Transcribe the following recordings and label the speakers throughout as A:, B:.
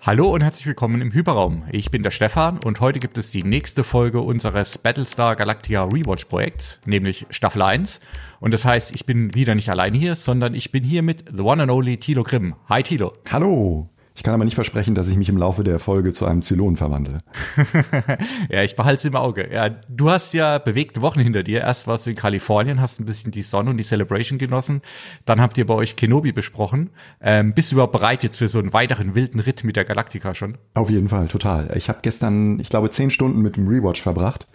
A: Hallo und herzlich willkommen im Hyperraum. Ich bin der Stefan und heute gibt es die nächste Folge unseres Battlestar Galactica Rewatch Projekts, nämlich Staffel 1. Und das heißt, ich bin wieder nicht allein hier, sondern ich bin hier mit The One and Only Tilo Grimm. Hi Tilo.
B: Hallo. Ich kann aber nicht versprechen, dass ich mich im Laufe der Folge zu einem Zylon verwandle.
A: ja, ich behalte es im Auge. Ja, du hast ja bewegte Wochen hinter dir. Erst warst du in Kalifornien, hast ein bisschen die Sonne und die Celebration genossen. Dann habt ihr bei euch Kenobi besprochen. Ähm, bist du überhaupt bereit jetzt für so einen weiteren wilden Ritt mit der Galactica schon?
B: Auf jeden Fall, total. Ich habe gestern, ich glaube, zehn Stunden mit dem Rewatch verbracht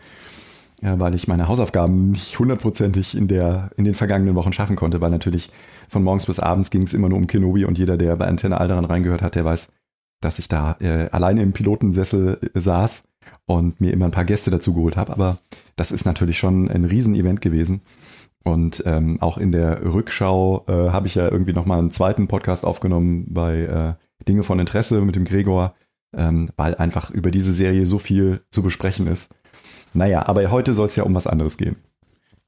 B: ja, weil ich meine Hausaufgaben nicht hundertprozentig in, der, in den vergangenen Wochen schaffen konnte, weil natürlich von morgens bis abends ging es immer nur um Kenobi und jeder, der bei Antenne Alderan reingehört hat, der weiß, dass ich da äh, alleine im Pilotensessel äh, saß und mir immer ein paar Gäste dazu geholt habe. Aber das ist natürlich schon ein Riesenevent gewesen. Und ähm, auch in der Rückschau äh, habe ich ja irgendwie nochmal einen zweiten Podcast aufgenommen bei äh, Dinge von Interesse mit dem Gregor, ähm, weil einfach über diese Serie so viel zu besprechen ist. Naja, aber heute soll es ja um was anderes gehen.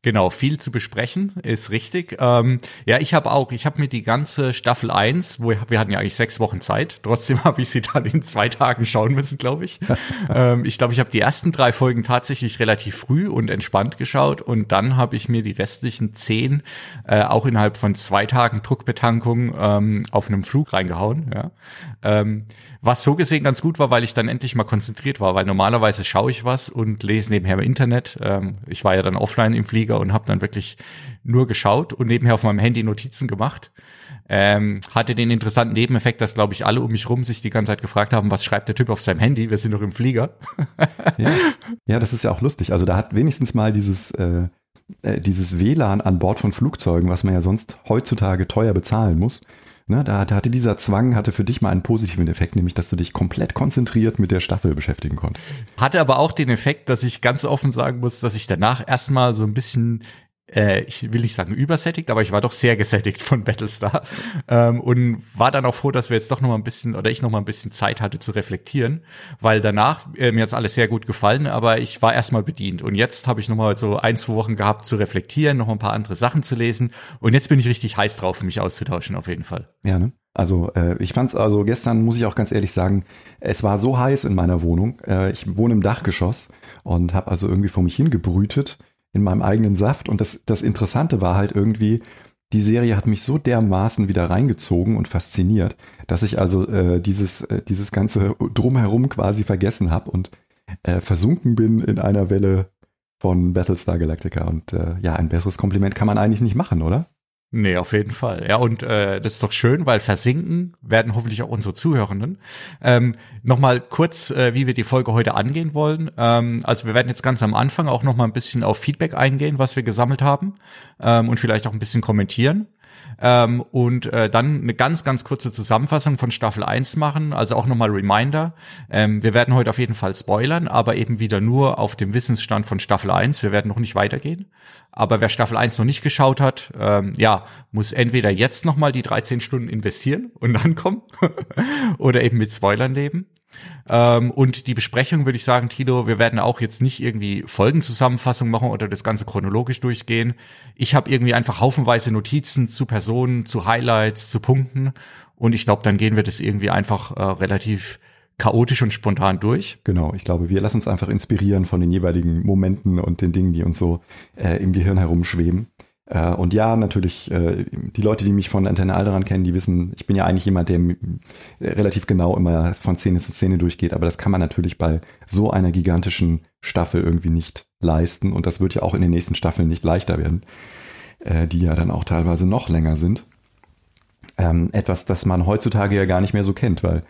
A: Genau, viel zu besprechen, ist richtig. Ähm, ja, ich habe auch, ich habe mir die ganze Staffel 1, wo wir hatten ja eigentlich sechs Wochen Zeit, trotzdem habe ich sie dann in zwei Tagen schauen müssen, glaube ich. ähm, ich glaube, ich habe die ersten drei Folgen tatsächlich relativ früh und entspannt geschaut und dann habe ich mir die restlichen zehn äh, auch innerhalb von zwei Tagen Druckbetankung ähm, auf einem Flug reingehauen. Ja. Was so gesehen ganz gut war, weil ich dann endlich mal konzentriert war, weil normalerweise schaue ich was und lese nebenher im Internet. Ähm, ich war ja dann offline im Flieger und habe dann wirklich nur geschaut und nebenher auf meinem Handy Notizen gemacht. Ähm, hatte den interessanten Nebeneffekt, dass, glaube ich, alle um mich rum sich die ganze Zeit gefragt haben, was schreibt der Typ auf seinem Handy? Wir sind doch im Flieger.
B: ja. ja, das ist ja auch lustig. Also da hat wenigstens mal dieses, äh, äh dieses WLAN an Bord von Flugzeugen, was man ja sonst heutzutage teuer bezahlen muss, Ne, da, da hatte dieser Zwang hatte für dich mal einen positiven Effekt, nämlich dass du dich komplett konzentriert mit der Staffel beschäftigen konntest.
A: Hatte aber auch den Effekt, dass ich ganz offen sagen muss, dass ich danach erstmal so ein bisschen äh, ich will nicht sagen übersättigt, aber ich war doch sehr gesättigt von Battlestar ähm, und war dann auch froh, dass wir jetzt doch noch mal ein bisschen oder ich noch mal ein bisschen Zeit hatte zu reflektieren, weil danach äh, mir jetzt alles sehr gut gefallen, aber ich war erstmal bedient und jetzt habe ich noch mal so ein zwei Wochen gehabt zu reflektieren, noch mal ein paar andere Sachen zu lesen und jetzt bin ich richtig heiß drauf, mich auszutauschen auf jeden Fall.
B: Ja, ne? Also äh, ich fand's also gestern muss ich auch ganz ehrlich sagen, es war so heiß in meiner Wohnung. Äh, ich wohne im Dachgeschoss und habe also irgendwie vor mich hingebrütet in meinem eigenen Saft. Und das, das Interessante war halt irgendwie, die Serie hat mich so dermaßen wieder reingezogen und fasziniert, dass ich also äh, dieses, äh, dieses ganze Drumherum quasi vergessen habe und äh, versunken bin in einer Welle von Battlestar Galactica. Und äh, ja, ein besseres Kompliment kann man eigentlich nicht machen, oder?
A: Nee, auf jeden Fall. Ja, und äh, das ist doch schön, weil versinken werden hoffentlich auch unsere Zuhörenden. Ähm, Nochmal kurz, äh, wie wir die Folge heute angehen wollen. Ähm, also wir werden jetzt ganz am Anfang auch nochmal ein bisschen auf Feedback eingehen, was wir gesammelt haben ähm, und vielleicht auch ein bisschen kommentieren. Ähm, und äh, dann eine ganz, ganz kurze Zusammenfassung von Staffel 1 machen, also auch nochmal Reminder. Ähm, wir werden heute auf jeden Fall spoilern, aber eben wieder nur auf dem Wissensstand von Staffel 1. Wir werden noch nicht weitergehen. Aber wer Staffel 1 noch nicht geschaut hat, ähm, ja, muss entweder jetzt nochmal die 13 Stunden investieren und dann kommen oder eben mit Spoilern leben. Ähm, und die Besprechung würde ich sagen, Tilo, wir werden auch jetzt nicht irgendwie Folgenzusammenfassung machen oder das Ganze chronologisch durchgehen. Ich habe irgendwie einfach haufenweise Notizen zu Personen, zu Highlights, zu Punkten. Und ich glaube, dann gehen wir das irgendwie einfach äh, relativ chaotisch und spontan durch.
B: Genau, ich glaube, wir lassen uns einfach inspirieren von den jeweiligen Momenten und den Dingen, die uns so äh, im Gehirn herumschweben. Äh, und ja, natürlich, äh, die Leute, die mich von Antenne Alderan kennen, die wissen, ich bin ja eigentlich jemand, der relativ genau immer von Szene zu Szene durchgeht, aber das kann man natürlich bei so einer gigantischen Staffel irgendwie nicht leisten und das wird ja auch in den nächsten Staffeln nicht leichter werden, äh, die ja dann auch teilweise noch länger sind. Ähm, etwas, das man heutzutage ja gar nicht mehr so kennt, weil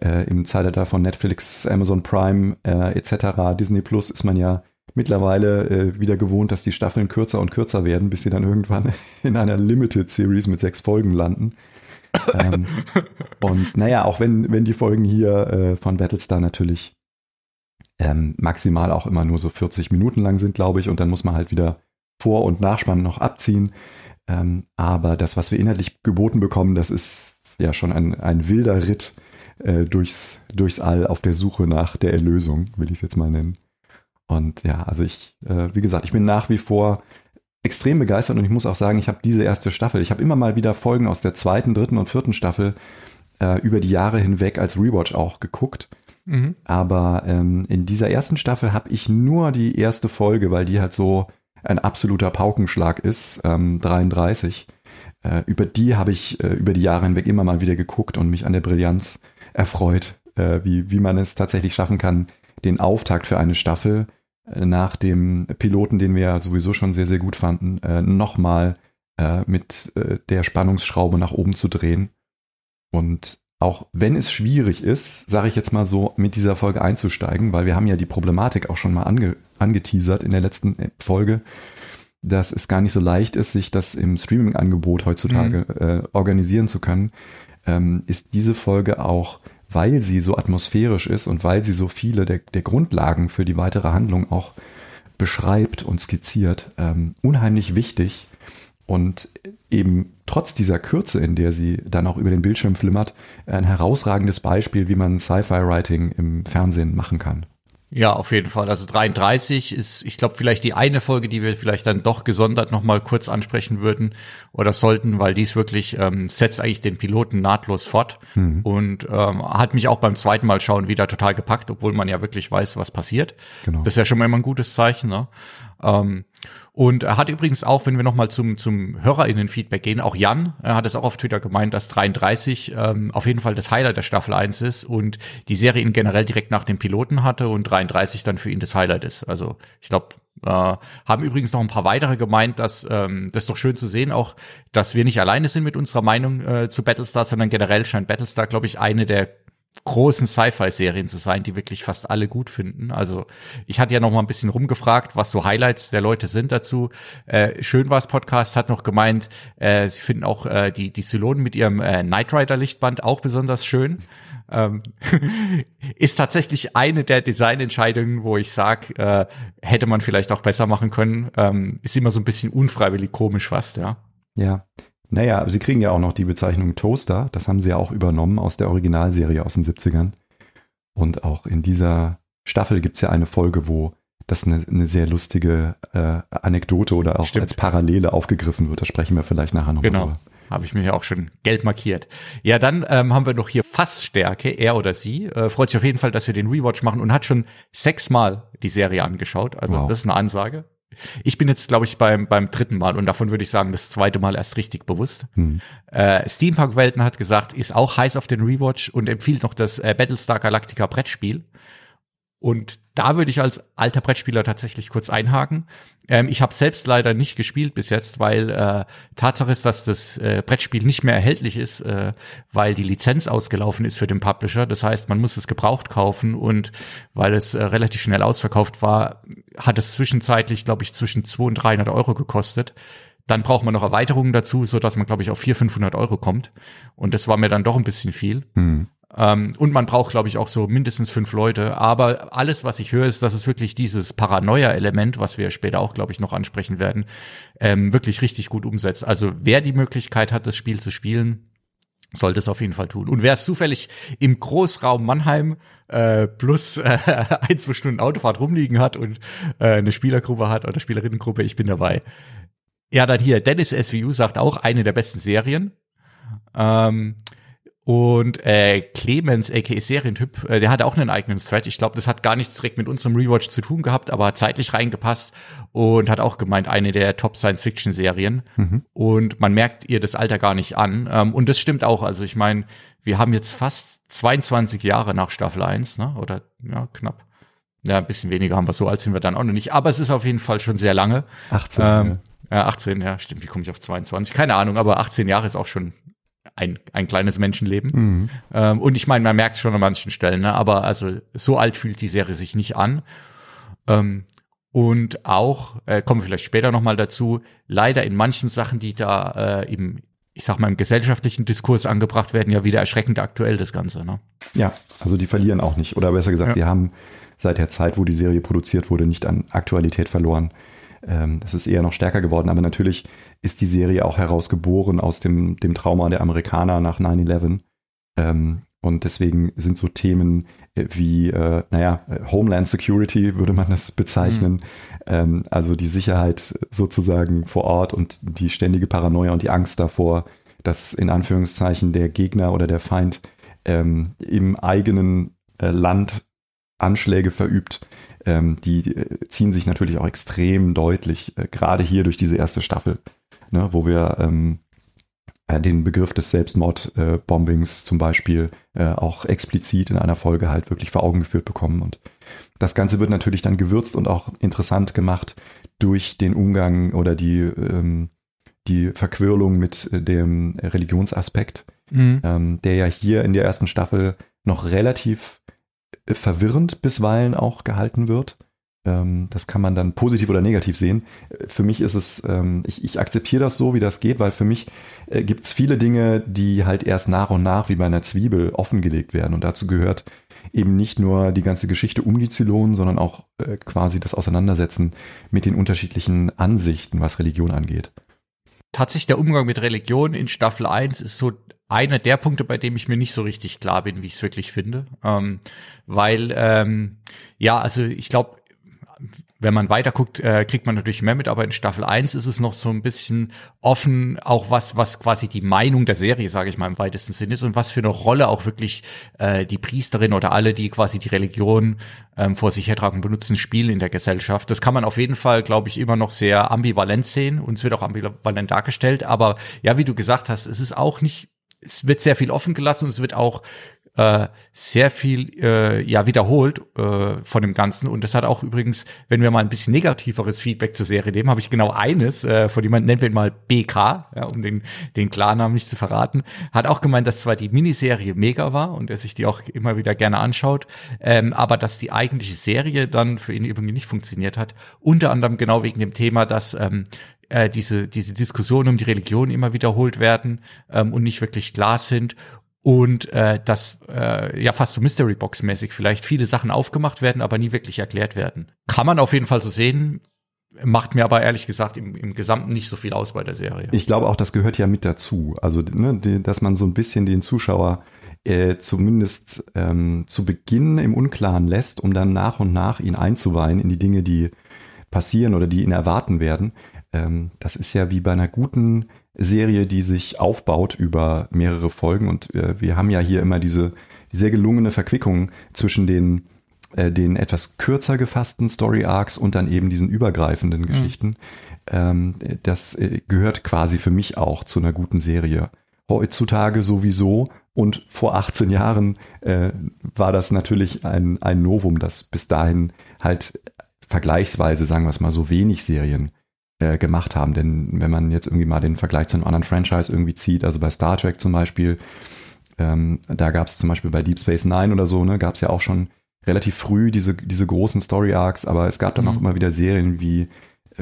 B: äh, im Zeitalter von Netflix, Amazon Prime äh, etc., Disney Plus ist man ja mittlerweile äh, wieder gewohnt, dass die Staffeln kürzer und kürzer werden, bis sie dann irgendwann in einer Limited Series mit sechs Folgen landen. ähm, und naja, auch wenn, wenn die Folgen hier äh, von Battlestar natürlich ähm, maximal auch immer nur so 40 Minuten lang sind, glaube ich, und dann muss man halt wieder Vor- und Nachspann noch abziehen. Ähm, aber das, was wir inhaltlich geboten bekommen, das ist ja schon ein, ein wilder Ritt äh, durchs, durchs All auf der Suche nach der Erlösung, will ich es jetzt mal nennen. Und ja, also ich, äh, wie gesagt, ich bin nach wie vor extrem begeistert und ich muss auch sagen, ich habe diese erste Staffel, ich habe immer mal wieder Folgen aus der zweiten, dritten und vierten Staffel äh, über die Jahre hinweg als Rewatch auch geguckt. Mhm. Aber ähm, in dieser ersten Staffel habe ich nur die erste Folge, weil die halt so ein absoluter Paukenschlag ist, ähm, 33. Äh, über die habe ich äh, über die Jahre hinweg immer mal wieder geguckt und mich an der Brillanz erfreut, äh, wie, wie man es tatsächlich schaffen kann, den Auftakt für eine Staffel äh, nach dem Piloten, den wir ja sowieso schon sehr, sehr gut fanden, äh, nochmal äh, mit äh, der Spannungsschraube nach oben zu drehen. Und auch wenn es schwierig ist, sage ich jetzt mal so, mit dieser Folge einzusteigen, weil wir haben ja die Problematik auch schon mal ange angeteasert in der letzten äh, Folge, dass es gar nicht so leicht ist, sich das im Streaming-Angebot heutzutage mhm. äh, organisieren zu können, ähm, ist diese Folge auch, weil sie so atmosphärisch ist und weil sie so viele der, der Grundlagen für die weitere Handlung auch beschreibt und skizziert, ähm, unheimlich wichtig und eben trotz dieser Kürze, in der sie dann auch über den Bildschirm flimmert, ein herausragendes Beispiel, wie man Sci-Fi-Writing im Fernsehen machen kann.
A: Ja, auf jeden Fall. Also 33 ist, ich glaube, vielleicht die eine Folge, die wir vielleicht dann doch gesondert noch mal kurz ansprechen würden oder sollten, weil dies wirklich ähm, setzt eigentlich den Piloten nahtlos fort mhm. und ähm, hat mich auch beim zweiten Mal schauen wieder total gepackt, obwohl man ja wirklich weiß, was passiert. Genau. Das ist ja schon mal immer ein gutes Zeichen. Ne? Ähm, und er hat übrigens auch, wenn wir nochmal zum, zum HörerInnen-Feedback gehen, auch Jan, er hat es auch auf Twitter gemeint, dass 33 ähm, auf jeden Fall das Highlight der Staffel 1 ist und die Serie ihn generell direkt nach dem Piloten hatte und 33 dann für ihn das Highlight ist. Also ich glaube, äh, haben übrigens noch ein paar weitere gemeint, dass ähm, das ist doch schön zu sehen, auch dass wir nicht alleine sind mit unserer Meinung äh, zu Battlestar, sondern generell scheint Battlestar, glaube ich, eine der großen Sci-Fi-Serien zu sein, die wirklich fast alle gut finden. Also ich hatte ja noch mal ein bisschen rumgefragt, was so Highlights der Leute sind dazu. Äh, Schön war's Podcast hat noch gemeint, äh, sie finden auch äh, die die Zylonen mit ihrem äh, Knight Rider Lichtband auch besonders schön. Ähm, ist tatsächlich eine der Designentscheidungen, wo ich sag, äh, hätte man vielleicht auch besser machen können. Ähm, ist immer so ein bisschen unfreiwillig komisch fast, ja.
B: Ja, naja, sie kriegen ja auch noch die Bezeichnung Toaster. Das haben sie ja auch übernommen aus der Originalserie aus den 70ern. Und auch in dieser Staffel gibt es ja eine Folge, wo das eine, eine sehr lustige äh, Anekdote oder auch Stimmt. als Parallele aufgegriffen wird. Da sprechen wir vielleicht nachher noch
A: genau. drüber. Habe ich mir ja auch schon gelb markiert. Ja, dann ähm, haben wir noch hier Fassstärke, er oder sie. Äh, freut sich auf jeden Fall, dass wir den Rewatch machen und hat schon sechsmal die Serie angeschaut. Also wow. das ist eine Ansage. Ich bin jetzt, glaube ich, beim, beim dritten Mal und davon würde ich sagen, das zweite Mal erst richtig bewusst. Hm. Äh, Steampunk-Welten hat gesagt, ist auch heiß auf den Rewatch und empfiehlt noch das äh, Battlestar Galactica Brettspiel. Und da würde ich als alter Brettspieler tatsächlich kurz einhaken. Ähm, ich habe selbst leider nicht gespielt bis jetzt, weil äh, Tatsache ist, dass das äh, Brettspiel nicht mehr erhältlich ist, äh, weil die Lizenz ausgelaufen ist für den Publisher. Das heißt, man muss es gebraucht kaufen und weil es äh, relativ schnell ausverkauft war, hat es zwischenzeitlich, glaube ich, zwischen 200 und 300 Euro gekostet. Dann braucht man noch Erweiterungen dazu, so dass man, glaube ich, auf 400, 500 Euro kommt. Und das war mir dann doch ein bisschen viel. Mhm. Ähm, und man braucht, glaube ich, auch so mindestens fünf Leute. Aber alles, was ich höre, ist, dass es wirklich dieses Paranoia-Element, was wir später auch, glaube ich, noch ansprechen werden, ähm, wirklich richtig gut umsetzt. Also wer die Möglichkeit hat, das Spiel zu spielen, sollte es auf jeden Fall tun. Und wer es zufällig im Großraum Mannheim äh, plus äh, ein, zwei Stunden Autofahrt rumliegen hat und äh, eine Spielergruppe hat oder Spielerinnengruppe, ich bin dabei. Ja, dann hier, Dennis SVU sagt auch, eine der besten Serien. Ähm, und äh, Clemens, aka Serientyp, äh, der hatte auch einen eigenen Thread. Ich glaube, das hat gar nichts direkt mit unserem Rewatch zu tun gehabt, aber zeitlich reingepasst und hat auch gemeint, eine der Top Science-Fiction-Serien. Mhm. Und man merkt ihr das Alter gar nicht an. Ähm, und das stimmt auch. Also ich meine, wir haben jetzt fast 22 Jahre nach Staffel 1, ne? Oder ja, knapp. Ja, ein bisschen weniger haben wir so, als sind wir dann auch noch nicht. Aber es ist auf jeden Fall schon sehr lange.
B: 18. Ähm,
A: ja, 18, ja, stimmt. Wie komme ich auf 22? Keine Ahnung, aber 18 Jahre ist auch schon ein, ein kleines Menschenleben. Mhm. Ähm, und ich meine, man merkt es schon an manchen Stellen, ne? aber also so alt fühlt die Serie sich nicht an. Ähm, und auch, äh, kommen wir vielleicht später nochmal dazu, leider in manchen Sachen, die da äh, im, ich sag mal, im gesellschaftlichen Diskurs angebracht werden, ja wieder erschreckend aktuell, das Ganze. Ne?
B: Ja, also die verlieren auch nicht. Oder besser gesagt, ja. sie haben seit der Zeit, wo die Serie produziert wurde, nicht an Aktualität verloren. Ähm, das ist eher noch stärker geworden, aber natürlich ist die Serie auch herausgeboren aus dem, dem Trauma der Amerikaner nach 9-11. Ähm, und deswegen sind so Themen äh, wie, äh, naja, Homeland Security würde man das bezeichnen. Mhm. Ähm, also die Sicherheit sozusagen vor Ort und die ständige Paranoia und die Angst davor, dass in Anführungszeichen der Gegner oder der Feind im eigenen äh, Land Anschläge verübt, die äh, ziehen sich natürlich auch extrem deutlich, äh, gerade hier durch diese erste Staffel, ne, wo wir ähm, äh, den Begriff des Selbstmordbombings zum Beispiel auch explizit in einer Folge halt wirklich vor Augen geführt bekommen. Und das Ganze wird natürlich dann gewürzt und auch interessant gemacht durch den Umgang oder die, ähm, die Verquirlung mit dem Religionsaspekt, mhm. ähm, der ja hier in der ersten Staffel noch relativ verwirrend bisweilen auch gehalten wird. Ähm, das kann man dann positiv oder negativ sehen. Für mich ist es, ähm, ich, ich akzeptiere das so, wie das geht, weil für mich äh, gibt es viele Dinge, die halt erst nach und nach wie bei einer Zwiebel offengelegt werden. Und dazu gehört eben nicht nur die ganze Geschichte um die Zylonen, sondern auch äh, quasi das Auseinandersetzen mit den unterschiedlichen Ansichten, was Religion angeht.
A: Tatsächlich der Umgang mit Religion in Staffel 1 ist so einer der Punkte, bei dem ich mir nicht so richtig klar bin, wie ich es wirklich finde. Ähm, weil, ähm, ja, also ich glaube, wenn man weiter guckt, äh, kriegt man natürlich mehr mit, aber in Staffel 1 ist es noch so ein bisschen offen, auch was, was quasi die Meinung der Serie, sage ich mal im weitesten Sinn ist und was für eine Rolle auch wirklich äh, die Priesterin oder alle, die quasi die Religion ähm, vor sich hertragen, benutzen, spielen in der Gesellschaft. Das kann man auf jeden Fall, glaube ich, immer noch sehr ambivalent sehen und es wird auch ambivalent dargestellt, aber ja, wie du gesagt hast, es ist auch nicht es wird sehr viel offen gelassen und es wird auch äh, sehr viel äh, ja wiederholt äh, von dem Ganzen. Und das hat auch übrigens, wenn wir mal ein bisschen negativeres Feedback zur Serie nehmen, habe ich genau eines äh, von jemandem nennen wir ihn mal BK, ja, um den den Klarnamen nicht zu verraten, hat auch gemeint, dass zwar die Miniserie mega war und er sich die auch immer wieder gerne anschaut, ähm, aber dass die eigentliche Serie dann für ihn irgendwie nicht funktioniert hat, unter anderem genau wegen dem Thema, dass ähm, äh, diese, diese Diskussionen um die Religion immer wiederholt werden ähm, und nicht wirklich klar sind und äh, dass äh, ja fast so Mystery Box mäßig vielleicht viele Sachen aufgemacht werden, aber nie wirklich erklärt werden. Kann man auf jeden Fall so sehen. Macht mir aber ehrlich gesagt im, im Gesamten nicht so viel aus bei der Serie.
B: Ich glaube auch, das gehört ja mit dazu. Also, ne, die, dass man so ein bisschen den Zuschauer äh, zumindest ähm, zu Beginn im Unklaren lässt, um dann nach und nach ihn einzuweihen in die Dinge, die passieren oder die ihn erwarten werden. Ähm, das ist ja wie bei einer guten Serie, die sich aufbaut über mehrere Folgen. Und äh, wir haben ja hier immer diese sehr gelungene Verquickung zwischen den, äh, den etwas kürzer gefassten Story Arcs und dann eben diesen übergreifenden mhm. Geschichten. Ähm, das äh, gehört quasi für mich auch zu einer guten Serie. Heutzutage sowieso und vor 18 Jahren äh, war das natürlich ein, ein Novum, dass bis dahin halt vergleichsweise, sagen wir es mal, so wenig Serien äh, gemacht haben. Denn wenn man jetzt irgendwie mal den Vergleich zu einem anderen Franchise irgendwie zieht, also bei Star Trek zum Beispiel, ähm, da gab es zum Beispiel bei Deep Space Nine oder so, ne, gab es ja auch schon relativ früh diese, diese großen Story Arcs, aber es gab dann mhm. auch immer wieder Serien wie,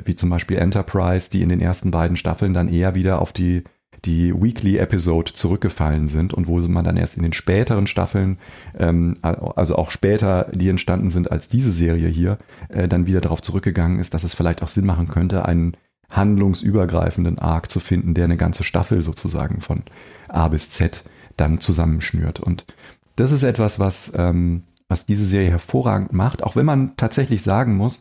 B: wie zum Beispiel Enterprise, die in den ersten beiden Staffeln dann eher wieder auf die die Weekly Episode zurückgefallen sind und wo man dann erst in den späteren Staffeln, ähm, also auch später, die entstanden sind als diese Serie hier, äh, dann wieder darauf zurückgegangen ist, dass es vielleicht auch Sinn machen könnte, einen handlungsübergreifenden Arc zu finden, der eine ganze Staffel sozusagen von A bis Z dann zusammenschnürt. Und das ist etwas, was, ähm, was diese Serie hervorragend macht, auch wenn man tatsächlich sagen muss,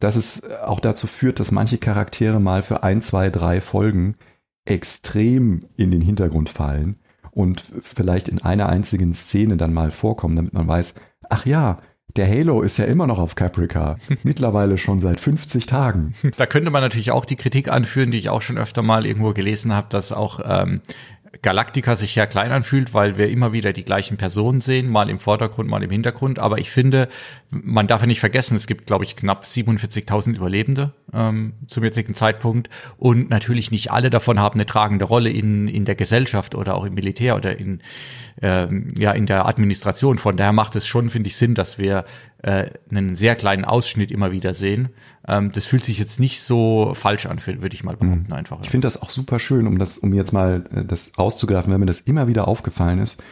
B: dass es auch dazu führt, dass manche Charaktere mal für ein, zwei, drei Folgen extrem in den Hintergrund fallen und vielleicht in einer einzigen Szene dann mal vorkommen, damit man weiß, ach ja, der Halo ist ja immer noch auf Caprica, mittlerweile schon seit 50 Tagen.
A: Da könnte man natürlich auch die Kritik anführen, die ich auch schon öfter mal irgendwo gelesen habe, dass auch ähm, Galactica sich ja klein anfühlt, weil wir immer wieder die gleichen Personen sehen, mal im Vordergrund, mal im Hintergrund. Aber ich finde, man darf ja nicht vergessen, es gibt, glaube ich, knapp 47.000 Überlebende ähm, zum jetzigen Zeitpunkt. Und natürlich nicht alle davon haben eine tragende Rolle in, in der Gesellschaft oder auch im Militär oder in, ähm, ja, in der Administration. Von daher macht es schon, finde ich, Sinn, dass wir äh, einen sehr kleinen Ausschnitt immer wieder sehen. Ähm, das fühlt sich jetzt nicht so falsch an, würde ich mal behaupten, mhm. einfach.
B: Ich finde das auch super schön, um das, um jetzt mal äh, das auszugreifen, wenn mir das immer wieder aufgefallen ist,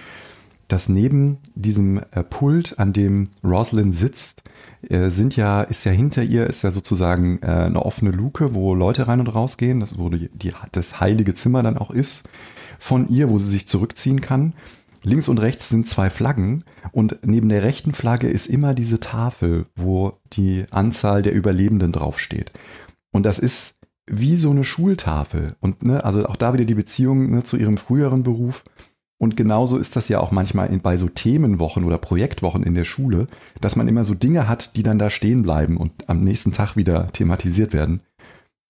B: dass neben diesem äh, Pult, an dem Roslyn sitzt, äh, sind ja, ist ja hinter ihr, ist ja sozusagen äh, eine offene Luke, wo Leute rein und rausgehen, das wo die, die, das heilige Zimmer dann auch ist von ihr, wo sie sich zurückziehen kann. Links und rechts sind zwei Flaggen und neben der rechten Flagge ist immer diese Tafel, wo die Anzahl der Überlebenden draufsteht. Und das ist wie so eine Schultafel. Und ne, also auch da wieder die Beziehung ne, zu ihrem früheren Beruf. Und genauso ist das ja auch manchmal in, bei so Themenwochen oder Projektwochen in der Schule, dass man immer so Dinge hat, die dann da stehen bleiben und am nächsten Tag wieder thematisiert werden.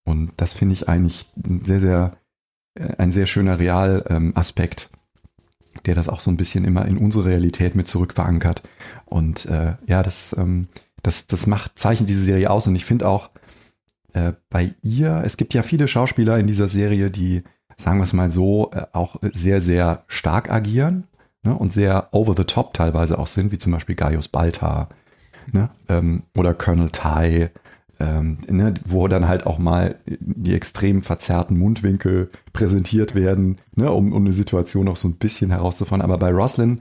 B: Und das finde ich eigentlich sehr, sehr, äh, ein sehr schöner Realaspekt, ähm, der das auch so ein bisschen immer in unsere Realität mit zurück verankert. Und äh, ja, das, ähm, das, das macht, zeichnet diese Serie aus. Und ich finde auch äh, bei ihr, es gibt ja viele Schauspieler in dieser Serie, die, sagen wir es mal so, äh, auch sehr, sehr stark agieren ne, und sehr over the top teilweise auch sind, wie zum Beispiel Gaius Baltar ne, ähm, oder Colonel Tai ähm, ne, wo dann halt auch mal die extrem verzerrten Mundwinkel präsentiert werden, ne, um, um eine Situation auch so ein bisschen herauszufordern. Aber bei Roslyn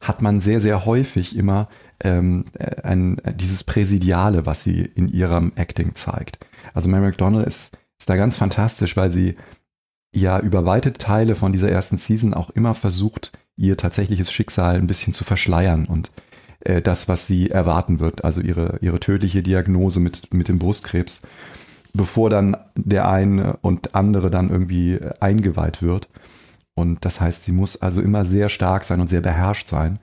B: hat man sehr, sehr häufig immer ähm, ein, dieses Präsidiale, was sie in ihrem Acting zeigt. Also Mary McDonald ist, ist da ganz fantastisch, weil sie ja über weite Teile von dieser ersten Season auch immer versucht, ihr tatsächliches Schicksal ein bisschen zu verschleiern und äh, das, was sie erwarten wird, also ihre, ihre tödliche Diagnose mit, mit dem Brustkrebs, bevor dann der eine und andere dann irgendwie eingeweiht wird. Und das heißt, sie muss also immer sehr stark sein und sehr beherrscht sein.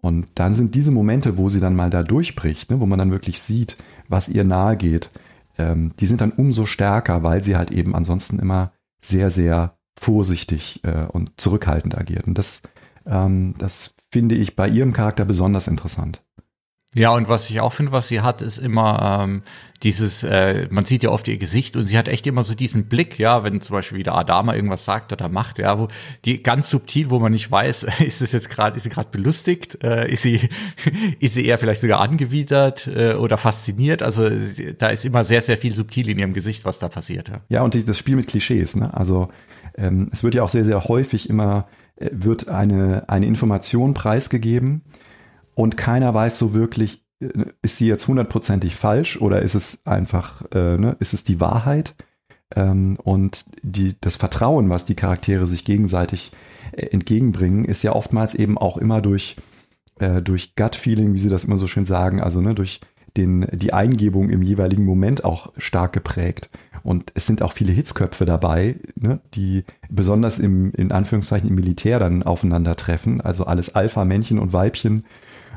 B: Und dann sind diese Momente, wo sie dann mal da durchbricht, ne, wo man dann wirklich sieht, was ihr nahe geht, ähm, die sind dann umso stärker, weil sie halt eben ansonsten immer sehr, sehr vorsichtig äh, und zurückhaltend agiert. Und das, ähm, das finde ich bei ihrem Charakter besonders interessant.
A: Ja, und was ich auch finde, was sie hat, ist immer ähm, dieses, äh, man sieht ja oft ihr Gesicht und sie hat echt immer so diesen Blick, ja, wenn zum Beispiel wieder Adama irgendwas sagt oder macht, ja, wo die ganz subtil, wo man nicht weiß, ist es jetzt gerade, ist sie gerade belustigt, äh, ist sie, ist sie eher vielleicht sogar angewidert äh, oder fasziniert. Also da ist immer sehr, sehr viel subtil in ihrem Gesicht, was da passiert. Ja,
B: ja und die, das Spiel mit Klischees, ne? Also ähm, es wird ja auch sehr, sehr häufig immer wird eine, eine Information preisgegeben und keiner weiß so wirklich, äh, ist sie jetzt hundertprozentig falsch oder ist es einfach, äh, ne, ist es die Wahrheit? Ähm, und die, das Vertrauen, was die Charaktere sich gegenseitig äh, entgegenbringen, ist ja oftmals eben auch immer durch, äh, durch Gut-Feeling, wie sie das immer so schön sagen, also ne, durch den, die Eingebung im jeweiligen Moment auch stark geprägt. Und es sind auch viele Hitzköpfe dabei, ne, die besonders im, in Anführungszeichen im Militär dann aufeinandertreffen. Also alles Alpha-Männchen und Weibchen.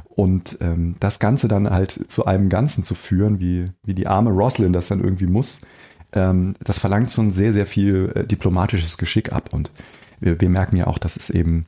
B: Und ähm, das Ganze dann halt zu einem Ganzen zu führen, wie, wie die arme Roslyn das dann irgendwie muss, ähm, das verlangt ein sehr, sehr viel äh, diplomatisches Geschick ab. Und wir, wir merken ja auch, dass es eben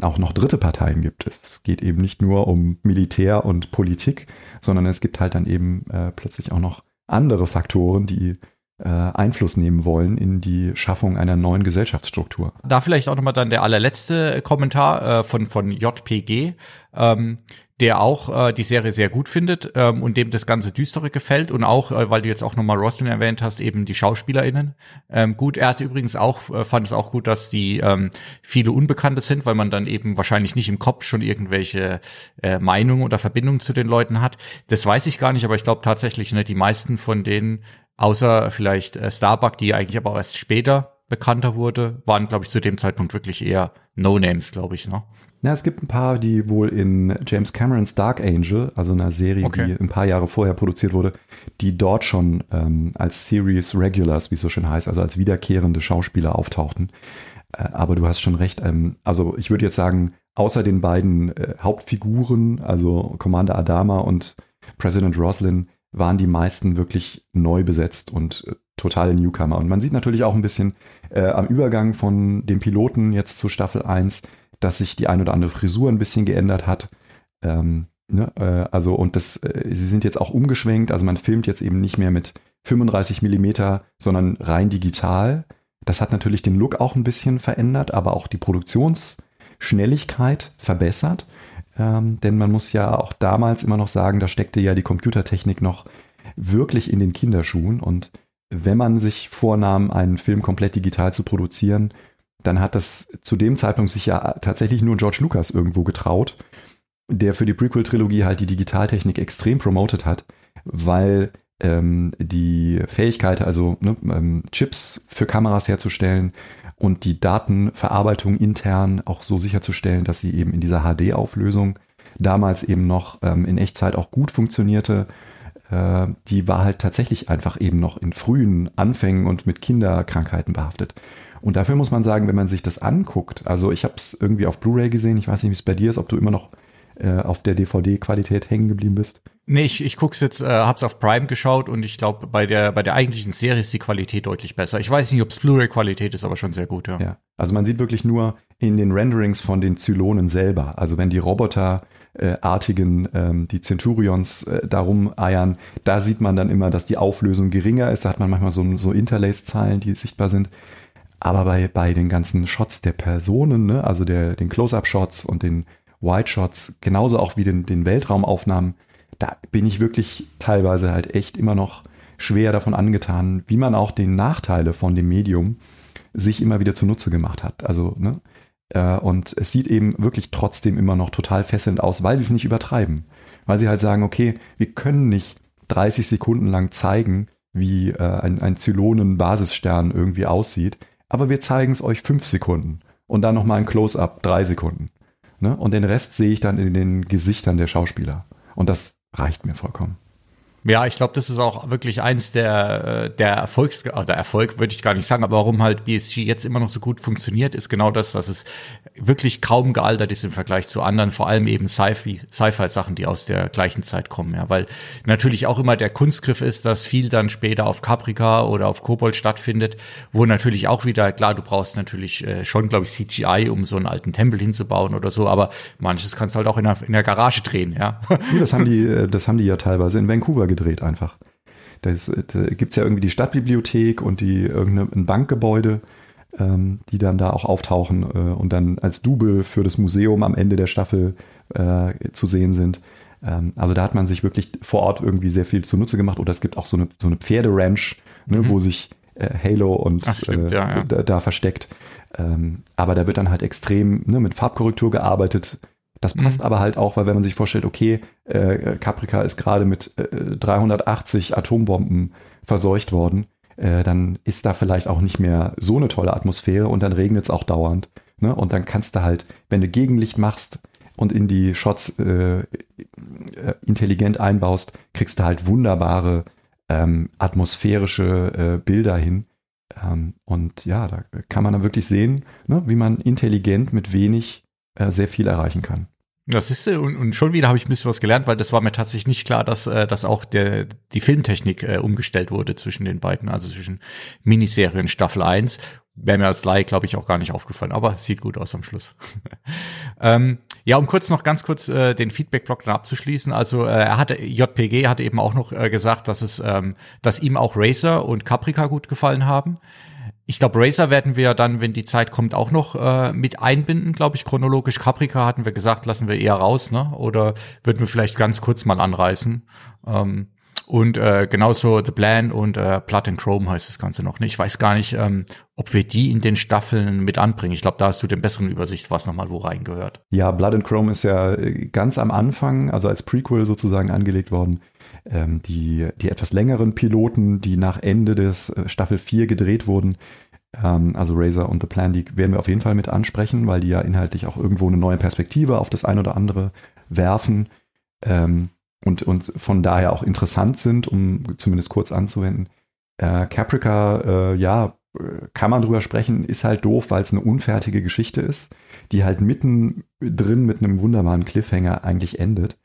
B: auch noch dritte Parteien gibt. Es geht eben nicht nur um Militär und Politik, sondern es gibt halt dann eben äh, plötzlich auch noch andere Faktoren, die Einfluss nehmen wollen in die Schaffung einer neuen Gesellschaftsstruktur.
A: Da vielleicht auch nochmal dann der allerletzte Kommentar äh, von, von JPG. Ähm, der auch äh, die Serie sehr gut findet ähm, und dem das ganze Düstere gefällt und auch, äh, weil du jetzt auch nochmal Roslyn erwähnt hast, eben die SchauspielerInnen ähm, gut. Er hatte übrigens auch, äh, fand es auch gut, dass die ähm, viele Unbekannte sind, weil man dann eben wahrscheinlich nicht im Kopf schon irgendwelche äh, Meinungen oder Verbindungen zu den Leuten hat. Das weiß ich gar nicht, aber ich glaube tatsächlich, ne, die meisten von denen, außer vielleicht äh, Starbuck, die eigentlich aber erst später bekannter wurde, waren, glaube ich, zu dem Zeitpunkt wirklich eher No-Names, glaube ich. Ne?
B: Na, es gibt ein paar, die wohl in James Camerons Dark Angel, also einer Serie, okay. die ein paar Jahre vorher produziert wurde, die dort schon ähm, als Series Regulars, wie es so schön heißt, also als wiederkehrende Schauspieler auftauchten. Äh, aber du hast schon recht. Ähm, also ich würde jetzt sagen, außer den beiden äh, Hauptfiguren, also Commander Adama und President Roslin, waren die meisten wirklich neu besetzt und äh, totale Newcomer. Und man sieht natürlich auch ein bisschen äh, am Übergang von dem Piloten jetzt zu Staffel 1, dass sich die ein oder andere Frisur ein bisschen geändert hat. Ähm, ne? äh, also und das, äh, sie sind jetzt auch umgeschwenkt, also man filmt jetzt eben nicht mehr mit 35 Millimeter, sondern rein digital. Das hat natürlich den Look auch ein bisschen verändert, aber auch die Produktionsschnelligkeit verbessert. Ähm, denn man muss ja auch damals immer noch sagen, da steckte ja die Computertechnik noch wirklich in den Kinderschuhen. Und wenn man sich vornahm, einen Film komplett digital zu produzieren, dann hat das zu dem Zeitpunkt sich ja tatsächlich nur George Lucas irgendwo getraut, der für die Prequel-Trilogie halt die Digitaltechnik extrem promotet hat, weil ähm, die Fähigkeit, also ne, ähm, Chips für Kameras herzustellen und die Datenverarbeitung intern auch so sicherzustellen, dass sie eben in dieser HD-Auflösung damals eben noch ähm, in Echtzeit auch gut funktionierte, äh, die war halt tatsächlich einfach eben noch in frühen Anfängen und mit Kinderkrankheiten behaftet. Und dafür muss man sagen, wenn man sich das anguckt, also ich habe es irgendwie auf Blu-ray gesehen, ich weiß nicht, wie es bei dir ist, ob du immer noch äh, auf der DVD-Qualität hängen geblieben bist.
A: Nee, ich, ich guck's jetzt, äh, hab's auf Prime geschaut und ich glaube, bei der, bei der eigentlichen Serie ist die Qualität deutlich besser. Ich weiß nicht, ob's Blu-ray-Qualität ist, aber schon sehr gut, ja.
B: ja. Also man sieht wirklich nur in den Renderings von den Zylonen selber. Also wenn die Roboter äh, artigen, ähm, die Centurions äh, darum eiern, da sieht man dann immer, dass die Auflösung geringer ist. Da hat man manchmal so, so Interlace-Zahlen, die sichtbar sind. Aber bei, bei den ganzen Shots der Personen, ne, also der, den Close-Up-Shots und den White-Shots, genauso auch wie den, den Weltraumaufnahmen, da bin ich wirklich teilweise halt echt immer noch schwer davon angetan, wie man auch den Nachteile von dem Medium sich immer wieder zunutze gemacht hat. Also, ne? Äh, und es sieht eben wirklich trotzdem immer noch total fesselnd aus, weil sie es nicht übertreiben. Weil sie halt sagen, okay, wir können nicht 30 Sekunden lang zeigen, wie äh, ein, ein Zylonen-Basisstern irgendwie aussieht aber wir zeigen es euch fünf Sekunden und dann nochmal ein Close-up drei Sekunden. Ne? Und den Rest sehe ich dann in den Gesichtern der Schauspieler. Und das reicht mir vollkommen.
A: Ja, ich glaube, das ist auch wirklich eins der, äh, der Erfolgs, oder Erfolg würde ich gar nicht sagen, aber warum halt BSG jetzt immer noch so gut funktioniert, ist genau das, dass es wirklich kaum gealtert ist im Vergleich zu anderen, vor allem eben Sci-Fi-Sachen, die aus der gleichen Zeit kommen, ja, weil natürlich auch immer der Kunstgriff ist, dass viel dann später auf Caprica oder auf Kobold stattfindet, wo natürlich auch wieder, klar, du brauchst natürlich äh, schon, glaube ich, CGI, um so einen alten Tempel hinzubauen oder so, aber manches kannst du halt auch in der, in der Garage drehen, ja.
B: Das haben die, äh, das haben die ja teilweise in Vancouver gedreht einfach. Da, gibt es ja irgendwie die Stadtbibliothek und die irgendein Bankgebäude, ähm, die dann da auch auftauchen äh, und dann als Double für das Museum am Ende der Staffel äh, zu sehen sind. Ähm, also da hat man sich wirklich vor Ort irgendwie sehr viel zunutze gemacht. Oder es gibt auch so eine, so eine Pferderanch, ne, mhm. wo sich äh, Halo und Ach, stimmt, äh, ja, ja. Da, da, versteckt. Ähm, aber da wird dann halt extrem ne, mit Farbkorrektur gearbeitet das passt mhm. aber halt auch, weil wenn man sich vorstellt, okay, äh, Caprica ist gerade mit äh, 380 Atombomben verseucht worden, äh, dann ist da vielleicht auch nicht mehr so eine tolle Atmosphäre und dann regnet es auch dauernd. Ne? Und dann kannst du halt, wenn du Gegenlicht machst und in die Shots äh, äh, intelligent einbaust, kriegst du halt wunderbare ähm, atmosphärische äh, Bilder hin. Ähm, und ja, da kann man dann wirklich sehen, ne, wie man intelligent mit wenig äh, sehr viel erreichen kann.
A: Das ist und, und schon wieder habe ich ein bisschen was gelernt, weil das war mir tatsächlich nicht klar, dass, äh, dass auch der, die Filmtechnik äh, umgestellt wurde zwischen den beiden, also zwischen Miniserien Staffel 1. Wäre mir als Laie, glaube ich, auch gar nicht aufgefallen, aber sieht gut aus am Schluss. ähm, ja, um kurz noch ganz kurz äh, den Feedback-Block dann abzuschließen. Also äh, er hatte, JPG hatte eben auch noch äh, gesagt, dass es, ähm, dass ihm auch Racer und Caprica gut gefallen haben. Ich glaube, Racer werden wir dann, wenn die Zeit kommt, auch noch äh, mit einbinden, glaube ich, chronologisch. Caprica hatten wir gesagt, lassen wir eher raus, ne? Oder würden wir vielleicht ganz kurz mal anreißen. Ähm, und äh, genauso The Plan und äh, Blood and Chrome heißt das Ganze noch. Ne? Ich weiß gar nicht, ähm, ob wir die in den Staffeln mit anbringen. Ich glaube, da hast du den besseren Übersicht, was nochmal wo reingehört.
B: Ja, Blood and Chrome ist ja äh, ganz am Anfang, also als Prequel sozusagen angelegt worden. Ähm, die, die etwas längeren Piloten, die nach Ende des äh, Staffel 4 gedreht wurden, ähm, also Razer und The Plan, die werden wir auf jeden Fall mit ansprechen, weil die ja inhaltlich auch irgendwo eine neue Perspektive auf das ein oder andere werfen ähm, und, und von daher auch interessant sind, um zumindest kurz anzuwenden. Äh, Caprica, äh, ja, kann man drüber sprechen, ist halt doof, weil es eine unfertige Geschichte ist, die halt mitten drin mit einem wunderbaren Cliffhanger eigentlich endet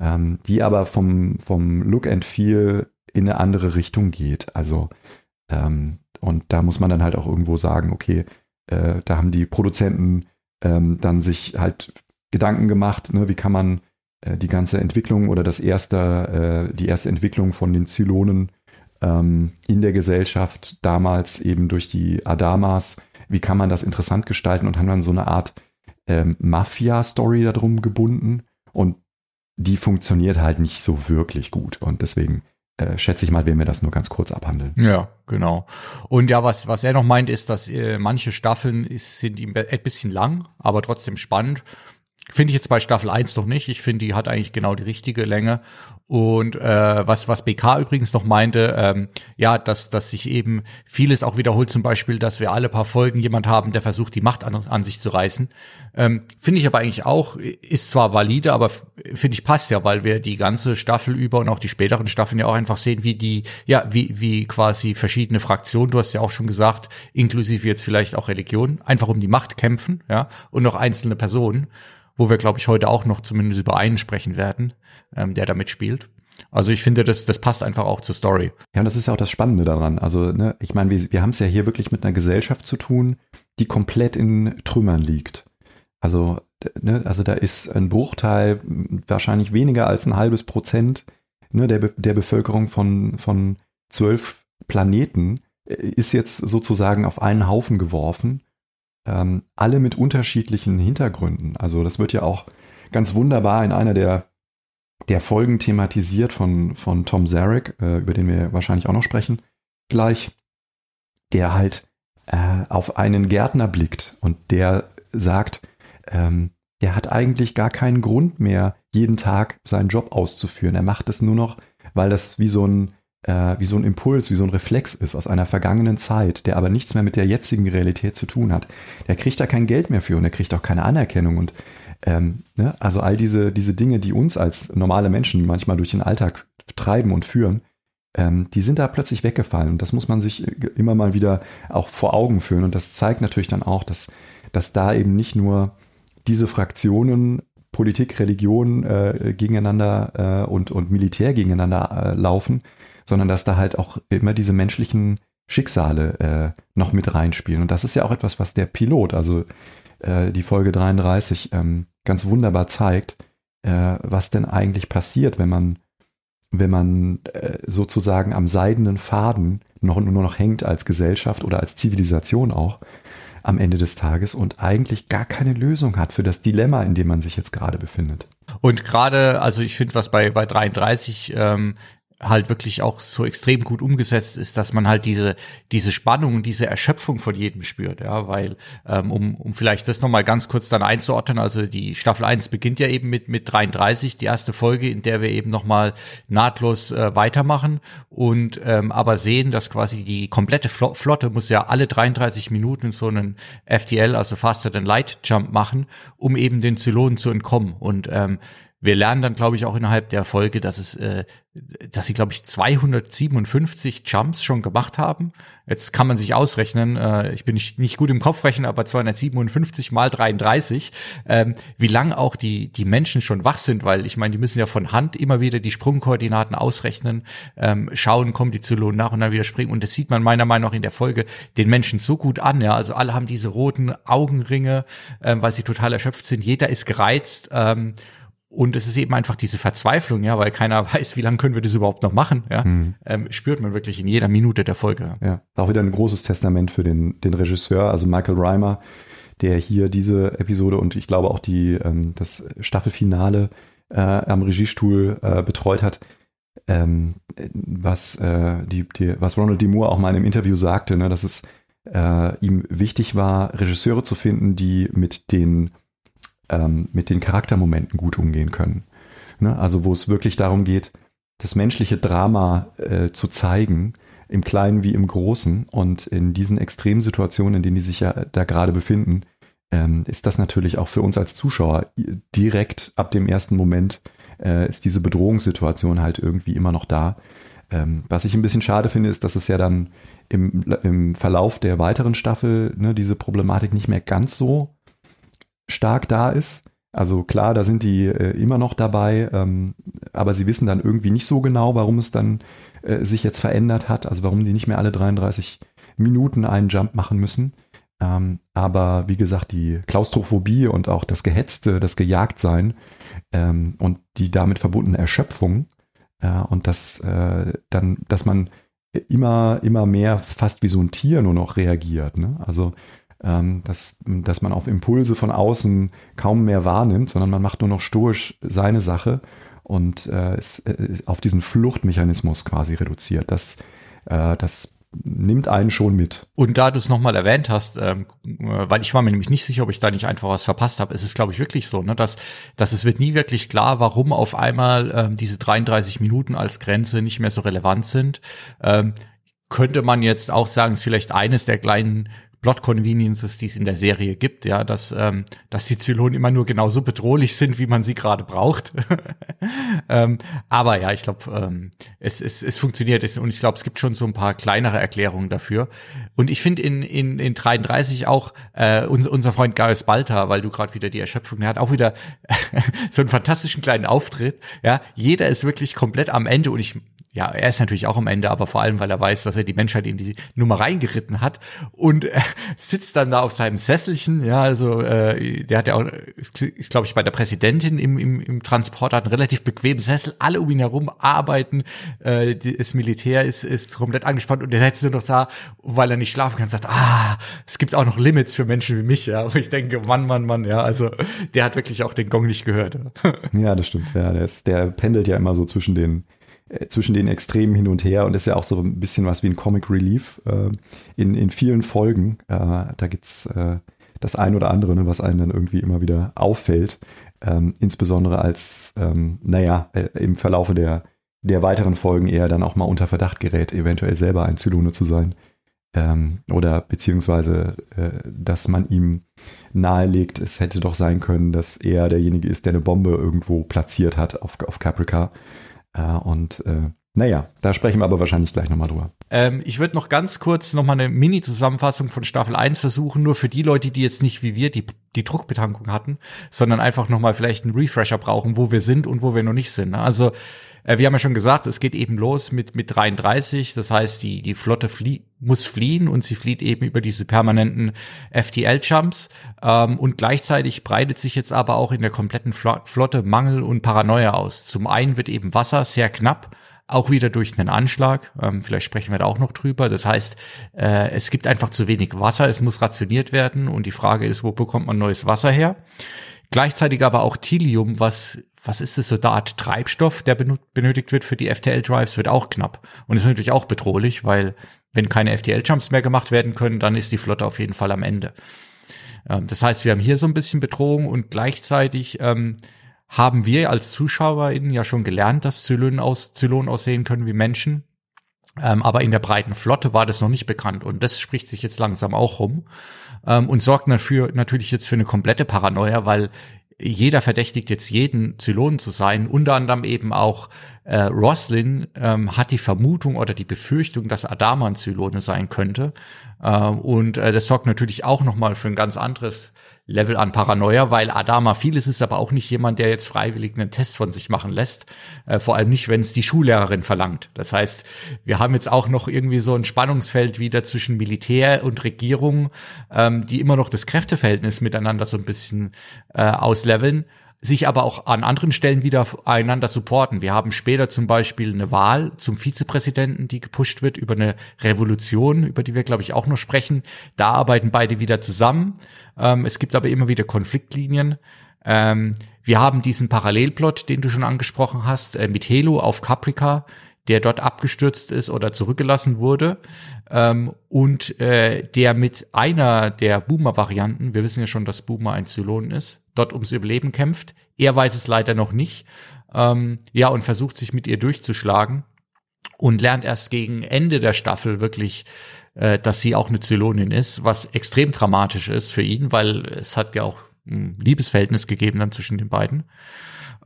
B: ähm, die aber vom, vom Look and Feel in eine andere Richtung geht. Also, ähm, und da muss man dann halt auch irgendwo sagen, okay, äh, da haben die Produzenten ähm, dann sich halt Gedanken gemacht, ne, wie kann man äh, die ganze Entwicklung oder das erste, äh, die erste Entwicklung von den Zylonen ähm, in der Gesellschaft damals eben durch die Adamas, wie kann man das interessant gestalten und haben dann so eine Art ähm, Mafia-Story darum gebunden. Und die funktioniert halt nicht so wirklich gut. Und deswegen äh, schätze ich mal, werden wir das nur ganz kurz abhandeln.
A: Ja, genau. Und ja, was, was er noch meint, ist, dass äh, manche Staffeln ist, sind ihm ein bisschen lang, aber trotzdem spannend. Finde ich jetzt bei Staffel 1 noch nicht. Ich finde, die hat eigentlich genau die richtige Länge. Und äh, was, was BK übrigens noch meinte, ähm, ja, dass, dass sich eben vieles auch wiederholt, zum Beispiel, dass wir alle paar Folgen jemand haben, der versucht, die Macht an, an sich zu reißen. Ähm, finde ich aber eigentlich auch, ist zwar valide, aber finde ich passt ja, weil wir die ganze Staffel über und auch die späteren Staffeln ja auch einfach sehen, wie die, ja, wie, wie quasi verschiedene Fraktionen, du hast ja auch schon gesagt, inklusive jetzt vielleicht auch Religion, einfach um die Macht kämpfen, ja, und noch einzelne Personen wo wir, glaube ich, heute auch noch zumindest über einen sprechen werden, ähm, der da mitspielt. Also ich finde, das, das passt einfach auch zur Story.
B: Ja, und das ist ja auch das Spannende daran. Also, ne, ich meine, wir, wir haben es ja hier wirklich mit einer Gesellschaft zu tun, die komplett in Trümmern liegt. Also, ne, also da ist ein Bruchteil, wahrscheinlich weniger als ein halbes Prozent ne, der, der Bevölkerung von, von zwölf Planeten äh, ist jetzt sozusagen auf einen Haufen geworfen ähm, alle mit unterschiedlichen Hintergründen. Also das wird ja auch ganz wunderbar in einer der, der Folgen thematisiert von, von Tom Zarek, äh, über den wir wahrscheinlich auch noch sprechen, gleich, der halt äh, auf einen Gärtner blickt und der sagt, ähm, er hat eigentlich gar keinen Grund mehr, jeden Tag seinen Job auszuführen. Er macht es nur noch, weil das wie so ein äh, wie so ein Impuls, wie so ein Reflex ist aus einer vergangenen Zeit, der aber nichts mehr mit der jetzigen Realität zu tun hat. Der kriegt da kein Geld mehr für und er kriegt auch keine Anerkennung und ähm, ne? also all diese, diese Dinge, die uns als normale Menschen manchmal durch den Alltag treiben und führen, ähm, die sind da plötzlich weggefallen. Und das muss man sich immer mal wieder auch vor Augen führen. Und das zeigt natürlich dann auch, dass, dass da eben nicht nur diese Fraktionen Politik, Religion äh, gegeneinander äh, und, und Militär gegeneinander äh, laufen, sondern dass da halt auch immer diese menschlichen Schicksale äh, noch mit reinspielen. Und das ist ja auch etwas, was der Pilot, also äh, die Folge 33, ähm, ganz wunderbar zeigt, äh, was denn eigentlich passiert, wenn man, wenn man äh, sozusagen am seidenen Faden noch, nur noch hängt als Gesellschaft oder als Zivilisation auch am Ende des Tages und eigentlich gar keine Lösung hat für das Dilemma, in dem man sich jetzt gerade befindet.
A: Und gerade, also ich finde, was bei, bei 33 ähm, halt wirklich auch so extrem gut umgesetzt ist, dass man halt diese diese Spannung, diese Erschöpfung von jedem spürt, ja, weil ähm, um um vielleicht das nochmal ganz kurz dann einzuordnen, also die Staffel 1 beginnt ja eben mit mit 33, die erste Folge, in der wir eben nochmal nahtlos äh, weitermachen und ähm, aber sehen, dass quasi die komplette Flotte muss ja alle 33 Minuten so einen FTL, also Faster Than Light Jump machen, um eben den Zylonen zu entkommen und ähm, wir lernen dann, glaube ich, auch innerhalb der Folge, dass es, äh, dass sie, glaube ich, 257 Jumps schon gemacht haben. Jetzt kann man sich ausrechnen, äh, ich bin nicht, nicht gut im Kopfrechnen, aber 257 mal 33, ähm, wie lang auch die, die Menschen schon wach sind, weil ich meine, die müssen ja von Hand immer wieder die Sprungkoordinaten ausrechnen, ähm, schauen, kommen die Zylonen nach und dann wieder springen. Und das sieht man meiner Meinung nach in der Folge den Menschen so gut an, ja. Also alle haben diese roten Augenringe, ähm, weil sie total erschöpft sind. Jeder ist gereizt. Ähm, und es ist eben einfach diese Verzweiflung, ja, weil keiner weiß, wie lange können wir das überhaupt noch machen, ja, mhm. ähm, spürt man wirklich in jeder Minute der Folge.
B: Ja, auch wieder ein großes Testament für den, den Regisseur, also Michael Reimer, der hier diese Episode und ich glaube auch die, ähm, das Staffelfinale äh, am Regiestuhl äh, betreut hat. Ähm, was, äh, die, die, was Ronald D. Moore auch mal in einem Interview sagte, ne, dass es äh, ihm wichtig war, Regisseure zu finden, die mit den ähm, mit den Charaktermomenten gut umgehen können. Ne? Also wo es wirklich darum geht, das menschliche Drama äh, zu zeigen, im Kleinen wie im Großen. Und in diesen Extremsituationen, in denen die sich ja da gerade befinden, ähm, ist das natürlich auch für uns als Zuschauer direkt ab dem ersten Moment äh, ist diese Bedrohungssituation halt irgendwie immer noch da. Ähm, was ich ein bisschen schade finde, ist, dass es ja dann im, im Verlauf der weiteren Staffel ne, diese Problematik nicht mehr ganz so stark da ist. Also klar, da sind die äh, immer noch dabei, ähm, aber sie wissen dann irgendwie nicht so genau, warum es dann äh, sich jetzt verändert hat, also warum die nicht mehr alle 33 Minuten einen Jump machen müssen. Ähm, aber wie gesagt, die Klaustrophobie und auch das Gehetzte, das Gejagtsein ähm, und die damit verbundene Erschöpfung äh, und das äh, dann, dass man immer, immer mehr fast wie so ein Tier nur noch reagiert. Ne? Also ähm, dass, dass man auf Impulse von außen kaum mehr wahrnimmt, sondern man macht nur noch stoisch seine Sache und äh, ist äh, auf diesen Fluchtmechanismus quasi reduziert. Das, äh, das nimmt einen schon mit.
A: Und da du es nochmal erwähnt hast, ähm, äh, weil ich war mir nämlich nicht sicher, ob ich da nicht einfach was verpasst habe, ist es glaube ich wirklich so, ne, dass, dass es wird nie wirklich klar, warum auf einmal ähm, diese 33 Minuten als Grenze nicht mehr so relevant sind. Ähm, könnte man jetzt auch sagen, ist vielleicht eines der kleinen Plot Conveniences, die es in der Serie gibt, ja, dass, ähm, dass die Zylonen immer nur genauso bedrohlich sind, wie man sie gerade braucht. ähm, aber ja, ich glaube, ähm, es, es, es funktioniert und ich glaube, es gibt schon so ein paar kleinere Erklärungen dafür. Und ich finde in, in, in 33 auch äh, unser, unser Freund Gaius Balta, weil du gerade wieder die Erschöpfung, der hat auch wieder so einen fantastischen kleinen Auftritt. Ja, jeder ist wirklich komplett am Ende und ich ja, er ist natürlich auch am Ende, aber vor allem, weil er weiß, dass er die Menschheit in die Nummer reingeritten hat und äh, sitzt dann da auf seinem Sesselchen, ja, also äh, der hat ja auch, ist glaube ich bei der Präsidentin im, im, im Transport, hat einen relativ bequemen Sessel, alle um ihn herum arbeiten, äh, das Militär ist, ist komplett angespannt und der sitzt nur noch da, weil er nicht schlafen kann, sagt, ah, es gibt auch noch Limits für Menschen wie mich, ja, und ich denke, Mann, Mann, Mann, ja, also der hat wirklich auch den Gong nicht gehört.
B: ja, das stimmt, ja, der, ist, der pendelt ja immer so zwischen den zwischen den Extremen hin und her und ist ja auch so ein bisschen was wie ein Comic Relief äh, in, in vielen Folgen. Äh, da gibt's äh, das ein oder andere, ne, was einem dann irgendwie immer wieder auffällt. Ähm, insbesondere als, ähm, naja, äh, im Verlaufe der, der weiteren Folgen eher dann auch mal unter Verdacht gerät, eventuell selber ein Zylone zu sein. Ähm, oder beziehungsweise, äh, dass man ihm nahelegt, es hätte doch sein können, dass er derjenige ist, der eine Bombe irgendwo platziert hat auf, auf Caprica äh, und äh, naja, da sprechen wir aber wahrscheinlich gleich nochmal drüber.
A: Ähm, ich würde noch ganz kurz nochmal eine Mini-Zusammenfassung von Staffel 1 versuchen, nur für die Leute, die jetzt nicht wie wir die, die Druckbetankung hatten, sondern einfach nochmal vielleicht einen Refresher brauchen, wo wir sind und wo wir noch nicht sind. Ne? Also äh, wir haben ja schon gesagt, es geht eben los mit, mit 33. Das heißt, die, die Flotte flie muss fliehen und sie flieht eben über diese permanenten FTL-Jumps. Ähm, und gleichzeitig breitet sich jetzt aber auch in der kompletten Flotte Mangel und Paranoia aus. Zum einen wird eben Wasser sehr knapp auch wieder durch einen Anschlag. Ähm, vielleicht sprechen wir da auch noch drüber. Das heißt, äh, es gibt einfach zu wenig Wasser, es muss rationiert werden und die Frage ist, wo bekommt man neues Wasser her? Gleichzeitig aber auch Tilium, was, was ist das, so eine Art Treibstoff, der benötigt wird für die FTL-Drives, wird auch knapp. Und ist natürlich auch bedrohlich, weil wenn keine FTL-Jumps mehr gemacht werden können, dann ist die Flotte auf jeden Fall am Ende. Ähm, das heißt, wir haben hier so ein bisschen Bedrohung und gleichzeitig ähm, haben wir als ZuschauerInnen ja schon gelernt, dass Zylonen, aus, Zylonen aussehen können wie Menschen. Ähm, aber in der breiten Flotte war das noch nicht bekannt und das spricht sich jetzt langsam auch rum ähm, und sorgt dafür natürlich jetzt für eine komplette Paranoia, weil jeder verdächtigt jetzt jeden Zylonen zu sein, unter anderem eben auch äh, Roslin ähm, hat die Vermutung oder die Befürchtung, dass Adama ein Zylone sein könnte. Äh, und äh, das sorgt natürlich auch nochmal für ein ganz anderes Level an Paranoia, weil Adama vieles ist aber auch nicht jemand, der jetzt freiwillig einen Test von sich machen lässt. Äh, vor allem nicht, wenn es die Schullehrerin verlangt. Das heißt, wir haben jetzt auch noch irgendwie so ein Spannungsfeld wieder zwischen Militär und Regierung, ähm, die immer noch das Kräfteverhältnis miteinander so ein bisschen äh, ausleveln sich aber auch an anderen Stellen wieder einander supporten. Wir haben später zum Beispiel eine Wahl zum Vizepräsidenten, die gepusht wird über eine Revolution, über die wir, glaube ich, auch noch sprechen. Da arbeiten beide wieder zusammen. Ähm, es gibt aber immer wieder Konfliktlinien. Ähm, wir haben diesen Parallelplot, den du schon angesprochen hast, äh, mit Helo auf Caprica, der dort abgestürzt ist oder zurückgelassen wurde ähm, und äh, der mit einer der Boomer-Varianten, wir wissen ja schon, dass Boomer ein Zylon ist, dort ums Überleben kämpft. Er weiß es leider noch nicht. Ähm, ja, und versucht sich mit ihr durchzuschlagen und lernt erst gegen Ende der Staffel wirklich, äh, dass sie auch eine Zylonin ist, was extrem dramatisch ist für ihn, weil es hat ja auch ein Liebesverhältnis gegeben dann zwischen den beiden.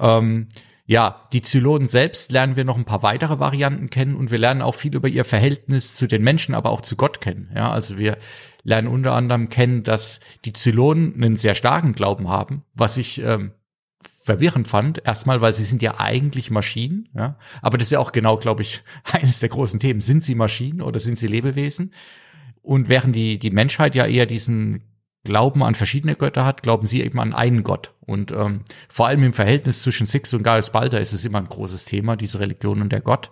A: Ähm, ja, die Zylonen selbst lernen wir noch ein paar weitere Varianten kennen und wir lernen auch viel über ihr Verhältnis zu den Menschen, aber auch zu Gott kennen. Ja, also wir lernen unter anderem kennen, dass die Zylonen einen sehr starken Glauben haben, was ich ähm, verwirrend fand. Erstmal, weil sie sind ja eigentlich Maschinen, ja. Aber das ist ja auch genau, glaube ich, eines der großen Themen. Sind sie Maschinen oder sind sie Lebewesen? Und während die, die Menschheit ja eher diesen Glauben an verschiedene Götter hat, glauben sie eben an einen Gott. Und ähm, vor allem im Verhältnis zwischen Six und Gaius Balder ist es immer ein großes Thema, diese Religion und der Gott.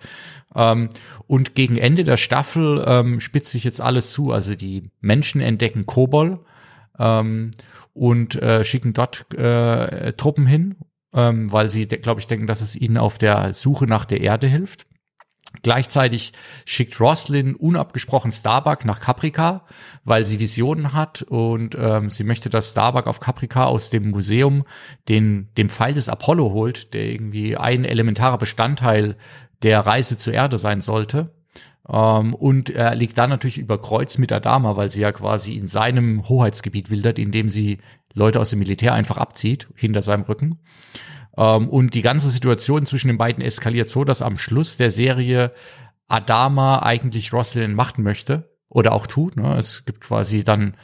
A: Ähm, und gegen Ende der Staffel ähm, spitzt sich jetzt alles zu. Also die Menschen entdecken Kobol ähm, und äh, schicken dort äh, Truppen hin, ähm, weil sie, glaube ich, denken, dass es ihnen auf der Suche nach der Erde hilft. Gleichzeitig schickt Roslyn unabgesprochen Starbuck nach Caprica, weil sie Visionen hat und ähm, sie möchte, dass Starbuck auf Caprica aus dem Museum den, den Pfeil des Apollo holt, der irgendwie ein elementarer Bestandteil der Reise zur Erde sein sollte. Ähm, und er liegt dann natürlich über Kreuz mit Adama, weil sie ja quasi in seinem Hoheitsgebiet wildert, indem sie Leute aus dem Militär einfach abzieht, hinter seinem Rücken. Ähm, und die ganze Situation zwischen den beiden eskaliert so, dass am Schluss der Serie Adama eigentlich Roslyn machten möchte oder auch tut. Ne? Es gibt quasi dann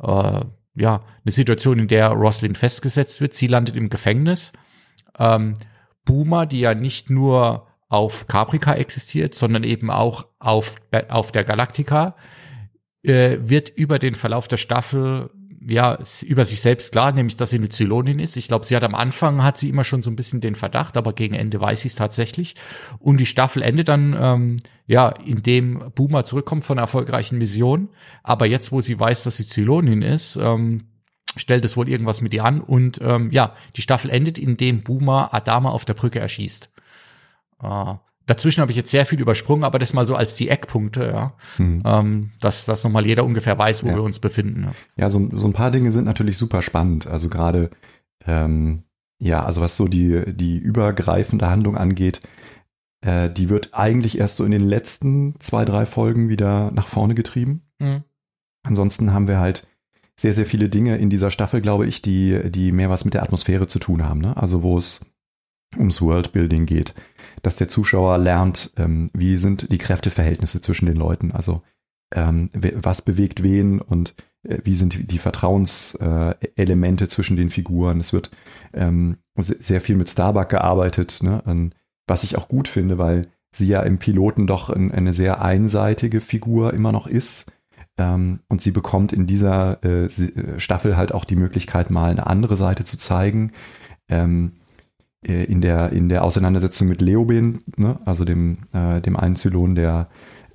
A: äh, ja eine Situation, in der Roslyn festgesetzt wird. Sie landet im Gefängnis. Ähm, Boomer, die ja nicht nur auf Caprica existiert, sondern eben auch auf, auf der Galactica, äh, wird über den Verlauf der Staffel ja, über sich selbst klar, nämlich, dass sie eine Zylonin ist. Ich glaube, sie hat am Anfang, hat sie immer schon so ein bisschen den Verdacht, aber gegen Ende weiß sie es tatsächlich. Und die Staffel endet dann, ähm, ja, indem Boomer zurückkommt von einer erfolgreichen Mission. Aber jetzt, wo sie weiß, dass sie Zylonin ist, ähm, stellt es wohl irgendwas mit ihr an. Und ähm, ja, die Staffel endet, indem Boomer Adama auf der Brücke erschießt. Äh, Dazwischen habe ich jetzt sehr viel übersprungen, aber das mal so als die Eckpunkte, ja. Mhm. Ähm, dass, dass nochmal jeder ungefähr weiß, wo ja. wir uns befinden.
B: Ja, ja so, so ein paar Dinge sind natürlich super spannend. Also gerade, ähm, ja, also was so die, die übergreifende Handlung angeht, äh, die wird eigentlich erst so in den letzten zwei, drei Folgen wieder nach vorne getrieben. Mhm. Ansonsten haben wir halt sehr, sehr viele Dinge in dieser Staffel, glaube ich, die, die mehr was mit der Atmosphäre zu tun haben. Ne? Also wo es ums Worldbuilding geht, dass der Zuschauer lernt, ähm, wie sind die Kräfteverhältnisse zwischen den Leuten, also ähm, was bewegt wen und äh, wie sind die Vertrauenselemente äh, zwischen den Figuren. Es wird ähm, sehr viel mit Starbuck gearbeitet, ne, an, was ich auch gut finde, weil sie ja im Piloten doch ein, eine sehr einseitige Figur immer noch ist. Ähm, und sie bekommt in dieser äh, Staffel halt auch die Möglichkeit, mal eine andere Seite zu zeigen. Ähm, äh, in der, in der Auseinandersetzung mit Leoben, ne, also dem, äh, dem einen Zylon, der,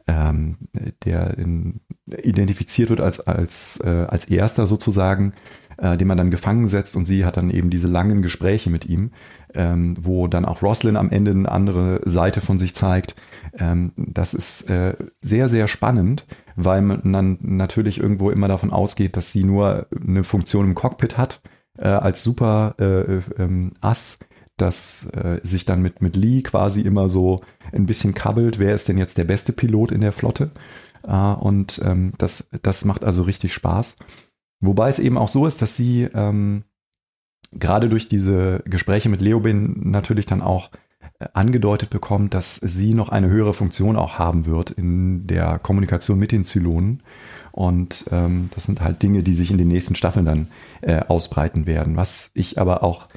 B: ähm, der in, identifiziert wird als, als, äh, als erster sozusagen, äh, den man dann gefangen setzt und sie hat dann eben diese langen Gespräche mit ihm, ähm, wo dann auch Roslyn am Ende eine andere Seite von sich zeigt. Ähm, das ist äh, sehr, sehr spannend, weil man dann natürlich irgendwo immer davon ausgeht, dass sie nur eine Funktion im Cockpit hat, äh, als super äh, ähm, Ass das äh, sich dann mit, mit Lee quasi immer so ein bisschen kabbelt, wer ist denn jetzt der beste Pilot in der Flotte. Äh, und ähm, das, das macht also richtig Spaß. Wobei es eben auch so ist, dass sie ähm, gerade durch diese Gespräche mit Leobin natürlich dann auch äh, angedeutet bekommt, dass sie noch eine höhere Funktion auch haben wird in der Kommunikation mit den Zylonen. Und ähm, das sind halt Dinge, die sich in den nächsten Staffeln dann äh, ausbreiten werden. Was ich aber auch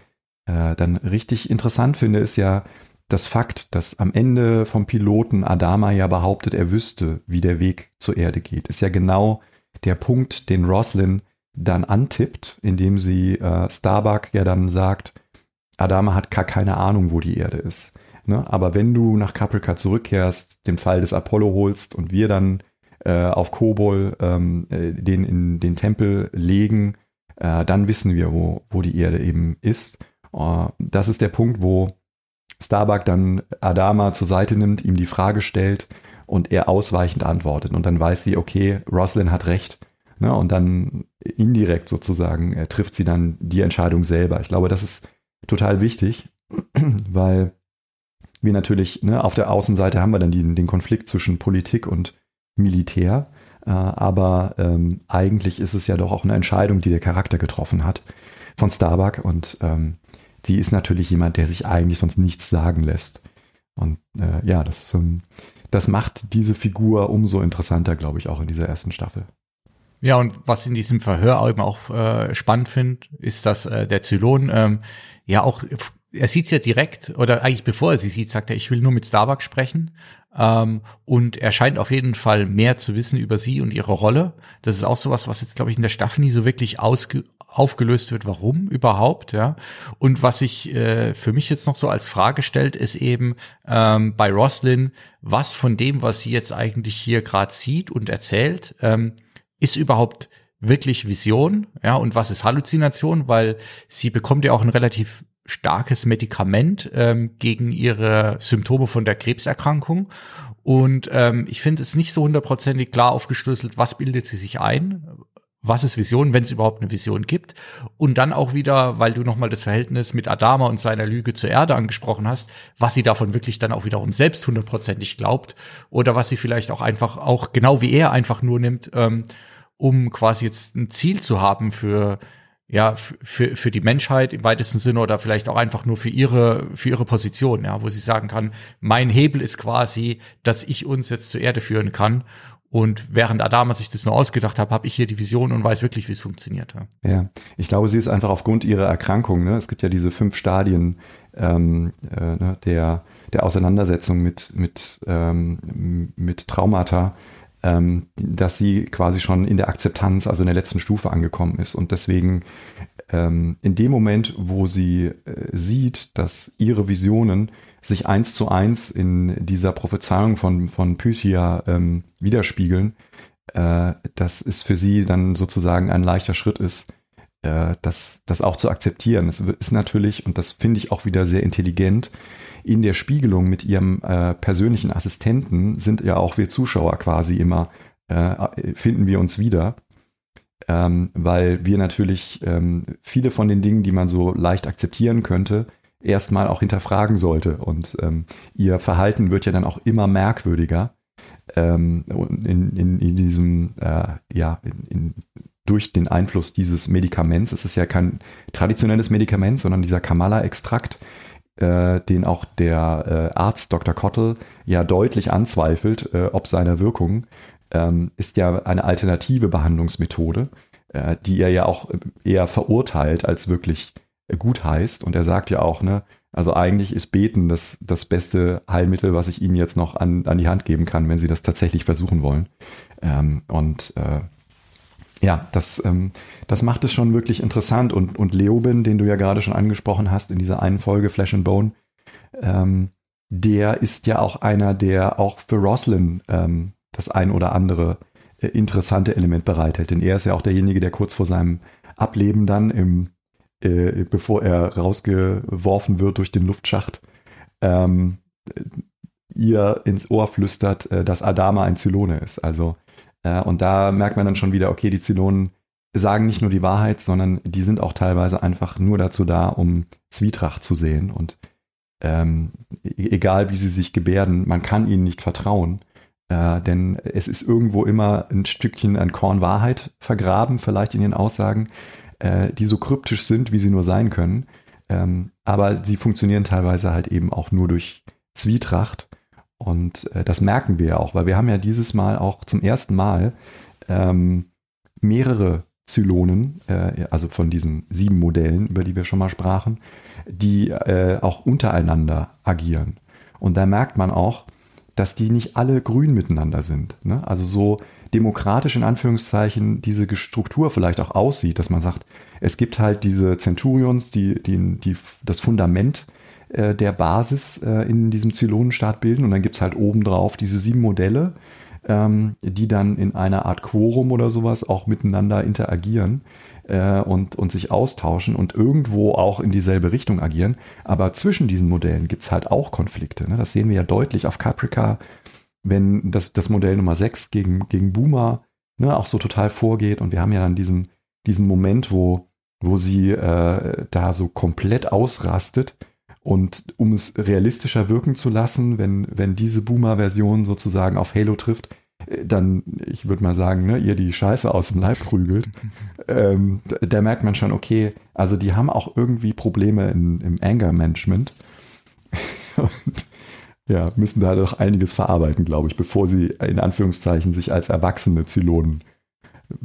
B: äh, dann richtig interessant finde, ist ja das Fakt, dass am Ende vom Piloten Adama ja behauptet, er wüsste, wie der Weg zur Erde geht. Ist ja genau der Punkt, den Roslyn dann antippt, indem sie äh, Starbuck ja dann sagt, Adama hat gar keine Ahnung, wo die Erde ist. Ne? Aber wenn du nach Caprica zurückkehrst, den Fall des Apollo holst und wir dann äh, auf Kobol ähm, äh, den in den Tempel legen, äh, dann wissen wir, wo, wo die Erde eben ist. Uh, das ist der Punkt, wo Starbuck dann Adama zur Seite nimmt, ihm die Frage stellt und er ausweichend antwortet. Und dann weiß sie, okay, Roslyn hat recht. Ne? Und dann indirekt sozusagen äh, trifft sie dann die Entscheidung selber. Ich glaube, das ist total wichtig, weil wir natürlich, ne, auf der Außenseite haben wir dann den, den Konflikt zwischen Politik und Militär. Äh, aber ähm, eigentlich ist es ja doch auch eine Entscheidung, die der Charakter getroffen hat von Starbuck. Und ähm, die ist natürlich jemand, der sich eigentlich sonst nichts sagen lässt. Und äh, ja, das, ähm, das macht diese Figur umso interessanter, glaube ich, auch in dieser ersten Staffel.
A: Ja, und was in diesem Verhör eben auch äh, spannend finde, ist, dass äh, der Zylon ähm, ja auch, er sieht's ja direkt, oder eigentlich bevor er sie sieht, sagt er, ich will nur mit Starbuck sprechen. Ähm, und er scheint auf jeden Fall mehr zu wissen über sie und ihre Rolle. Das ist auch sowas, was jetzt, glaube ich, in der Staffel nie so wirklich ausge aufgelöst wird, warum überhaupt, ja. Und was sich äh, für mich jetzt noch so als Frage stellt, ist eben ähm, bei Roslyn, was von dem, was sie jetzt eigentlich hier gerade sieht und erzählt, ähm, ist überhaupt wirklich Vision, ja, und was ist Halluzination, weil sie bekommt ja auch ein relativ starkes Medikament ähm, gegen ihre Symptome von der Krebserkrankung. Und ähm, ich finde es nicht so hundertprozentig klar aufgeschlüsselt, was bildet sie sich ein, was ist Vision, wenn es überhaupt eine Vision gibt. Und dann auch wieder, weil du nochmal das Verhältnis mit Adama und seiner Lüge zur Erde angesprochen hast, was sie davon wirklich dann auch wiederum selbst hundertprozentig glaubt oder was sie vielleicht auch einfach auch genau wie er einfach nur nimmt, ähm, um quasi jetzt ein Ziel zu haben für ja, für, für die Menschheit im weitesten Sinne oder vielleicht auch einfach nur für ihre, für ihre Position, ja, wo sie sagen kann, mein Hebel ist quasi, dass ich uns jetzt zur Erde führen kann und während Adama sich das nur ausgedacht hat, habe ich hier die Vision und weiß wirklich, wie es funktioniert.
B: Ja. ja, ich glaube, sie ist einfach aufgrund ihrer Erkrankung. Ne? Es gibt ja diese fünf Stadien ähm, äh, ne, der der Auseinandersetzung mit mit ähm, mit Traumata, ähm, dass sie quasi schon in der Akzeptanz, also in der letzten Stufe angekommen ist und deswegen ähm, in dem Moment, wo sie äh, sieht, dass ihre Visionen sich eins zu eins in dieser Prophezeiung von, von Pythia ähm, widerspiegeln, äh, dass es für sie dann sozusagen ein leichter Schritt ist, äh, das, das auch zu akzeptieren. Es ist natürlich, und das finde ich auch wieder sehr intelligent, in der Spiegelung mit ihrem äh, persönlichen Assistenten sind ja auch wir Zuschauer quasi immer, äh, finden wir uns wieder. Ähm, weil wir natürlich ähm, viele von den Dingen, die man so leicht akzeptieren könnte, erstmal auch hinterfragen sollte. Und ähm, ihr Verhalten wird ja dann auch immer merkwürdiger ähm, in, in, in diesem, äh, ja, in, in, durch den Einfluss dieses Medikaments. Es ist ja kein traditionelles Medikament, sondern dieser Kamala-Extrakt, äh, den auch der äh, Arzt Dr. Kottel ja deutlich anzweifelt, äh, ob seiner Wirkung, ähm, ist ja eine alternative Behandlungsmethode, äh, die er ja auch eher verurteilt als wirklich gut heißt. Und er sagt ja auch, ne, also eigentlich ist Beten das, das beste Heilmittel, was ich Ihnen jetzt noch an, an die Hand geben kann, wenn Sie das tatsächlich versuchen wollen. Ähm, und äh, ja, das, ähm, das macht es schon wirklich interessant. Und, und Leoben, den du ja gerade schon angesprochen hast in dieser einen Folge Flesh and Bone, ähm, der ist ja auch einer, der auch für Roslin ähm, das ein oder andere äh, interessante Element bereithält. Denn er ist ja auch derjenige, der kurz vor seinem Ableben dann im äh, bevor er rausgeworfen wird durch den Luftschacht, ähm, ihr ins Ohr flüstert, äh, dass Adama ein Zylone ist. Also, äh, und da merkt man dann schon wieder, okay, die Zylonen sagen nicht nur die Wahrheit, sondern die sind auch teilweise einfach nur dazu da, um Zwietracht zu sehen. Und ähm, e-, egal wie sie sich gebärden, man kann ihnen nicht vertrauen. Äh, denn es ist irgendwo immer ein Stückchen an Korn Wahrheit vergraben, vielleicht in ihren Aussagen äh, die so kryptisch sind, wie sie nur sein können. Ähm, aber sie funktionieren teilweise halt eben auch nur durch Zwietracht. Und äh, das merken wir ja auch, weil wir haben ja dieses Mal auch zum ersten Mal ähm, mehrere Zylonen, äh, also von diesen sieben Modellen, über die wir schon mal sprachen, die äh, auch untereinander agieren. Und da merkt man auch, dass die nicht alle grün miteinander sind. Ne? Also so demokratisch in Anführungszeichen diese Struktur vielleicht auch aussieht, dass man sagt, es gibt halt diese Centurions, die, die, die das Fundament äh, der Basis äh, in diesem Zylonenstaat bilden und dann gibt es halt obendrauf diese sieben Modelle, ähm, die dann in einer Art Quorum oder sowas auch miteinander interagieren äh, und, und sich austauschen und irgendwo auch in dieselbe Richtung agieren. Aber zwischen diesen Modellen gibt es halt auch Konflikte. Ne? Das sehen wir ja deutlich auf Caprica wenn das, das Modell Nummer 6 gegen, gegen Boomer ne, auch so total vorgeht. Und wir haben ja dann diesen, diesen Moment, wo, wo sie äh, da so komplett ausrastet. Und um es realistischer wirken zu lassen, wenn, wenn diese Boomer-Version sozusagen auf Halo trifft, äh, dann, ich würde mal sagen, ne, ihr die Scheiße aus dem Leib prügelt, ähm, da, da, merkt man schon, okay, also die haben auch irgendwie Probleme in, im Anger-Management. Und ja, müssen da doch einiges verarbeiten, glaube ich, bevor sie in Anführungszeichen sich als erwachsene Zylonen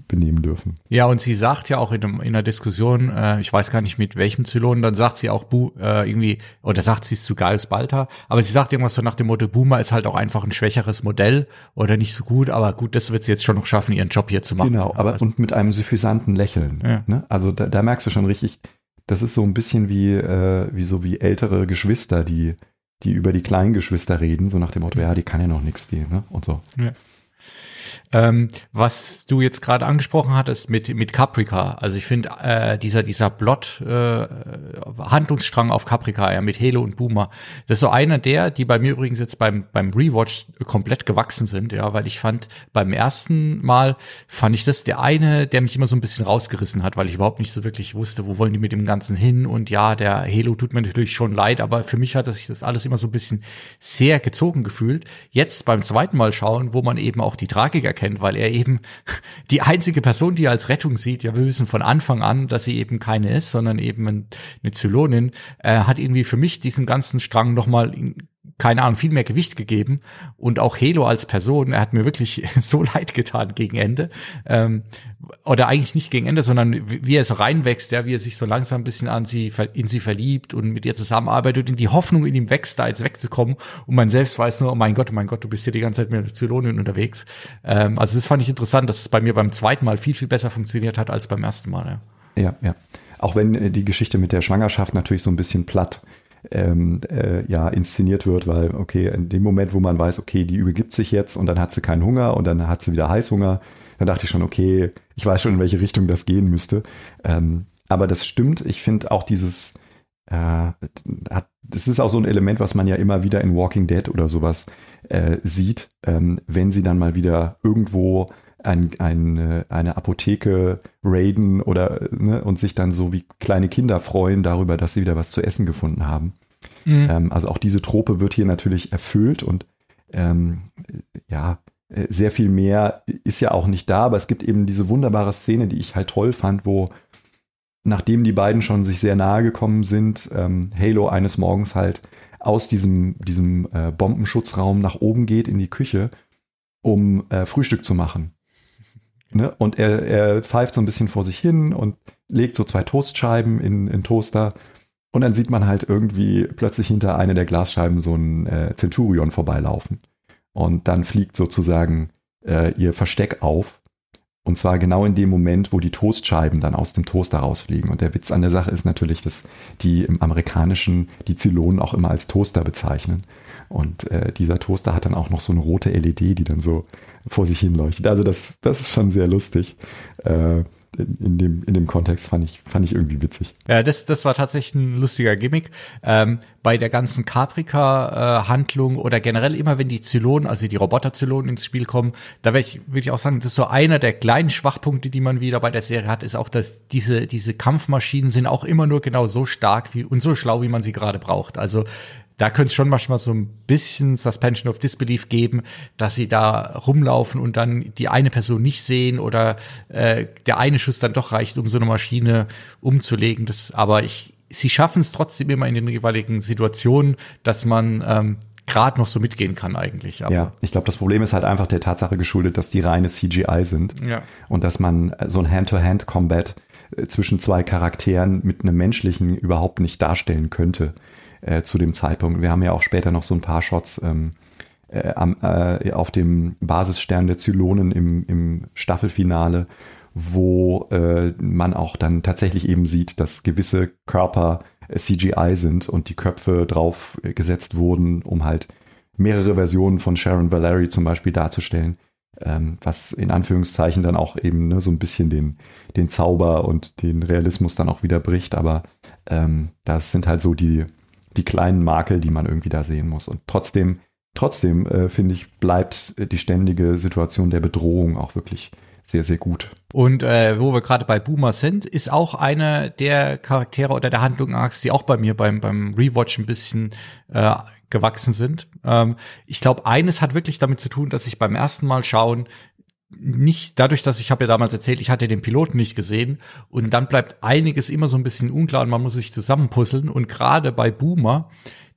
B: benehmen dürfen.
A: Ja, und sie sagt ja auch in, einem, in einer Diskussion, äh, ich weiß gar nicht mit welchem Zylonen, dann sagt sie auch Bu, äh, irgendwie, oder sagt sie es zu Gaius Balta, aber sie sagt irgendwas so nach dem Motto, Boomer ist halt auch einfach ein schwächeres Modell oder nicht so gut, aber gut, das wird sie jetzt schon noch schaffen, ihren Job hier zu machen.
B: Genau, aber also, und mit einem suffisanten Lächeln. Ja. Ne? Also da, da merkst du schon richtig, das ist so ein bisschen wie, äh, wie so wie ältere Geschwister, die die über die kleinen Geschwister reden, so nach dem Motto, ja, die kann ja noch nichts, die, ne? Und so. Ja.
A: Ähm, was du jetzt gerade angesprochen hattest mit mit Caprica, also ich finde äh, dieser dieser Blot äh, Handlungsstrang auf Caprica, ja mit Halo und Boomer, das ist so einer der, die bei mir übrigens jetzt beim beim Rewatch komplett gewachsen sind, ja, weil ich fand beim ersten Mal fand ich das der eine, der mich immer so ein bisschen rausgerissen hat, weil ich überhaupt nicht so wirklich wusste, wo wollen die mit dem Ganzen hin? Und ja, der Halo tut mir natürlich schon leid, aber für mich hat sich das alles immer so ein bisschen sehr gezogen gefühlt. Jetzt beim zweiten Mal schauen, wo man eben auch die Tragik erkennt, weil er eben die einzige Person, die er als Rettung sieht, ja, wir wissen von Anfang an, dass sie eben keine ist, sondern eben eine Zylonin, äh, hat irgendwie für mich diesen ganzen Strang nochmal keine Ahnung, viel mehr Gewicht gegeben. Und auch Halo als Person, er hat mir wirklich so leid getan gegen Ende. Ähm, oder eigentlich nicht gegen Ende, sondern wie er so reinwächst, ja, wie er sich so langsam ein bisschen an sie, in sie verliebt und mit ihr zusammenarbeitet und die Hoffnung in ihm wächst, da jetzt wegzukommen. Und man selbst weiß nur, oh mein Gott, oh mein Gott, du bist hier die ganze Zeit mit der Zylonin unterwegs. Ähm, also das fand ich interessant, dass es bei mir beim zweiten Mal viel, viel besser funktioniert hat als beim ersten Mal.
B: Ja, ja. ja. Auch wenn äh, die Geschichte mit der Schwangerschaft natürlich so ein bisschen platt ähm, äh, ja, inszeniert wird, weil, okay, in dem Moment, wo man weiß, okay, die übergibt sich jetzt und dann hat sie keinen Hunger und dann hat sie wieder Heißhunger, dann dachte ich schon, okay, ich weiß schon, in welche Richtung das gehen müsste. Ähm, aber das stimmt, ich finde auch dieses, äh, hat, das ist auch so ein Element, was man ja immer wieder in Walking Dead oder sowas äh, sieht, ähm, wenn sie dann mal wieder irgendwo ein, ein, eine Apotheke raiden oder ne, und sich dann so wie kleine Kinder freuen darüber, dass sie wieder was zu essen gefunden haben. Mhm. Ähm, also auch diese Trope wird hier natürlich erfüllt und ähm, ja, äh, sehr viel mehr ist ja auch nicht da, aber es gibt eben diese wunderbare Szene, die ich halt toll fand, wo nachdem die beiden schon sich sehr nahe gekommen sind, ähm, Halo eines Morgens halt aus diesem, diesem äh, Bombenschutzraum nach oben geht in die Küche, um äh, Frühstück zu machen. Ne? Und er, er pfeift so ein bisschen vor sich hin und legt so zwei Toastscheiben in, in Toaster. Und dann sieht man halt irgendwie plötzlich hinter einer der Glasscheiben so ein äh, Centurion vorbeilaufen. Und dann fliegt sozusagen äh, ihr Versteck auf. Und zwar genau in dem Moment, wo die Toastscheiben dann aus dem Toaster rausfliegen. Und der Witz an der Sache ist natürlich, dass die im amerikanischen die Zylonen auch immer als Toaster bezeichnen. Und äh, dieser Toaster hat dann auch noch so eine rote LED, die dann so vor sich hin leuchtet. Also das, das ist schon sehr lustig. Äh, in dem, in dem Kontext fand ich, fand ich irgendwie witzig.
A: Ja, das, das war tatsächlich ein lustiger Gimmick. Ähm, bei der ganzen Caprica-Handlung äh, oder generell immer, wenn die Zylonen, also die Roboter-Zylonen ins Spiel kommen, da würde ich, würd ich auch sagen, das ist so einer der kleinen Schwachpunkte, die man wieder bei der Serie hat, ist auch, dass diese, diese Kampfmaschinen sind auch immer nur genau so stark wie und so schlau, wie man sie gerade braucht. Also da könnte es schon manchmal so ein bisschen Suspension of Disbelief geben, dass sie da rumlaufen und dann die eine Person nicht sehen oder äh, der eine Schuss dann doch reicht, um so eine Maschine umzulegen. Das, aber ich, sie schaffen es trotzdem immer in den jeweiligen Situationen, dass man ähm, gerade noch so mitgehen kann eigentlich.
B: Aber ja, ich glaube, das Problem ist halt einfach der Tatsache geschuldet, dass die reine CGI sind ja. und dass man so ein Hand-to-Hand-Combat äh, zwischen zwei Charakteren mit einem menschlichen überhaupt nicht darstellen könnte äh, zu dem Zeitpunkt. Wir haben ja auch später noch so ein paar Shots ähm, äh, am, äh, auf dem Basisstern der Zylonen im, im Staffelfinale, wo äh, man auch dann tatsächlich eben sieht, dass gewisse Körper äh, CGI sind und die Köpfe drauf gesetzt wurden, um halt mehrere Versionen von Sharon Valery zum Beispiel darzustellen, ähm, was in Anführungszeichen dann auch eben ne, so ein bisschen den, den Zauber und den Realismus dann auch wieder bricht. Aber ähm, das sind halt so die, die kleinen Makel, die man irgendwie da sehen muss. Und trotzdem, trotzdem äh, finde ich, bleibt die ständige Situation der Bedrohung auch wirklich sehr, sehr gut.
A: Und äh, wo wir gerade bei Boomer sind, ist auch eine der Charaktere oder der Handlungsachs, die auch bei mir beim, beim Rewatch ein bisschen äh, gewachsen sind. Ähm, ich glaube, eines hat wirklich damit zu tun, dass ich beim ersten Mal schauen nicht dadurch, dass ich habe ja damals erzählt, ich hatte den Piloten nicht gesehen und dann bleibt einiges immer so ein bisschen unklar und man muss sich zusammenpuzzeln und gerade bei Boomer,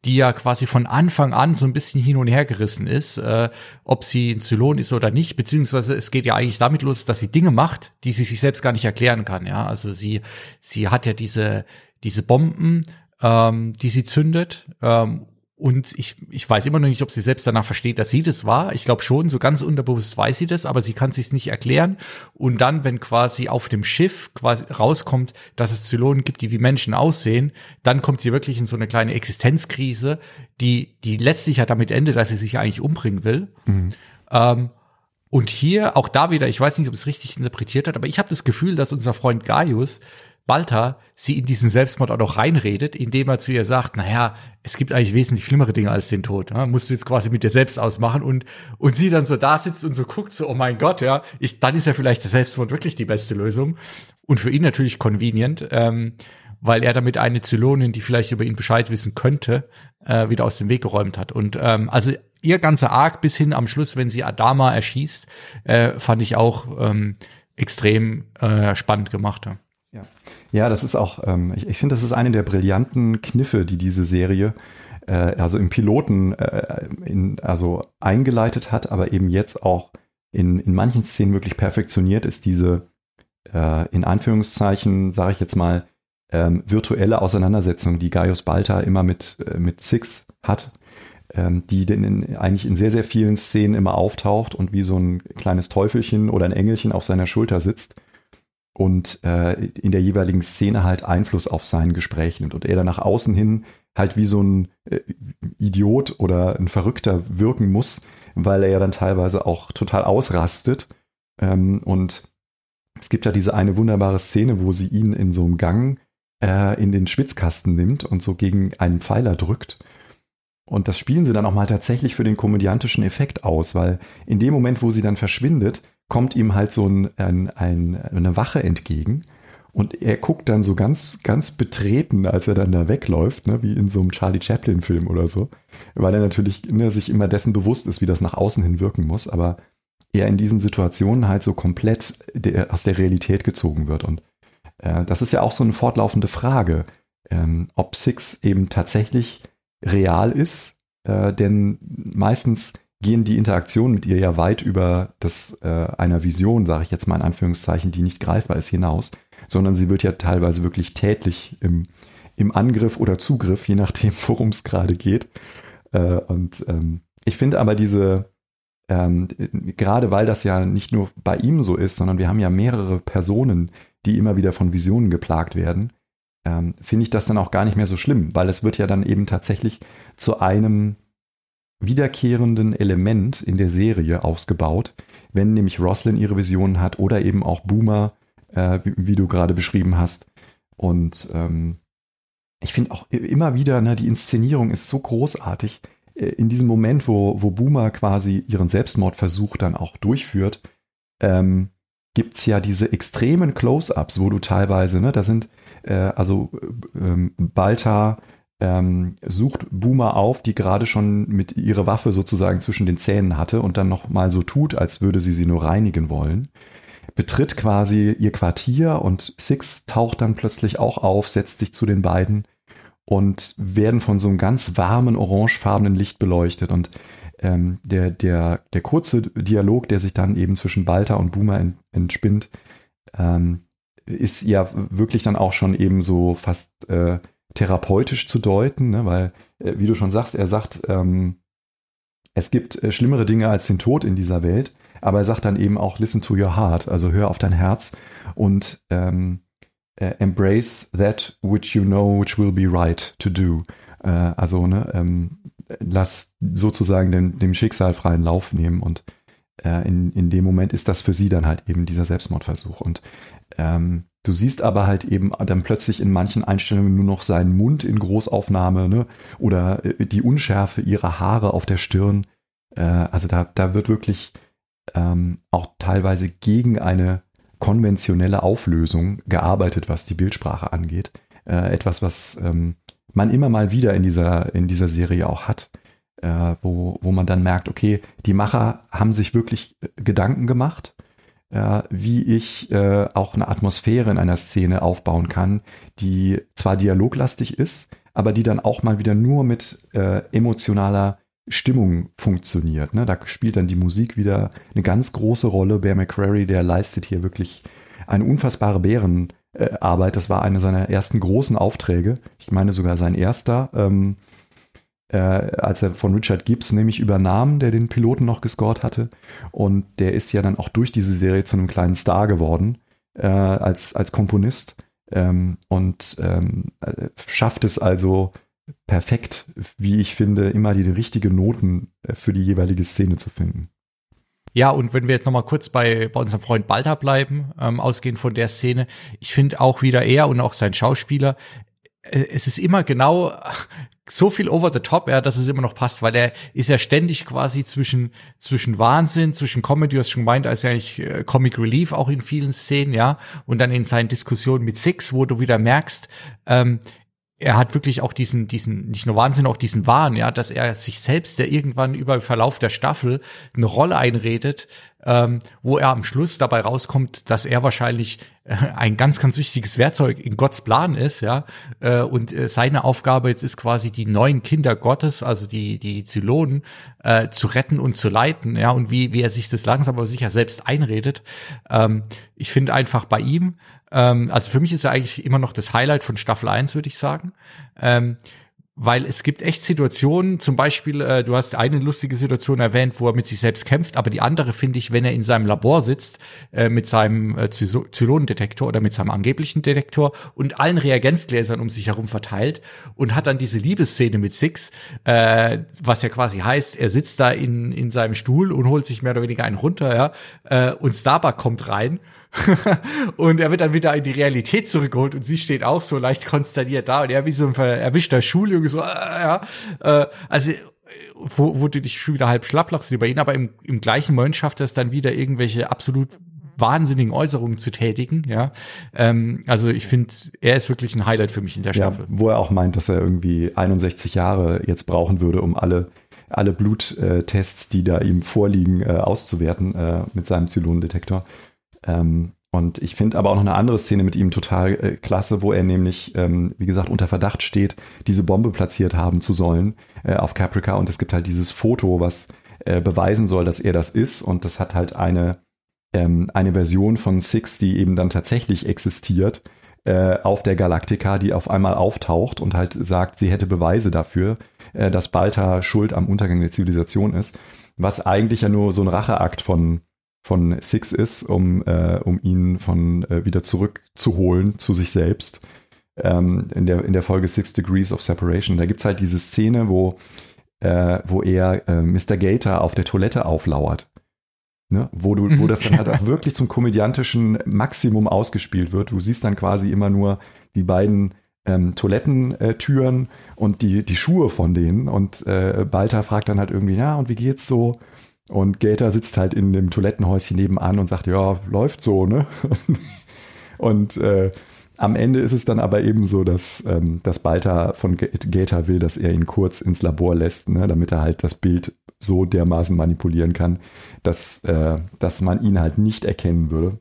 A: die ja quasi von Anfang an so ein bisschen hin und her gerissen ist, äh, ob sie ein Zylon ist oder nicht, beziehungsweise es geht ja eigentlich damit los, dass sie Dinge macht, die sie sich selbst gar nicht erklären kann, ja, also sie sie hat ja diese diese Bomben, ähm, die sie zündet ähm, und ich, ich weiß immer noch nicht, ob sie selbst danach versteht, dass sie das war. Ich glaube schon, so ganz unterbewusst weiß sie das, aber sie kann sich nicht erklären. Und dann, wenn quasi auf dem Schiff quasi rauskommt, dass es Zylonen gibt, die wie Menschen aussehen, dann kommt sie wirklich in so eine kleine Existenzkrise, die, die letztlich ja damit endet, dass sie sich eigentlich umbringen will. Mhm. Ähm, Und hier, auch da wieder, ich weiß nicht, ob es richtig interpretiert hat, aber ich habe das Gefühl, dass unser Freund Gaius Balta sie in diesen Selbstmord auch noch reinredet, indem er zu ihr sagt, naja, es gibt eigentlich wesentlich schlimmere Dinge als den Tod. Ja? Musst du jetzt quasi mit dir selbst ausmachen und, und sie dann so da sitzt und so guckt, so, oh mein Gott, ja, ich, dann ist ja vielleicht der Selbstmord wirklich die beste Lösung. Und für ihn natürlich convenient, ähm, weil er damit eine Zylonin, die vielleicht über ihn Bescheid wissen könnte, äh, wieder aus dem Weg geräumt hat. Und ähm, also ihr ganzer Arc bis hin am Schluss, wenn sie Adama erschießt, äh, fand ich auch ähm, extrem äh, spannend gemacht.
B: Ja, ja. Das ist auch, ähm, ich, ich finde, das ist eine der brillanten Kniffe, die diese Serie äh, also im Piloten äh, in, also eingeleitet hat, aber eben jetzt auch in, in manchen Szenen wirklich perfektioniert ist, diese äh, in Anführungszeichen, sage ich jetzt mal, ähm, virtuelle Auseinandersetzung, die Gaius Balta immer mit, äh, mit Six hat, ähm, die denn in, eigentlich in sehr, sehr vielen Szenen immer auftaucht und wie so ein kleines Teufelchen oder ein Engelchen auf seiner Schulter sitzt und äh, in der jeweiligen Szene halt Einfluss auf sein Gespräch nimmt und er dann nach außen hin halt wie so ein äh, Idiot oder ein Verrückter wirken muss, weil er ja dann teilweise auch total ausrastet. Ähm, und es gibt ja diese eine wunderbare Szene, wo sie ihn in so einem Gang äh, in den Schwitzkasten nimmt und so gegen einen Pfeiler drückt. Und das spielen sie dann auch mal tatsächlich für den komödiantischen Effekt aus, weil in dem Moment, wo sie dann verschwindet, kommt ihm halt so ein, ein, ein, eine Wache entgegen. Und er guckt dann so ganz, ganz betreten, als er dann da wegläuft, ne, wie in so einem Charlie Chaplin-Film oder so. Weil er natürlich ne, sich immer dessen bewusst ist, wie das nach außen hin wirken muss, aber er in diesen Situationen halt so komplett der, aus der Realität gezogen wird. Und äh, das ist ja auch so eine fortlaufende Frage, ähm, ob Six eben tatsächlich real ist, äh, denn meistens gehen die Interaktionen mit ihr ja weit über das äh, einer Vision, sage ich jetzt mal in Anführungszeichen, die nicht greifbar ist, hinaus, sondern sie wird ja teilweise wirklich tätlich im, im Angriff oder Zugriff, je nachdem, worum es gerade geht. Äh, und ähm, ich finde aber diese, ähm, gerade weil das ja nicht nur bei ihm so ist, sondern wir haben ja mehrere Personen, die immer wieder von Visionen geplagt werden, ähm, finde ich das dann auch gar nicht mehr so schlimm, weil es wird ja dann eben tatsächlich zu einem wiederkehrenden Element in der Serie ausgebaut, wenn nämlich Roslyn ihre Visionen hat oder eben auch Boomer, äh, wie, wie, du gerade beschrieben hast. Und ähm, ich finde auch immer wieder, ne, die Inszenierung ist so großartig. Äh, in diesem Moment, wo, wo Boomer quasi ihren Selbstmordversuch dann auch durchführt, ähm, gibt es ja diese extremen Close-ups, wo du teilweise, ne, da sind äh, also ähm, Balta ähm, sucht Boomer auf, die gerade schon mit ihrer Waffe sozusagen zwischen den Zähnen hatte und dann noch mal so tut, als würde sie sie nur reinigen wollen. Betritt quasi ihr Quartier und Six taucht dann plötzlich auch auf, setzt sich zu den beiden und werden von so einem ganz warmen orangefarbenen Licht beleuchtet und ähm, der, der, der kurze Dialog, der sich dann eben zwischen Balta und Boomer entspinnt, ähm, ist ja wirklich dann auch schon eben so fast äh, therapeutisch zu deuten, ne? weil, äh, wie du schon sagst, er sagt, ähm, es gibt äh, schlimmere Dinge als den Tod in dieser Welt, aber er sagt dann eben auch, listen to your heart, also hör auf dein Herz und ähm, äh, embrace that which you know which will be right to do. Äh, also, ne, ähm, lass sozusagen dem, dem Schicksal freien Lauf nehmen und äh, in, in dem Moment ist das für sie dann halt eben dieser Selbstmordversuch. Und ähm, du siehst aber halt eben dann plötzlich in manchen Einstellungen nur noch seinen Mund in Großaufnahme ne? oder äh, die Unschärfe ihrer Haare auf der Stirn. Äh, also da, da wird wirklich ähm, auch teilweise gegen eine konventionelle Auflösung gearbeitet, was die Bildsprache angeht. Äh, etwas, was ähm, man immer mal wieder in dieser, in dieser Serie auch hat, äh, wo, wo man dann merkt, okay, die Macher haben sich wirklich äh, Gedanken gemacht äh, wie ich äh, auch eine Atmosphäre in einer Szene aufbauen kann, die zwar dialoglastig ist, aber die dann auch mal wieder nur mit äh, emotionaler Stimmung funktioniert. Ne? Da spielt dann die Musik wieder eine ganz große Rolle. Bear McCrary, der leistet hier wirklich eine unfassbare Bärenarbeit. Das war einer seiner ersten großen Aufträge. Ich meine sogar sein erster. Ähm, äh, als er von Richard Gibbs nämlich übernahm, der den Piloten noch gescored hatte. Und der ist ja dann auch durch diese Serie zu einem kleinen Star geworden äh, als, als Komponist ähm, und ähm, äh, schafft es also perfekt, wie ich finde, immer die richtigen Noten äh, für die jeweilige Szene zu finden.
A: Ja, und wenn wir jetzt nochmal kurz bei, bei unserem Freund Balta bleiben, ähm, ausgehend von der Szene, ich finde auch wieder er und auch sein Schauspieler, es ist immer genau so viel over the top, ja, dass es immer noch passt, weil er ist ja ständig quasi zwischen, zwischen Wahnsinn, zwischen Comedy, du hast schon gemeint, als ja eigentlich äh, Comic Relief auch in vielen Szenen, ja, und dann in seinen Diskussionen mit Six, wo du wieder merkst, ähm, er hat wirklich auch diesen, diesen, nicht nur Wahnsinn, auch diesen Wahn, ja, dass er sich selbst ja irgendwann über den Verlauf der Staffel eine Rolle einredet, ähm, wo er am Schluss dabei rauskommt, dass er wahrscheinlich äh, ein ganz, ganz wichtiges Werkzeug in Gottes Plan ist, ja. Äh, und äh, seine Aufgabe jetzt ist quasi die neuen Kinder Gottes, also die, die Zylonen, äh, zu retten und zu leiten, ja, und wie, wie er sich das langsam aber sicher selbst einredet. Ähm, ich finde einfach bei ihm, ähm, also für mich ist er eigentlich immer noch das Highlight von Staffel 1, würde ich sagen. Ähm, weil es gibt echt Situationen, zum Beispiel, äh, du hast eine lustige Situation erwähnt, wo er mit sich selbst kämpft, aber die andere finde ich, wenn er in seinem Labor sitzt, äh, mit seinem äh, Zylonendetektor oder mit seinem angeblichen Detektor und allen Reagenzgläsern um sich herum verteilt und hat dann diese Liebesszene mit Six, äh, was ja quasi heißt, er sitzt da in, in seinem Stuhl und holt sich mehr oder weniger einen runter, ja, äh, und Starbuck kommt rein und er wird dann wieder in die Realität zurückgeholt und sie steht auch so leicht konsterniert da und er wie so ein erwischter Schuljunge so, äh, ja, äh, also wo, wo du dich schon wieder halb schlapp lachst über ihn, aber im, im gleichen Moment schafft er es dann wieder irgendwelche absolut wahnsinnigen Äußerungen zu tätigen, ja. Ähm, also ich finde, er ist wirklich ein Highlight für mich in der Staffel.
B: Ja, wo er auch meint, dass er irgendwie 61 Jahre jetzt brauchen würde, um alle alle Bluttests, die da ihm vorliegen, äh, auszuwerten äh, mit seinem Zylonendetektor. Ähm, und ich finde aber auch noch eine andere Szene mit ihm total äh, klasse, wo er nämlich, ähm, wie gesagt, unter Verdacht steht, diese Bombe platziert haben zu sollen äh, auf Caprica. Und es gibt halt dieses Foto, was äh, beweisen soll, dass er das ist. Und das hat halt eine, ähm, eine Version von Six, die eben dann tatsächlich existiert, äh, auf der Galaktika, die auf einmal auftaucht und halt sagt, sie hätte Beweise dafür, äh, dass Balta schuld am Untergang der Zivilisation ist. Was eigentlich ja nur so ein Racheakt von von Six ist, um, äh, um ihn von äh, wieder zurückzuholen zu sich selbst. Ähm, in, der, in der Folge Six Degrees of Separation. Da gibt's halt diese Szene, wo, äh, wo er äh, Mr. Gator auf der Toilette auflauert. Ne? Wo, du, wo das dann halt auch wirklich zum komödiantischen Maximum ausgespielt wird. Du siehst dann quasi immer nur die beiden ähm, Toilettentüren und die, die Schuhe von denen. Und äh, Balta fragt dann halt irgendwie, ja, und wie geht's so? Und Gator sitzt halt in dem Toilettenhäuschen nebenan und sagt, ja, läuft so, ne? und äh, am Ende ist es dann aber eben so, dass, ähm, dass Balta von Gator will, dass er ihn kurz ins Labor lässt, ne, damit er halt das Bild so dermaßen manipulieren kann, dass, äh, dass man ihn halt nicht erkennen würde.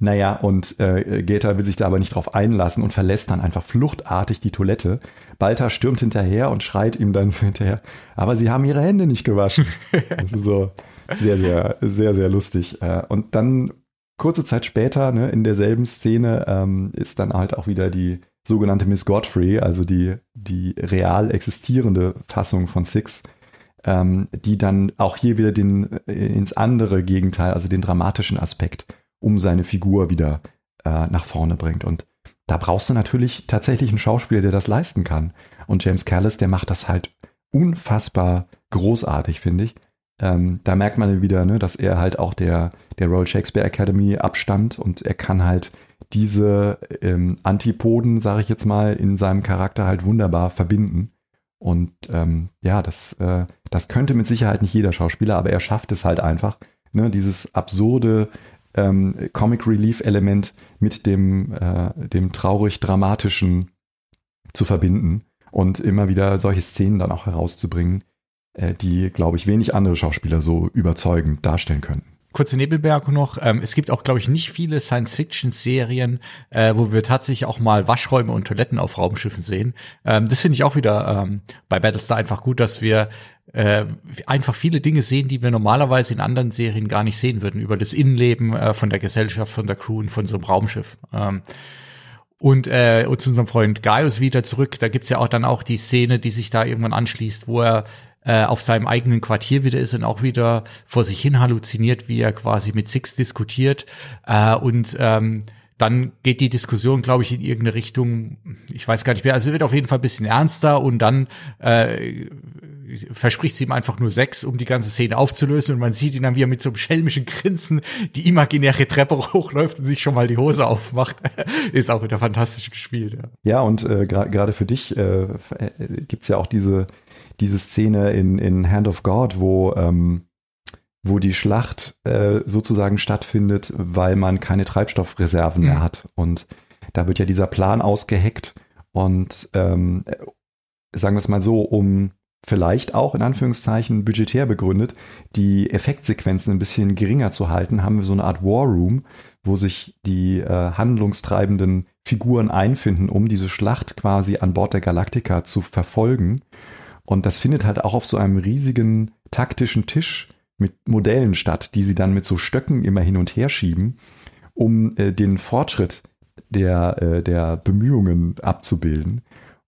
B: Naja, und äh, Gator will sich da aber nicht drauf einlassen und verlässt dann einfach fluchtartig die Toilette. Balta stürmt hinterher und schreit ihm dann hinterher, aber sie haben ihre Hände nicht gewaschen. das ist so sehr, sehr, sehr, sehr lustig. Äh, und dann kurze Zeit später, ne, in derselben Szene, ähm, ist dann halt auch wieder die sogenannte Miss Godfrey, also die, die real existierende Fassung von Six, ähm, die dann auch hier wieder den, äh, ins andere Gegenteil, also den dramatischen Aspekt um seine Figur wieder äh, nach vorne bringt. Und da brauchst du natürlich tatsächlich einen Schauspieler, der das leisten kann. Und James Callis, der macht das halt unfassbar großartig, finde ich. Ähm, da merkt man wieder, ne, dass er halt auch der, der Royal Shakespeare Academy abstammt und er kann halt diese ähm, Antipoden, sage ich jetzt mal, in seinem Charakter halt wunderbar verbinden. Und ähm, ja, das, äh, das könnte mit Sicherheit nicht jeder Schauspieler, aber er schafft es halt einfach, ne, dieses absurde, ähm, Comic Relief Element mit dem, äh, dem traurig dramatischen zu verbinden und immer wieder solche Szenen dann auch herauszubringen, äh, die, glaube ich, wenig andere Schauspieler so überzeugend darstellen können
A: kurze Nebelberg noch. Ähm, es gibt auch, glaube ich, nicht viele Science-Fiction-Serien, äh, wo wir tatsächlich auch mal Waschräume und Toiletten auf Raumschiffen sehen. Ähm, das finde ich auch wieder ähm, bei Battlestar einfach gut, dass wir äh, einfach viele Dinge sehen, die wir normalerweise in anderen Serien gar nicht sehen würden, über das Innenleben äh, von der Gesellschaft, von der Crew und von so einem Raumschiff. Ähm, und, äh, und zu unserem Freund Gaius wieder zurück, da gibt's ja auch dann auch die Szene, die sich da irgendwann anschließt, wo er äh, auf seinem eigenen Quartier wieder ist und auch wieder vor sich hin halluziniert, wie er quasi mit Six diskutiert. Äh, und ähm, dann geht die Diskussion, glaube ich, in irgendeine Richtung, ich weiß gar nicht mehr, also wird auf jeden Fall ein bisschen ernster und dann äh, verspricht sie ihm einfach nur sechs, um die ganze Szene aufzulösen und man sieht ihn dann, wie er mit so einem schelmischen Grinsen die imaginäre Treppe hochläuft und sich schon mal die Hose aufmacht. Ist auch wieder fantastisch gespielt. Ja,
B: ja und äh, gerade für dich äh, äh, gibt's ja auch diese, diese Szene in, in Hand of God, wo ähm, wo die Schlacht äh, sozusagen stattfindet, weil man keine Treibstoffreserven mhm. mehr hat. Und da wird ja dieser Plan ausgeheckt und ähm, sagen wir es mal so, um vielleicht auch in Anführungszeichen budgetär begründet, die Effektsequenzen ein bisschen geringer zu halten, haben wir so eine Art War Room, wo sich die äh, handlungstreibenden Figuren einfinden, um diese Schlacht quasi an Bord der Galactica zu verfolgen. Und das findet halt auch auf so einem riesigen taktischen Tisch mit Modellen statt, die sie dann mit so Stöcken immer hin und her schieben, um äh, den Fortschritt der, äh, der Bemühungen abzubilden.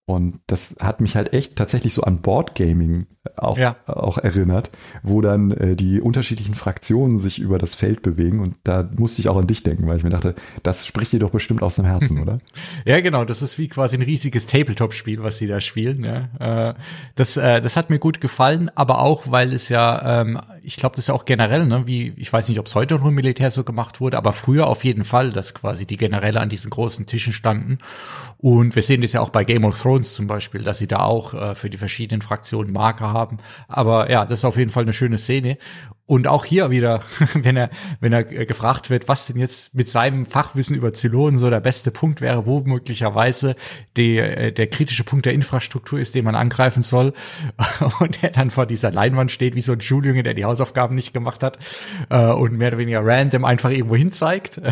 B: Und das hat mich halt echt tatsächlich so an Boardgaming auch, ja. auch erinnert, wo dann äh, die unterschiedlichen Fraktionen sich über das Feld bewegen. Und da musste ich auch an dich denken, weil ich mir dachte, das spricht dir doch bestimmt aus dem Herzen, oder?
A: ja, genau. Das ist wie quasi ein riesiges Tabletop-Spiel, was sie da spielen. Ja. Äh, das, äh, das hat mir gut gefallen, aber auch, weil es ja, ähm, ich glaube, das ist ja auch generell, ne, wie, ich weiß nicht, ob es heute noch im Militär so gemacht wurde, aber früher auf jeden Fall, dass quasi die Generäle an diesen großen Tischen standen. Und wir sehen das ja auch bei Game of Thrones zum Beispiel, dass sie da auch äh, für die verschiedenen Fraktionen Marker haben. Aber ja, das ist auf jeden Fall eine schöne Szene. Und auch hier wieder, wenn er, wenn er gefragt wird, was denn jetzt mit seinem Fachwissen über Zylonen so der beste Punkt wäre, wo möglicherweise die, äh, der kritische Punkt der Infrastruktur ist, den man angreifen soll. Und er dann vor dieser Leinwand steht, wie so ein Schuljunge, der die Hausaufgaben nicht gemacht hat äh, und mehr oder weniger random einfach irgendwo hin zeigt.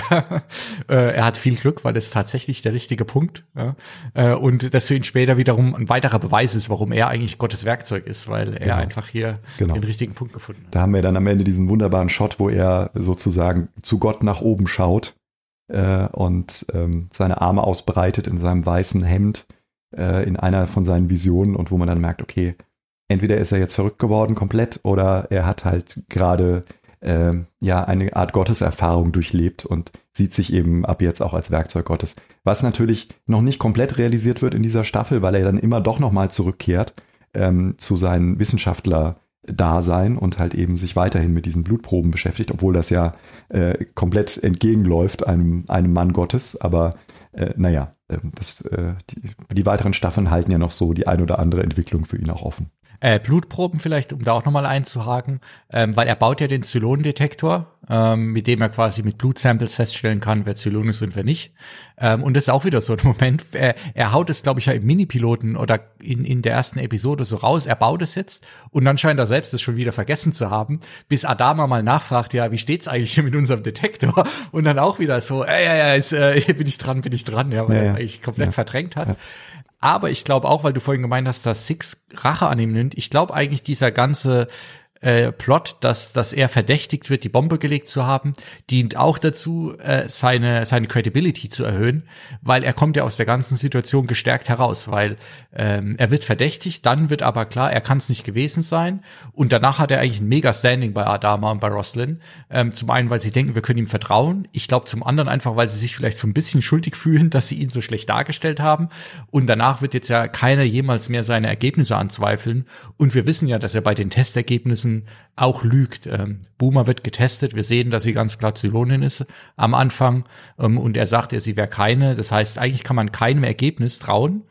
A: Äh, er hat viel Glück, weil es tatsächlich der richtige Punkt. Und das für ihn später wiederum ein weiterer Beweis ist, warum er eigentlich Gottes Werkzeug ist, weil er genau. einfach hier genau. den richtigen Punkt gefunden hat.
B: Da haben wir dann am Ende diesen wunderbaren Shot, wo er sozusagen zu Gott nach oben schaut äh, und ähm, seine Arme ausbreitet in seinem weißen Hemd äh, in einer von seinen Visionen und wo man dann merkt, okay, entweder ist er jetzt verrückt geworden komplett oder er hat halt gerade äh, ja eine Art Gotteserfahrung durchlebt und sieht sich eben ab jetzt auch als Werkzeug Gottes. Was natürlich noch nicht komplett realisiert wird in dieser Staffel, weil er dann immer doch nochmal zurückkehrt ähm, zu seinen Wissenschaftler Dasein und halt eben sich weiterhin mit diesen Blutproben beschäftigt, obwohl das ja äh, komplett entgegenläuft einem, einem Mann Gottes. Aber äh, naja, äh, das, äh, die, die weiteren Staffeln halten ja noch so die ein oder andere Entwicklung für ihn auch offen.
A: Äh, Blutproben vielleicht, um da auch nochmal einzuhaken, ähm, weil er baut ja den Zylonendetektor, ähm, mit dem er quasi mit Blutsamples feststellen kann, wer Zylon ist und wer nicht. Ähm, und das ist auch wieder so ein Moment, er, er haut es, glaube ich, ja im Mini-Piloten oder in, in der ersten Episode so raus, er baut es jetzt und dann scheint er selbst es schon wieder vergessen zu haben, bis Adama mal nachfragt, ja, wie steht's eigentlich hier mit unserem Detektor? Und dann auch wieder so, ja, ja, ja, ist, äh, bin ich dran, bin ich dran, ja, weil ja, ja. er eigentlich komplett ja. verdrängt hat. Aber ich glaube auch, weil du vorhin gemeint hast, dass Six Rache an ihm nimmt, ich glaube eigentlich dieser ganze äh, Plot, dass, dass er verdächtigt wird, die Bombe gelegt zu haben, dient auch dazu, äh, seine, seine Credibility zu erhöhen, weil er kommt ja aus der ganzen Situation gestärkt heraus, weil ähm, er wird verdächtigt, dann wird aber klar, er kann es nicht gewesen sein und danach hat er eigentlich ein mega Standing bei Adama und bei Roslyn. Ähm, zum einen, weil sie denken, wir können ihm vertrauen. Ich glaube zum anderen einfach, weil sie sich vielleicht so ein bisschen schuldig fühlen, dass sie ihn so schlecht dargestellt haben und danach wird jetzt ja keiner jemals mehr seine Ergebnisse anzweifeln und wir wissen ja, dass er bei den Testergebnissen Wissen auch lügt. Ähm, Boomer wird getestet. Wir sehen, dass sie ganz klar Zylonin ist am Anfang. Ähm, und er sagt ja, sie wäre keine. Das heißt, eigentlich kann man keinem Ergebnis trauen.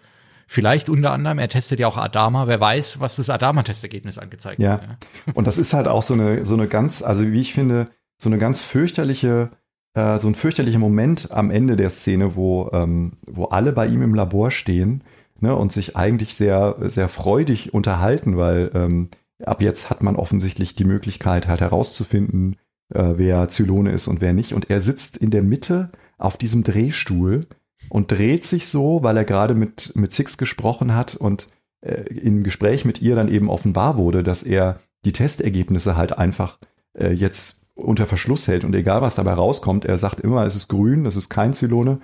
A: Vielleicht unter anderem, er testet ja auch Adama. Wer weiß, was das Adama-Testergebnis angezeigt
B: ja. hat. Ja. Und das ist halt auch so eine, so eine ganz, also wie ich finde, so eine ganz fürchterliche, äh, so ein fürchterlicher Moment am Ende der Szene, wo, ähm, wo alle bei ihm im Labor stehen ne, und sich eigentlich sehr, sehr freudig unterhalten, weil ähm, ab jetzt hat man offensichtlich die Möglichkeit halt herauszufinden, äh, wer Zylone ist und wer nicht. Und er sitzt in der Mitte auf diesem Drehstuhl und dreht sich so, weil er gerade mit, mit Six gesprochen hat und äh, im Gespräch mit ihr dann eben offenbar wurde, dass er die Testergebnisse halt einfach äh, jetzt unter Verschluss hält und egal was dabei rauskommt, er sagt immer, es ist grün, das ist kein Zylone,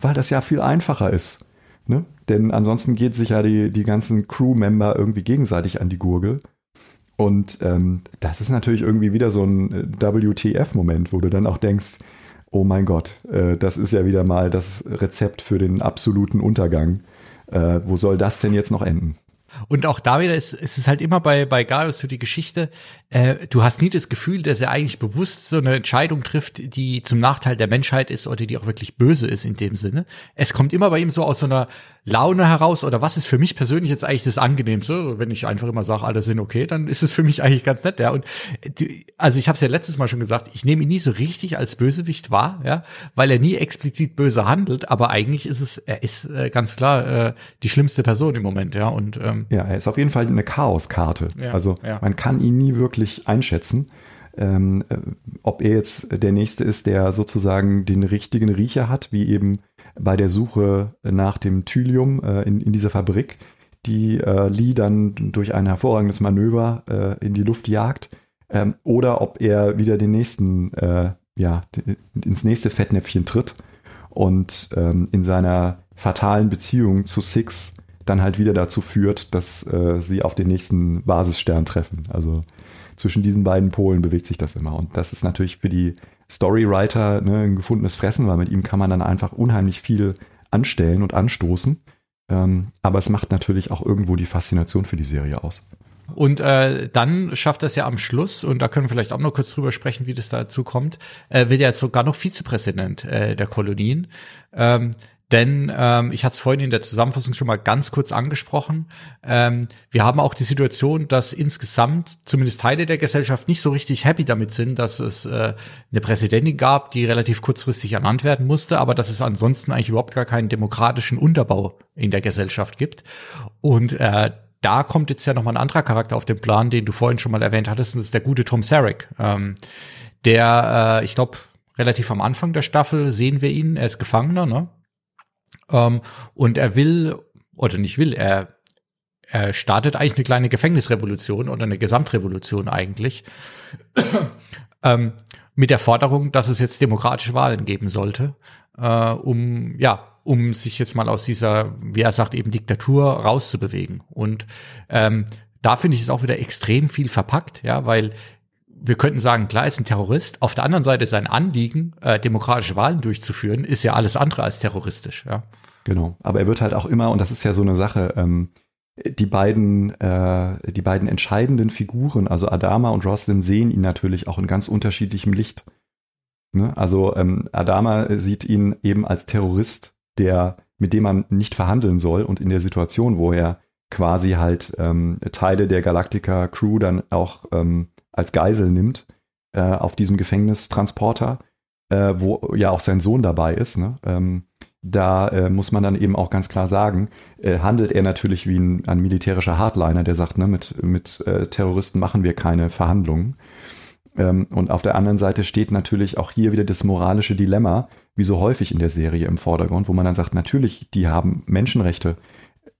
B: weil das ja viel einfacher ist. Ne? Denn ansonsten geht sich ja die, die ganzen Crew-Member irgendwie gegenseitig an die Gurgel. Und ähm, das ist natürlich irgendwie wieder so ein äh, WTF-Moment, wo du dann auch denkst, oh mein Gott, äh, das ist ja wieder mal das Rezept für den absoluten Untergang. Äh, wo soll das denn jetzt noch enden?
A: Und auch da wieder ist, ist es halt immer bei, bei Gaius so die Geschichte, äh, du hast nie das Gefühl, dass er eigentlich bewusst so eine Entscheidung trifft, die zum Nachteil der Menschheit ist oder die auch wirklich böse ist in dem Sinne. Es kommt immer bei ihm so aus so einer Laune heraus oder was ist für mich persönlich jetzt eigentlich das Angenehmste, wenn ich einfach immer sage, alle sind okay, dann ist es für mich eigentlich ganz nett, ja. Und die, also ich habe es ja letztes Mal schon gesagt, ich nehme ihn nie so richtig als Bösewicht wahr, ja, weil er nie explizit böse handelt, aber eigentlich ist es, er ist äh, ganz klar äh, die schlimmste Person im Moment, ja. Und ähm,
B: ja, er ist auf jeden Fall eine Chaoskarte. Ja, also ja. man kann ihn nie wirklich wirklich einschätzen. Ähm, äh, ob er jetzt der Nächste ist, der sozusagen den richtigen Riecher hat, wie eben bei der Suche nach dem Thylium äh, in, in dieser Fabrik, die äh, Lee dann durch ein hervorragendes Manöver äh, in die Luft jagt, ähm, oder ob er wieder den nächsten, äh, ja, ins nächste Fettnäpfchen tritt und ähm, in seiner fatalen Beziehung zu Six dann halt wieder dazu führt, dass äh, sie auf den nächsten Basisstern treffen. Also zwischen diesen beiden Polen bewegt sich das immer. Und das ist natürlich für die Storywriter ne, ein gefundenes Fressen, weil mit ihm kann man dann einfach unheimlich viel anstellen und anstoßen. Ähm, aber es macht natürlich auch irgendwo die Faszination für die Serie aus.
A: Und äh, dann schafft das ja am Schluss, und da können wir vielleicht auch noch kurz drüber sprechen, wie das dazu kommt, äh, wird er sogar noch Vizepräsident äh, der Kolonien. Ähm, denn ähm, ich hatte es vorhin in der Zusammenfassung schon mal ganz kurz angesprochen. Ähm, wir haben auch die Situation, dass insgesamt zumindest Teile der Gesellschaft nicht so richtig happy damit sind, dass es äh, eine Präsidentin gab, die relativ kurzfristig ernannt werden musste, aber dass es ansonsten eigentlich überhaupt gar keinen demokratischen Unterbau in der Gesellschaft gibt. Und äh, da kommt jetzt ja nochmal ein anderer Charakter auf den Plan, den du vorhin schon mal erwähnt hattest, und das ist der gute Tom Sarek. Ähm, der, äh, ich glaube, relativ am Anfang der Staffel sehen wir ihn, er ist Gefangener, ne? Ähm, und er will, oder nicht will, er, er startet eigentlich eine kleine Gefängnisrevolution oder eine Gesamtrevolution eigentlich. ähm, mit der Forderung, dass es jetzt demokratische Wahlen geben sollte, äh, um, ja, um sich jetzt mal aus dieser, wie er sagt, eben Diktatur rauszubewegen. Und ähm, da finde ich es auch wieder extrem viel verpackt, ja, weil wir könnten sagen, klar ist ein Terrorist. Auf der anderen Seite sein Anliegen, äh, demokratische Wahlen durchzuführen, ist ja alles andere als terroristisch. Ja.
B: Genau. Aber er wird halt auch immer, und das ist ja so eine Sache, ähm, die beiden, äh, die beiden entscheidenden Figuren, also Adama und Roslyn, sehen ihn natürlich auch in ganz unterschiedlichem Licht. Ne? Also ähm, Adama sieht ihn eben als Terrorist, der, mit dem man nicht verhandeln soll und in der Situation, wo er quasi halt ähm, Teile der Galactica Crew dann auch ähm, als Geisel nimmt äh, auf diesem Gefängnistransporter, äh, wo ja auch sein Sohn dabei ist. Ne? Ähm, da äh, muss man dann eben auch ganz klar sagen, äh, handelt er natürlich wie ein, ein, militärischer Hardliner, der sagt, ne, mit, mit äh, Terroristen machen wir keine Verhandlungen. Ähm, und auf der anderen Seite steht natürlich auch hier wieder das moralische Dilemma, wie so häufig in der Serie im Vordergrund, wo man dann sagt, natürlich, die haben Menschenrechte,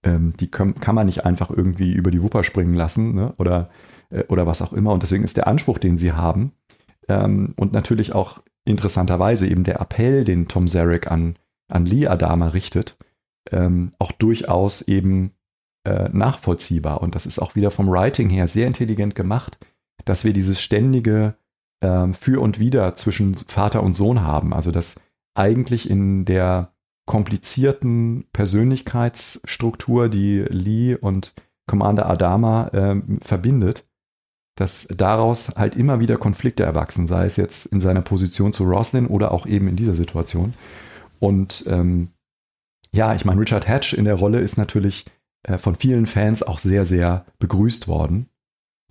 B: ähm, die können, kann man nicht einfach irgendwie über die Wupper springen lassen ne? oder äh, oder was auch immer. Und deswegen ist der Anspruch, den sie haben, ähm, und natürlich auch interessanterweise eben der Appell, den Tom Zarek an, an Lee Adama richtet, ähm, auch durchaus eben äh, nachvollziehbar. Und das ist auch wieder vom Writing her sehr intelligent gemacht, dass wir dieses ständige ähm, Für und Wider zwischen Vater und Sohn haben. Also dass eigentlich in der komplizierten Persönlichkeitsstruktur, die Lee und Commander Adama äh, verbindet, dass daraus halt immer wieder Konflikte erwachsen, sei es jetzt in seiner Position zu Roslin oder auch eben in dieser Situation. Und ähm, ja, ich meine, Richard Hatch in der Rolle ist natürlich äh, von vielen Fans auch sehr, sehr begrüßt worden,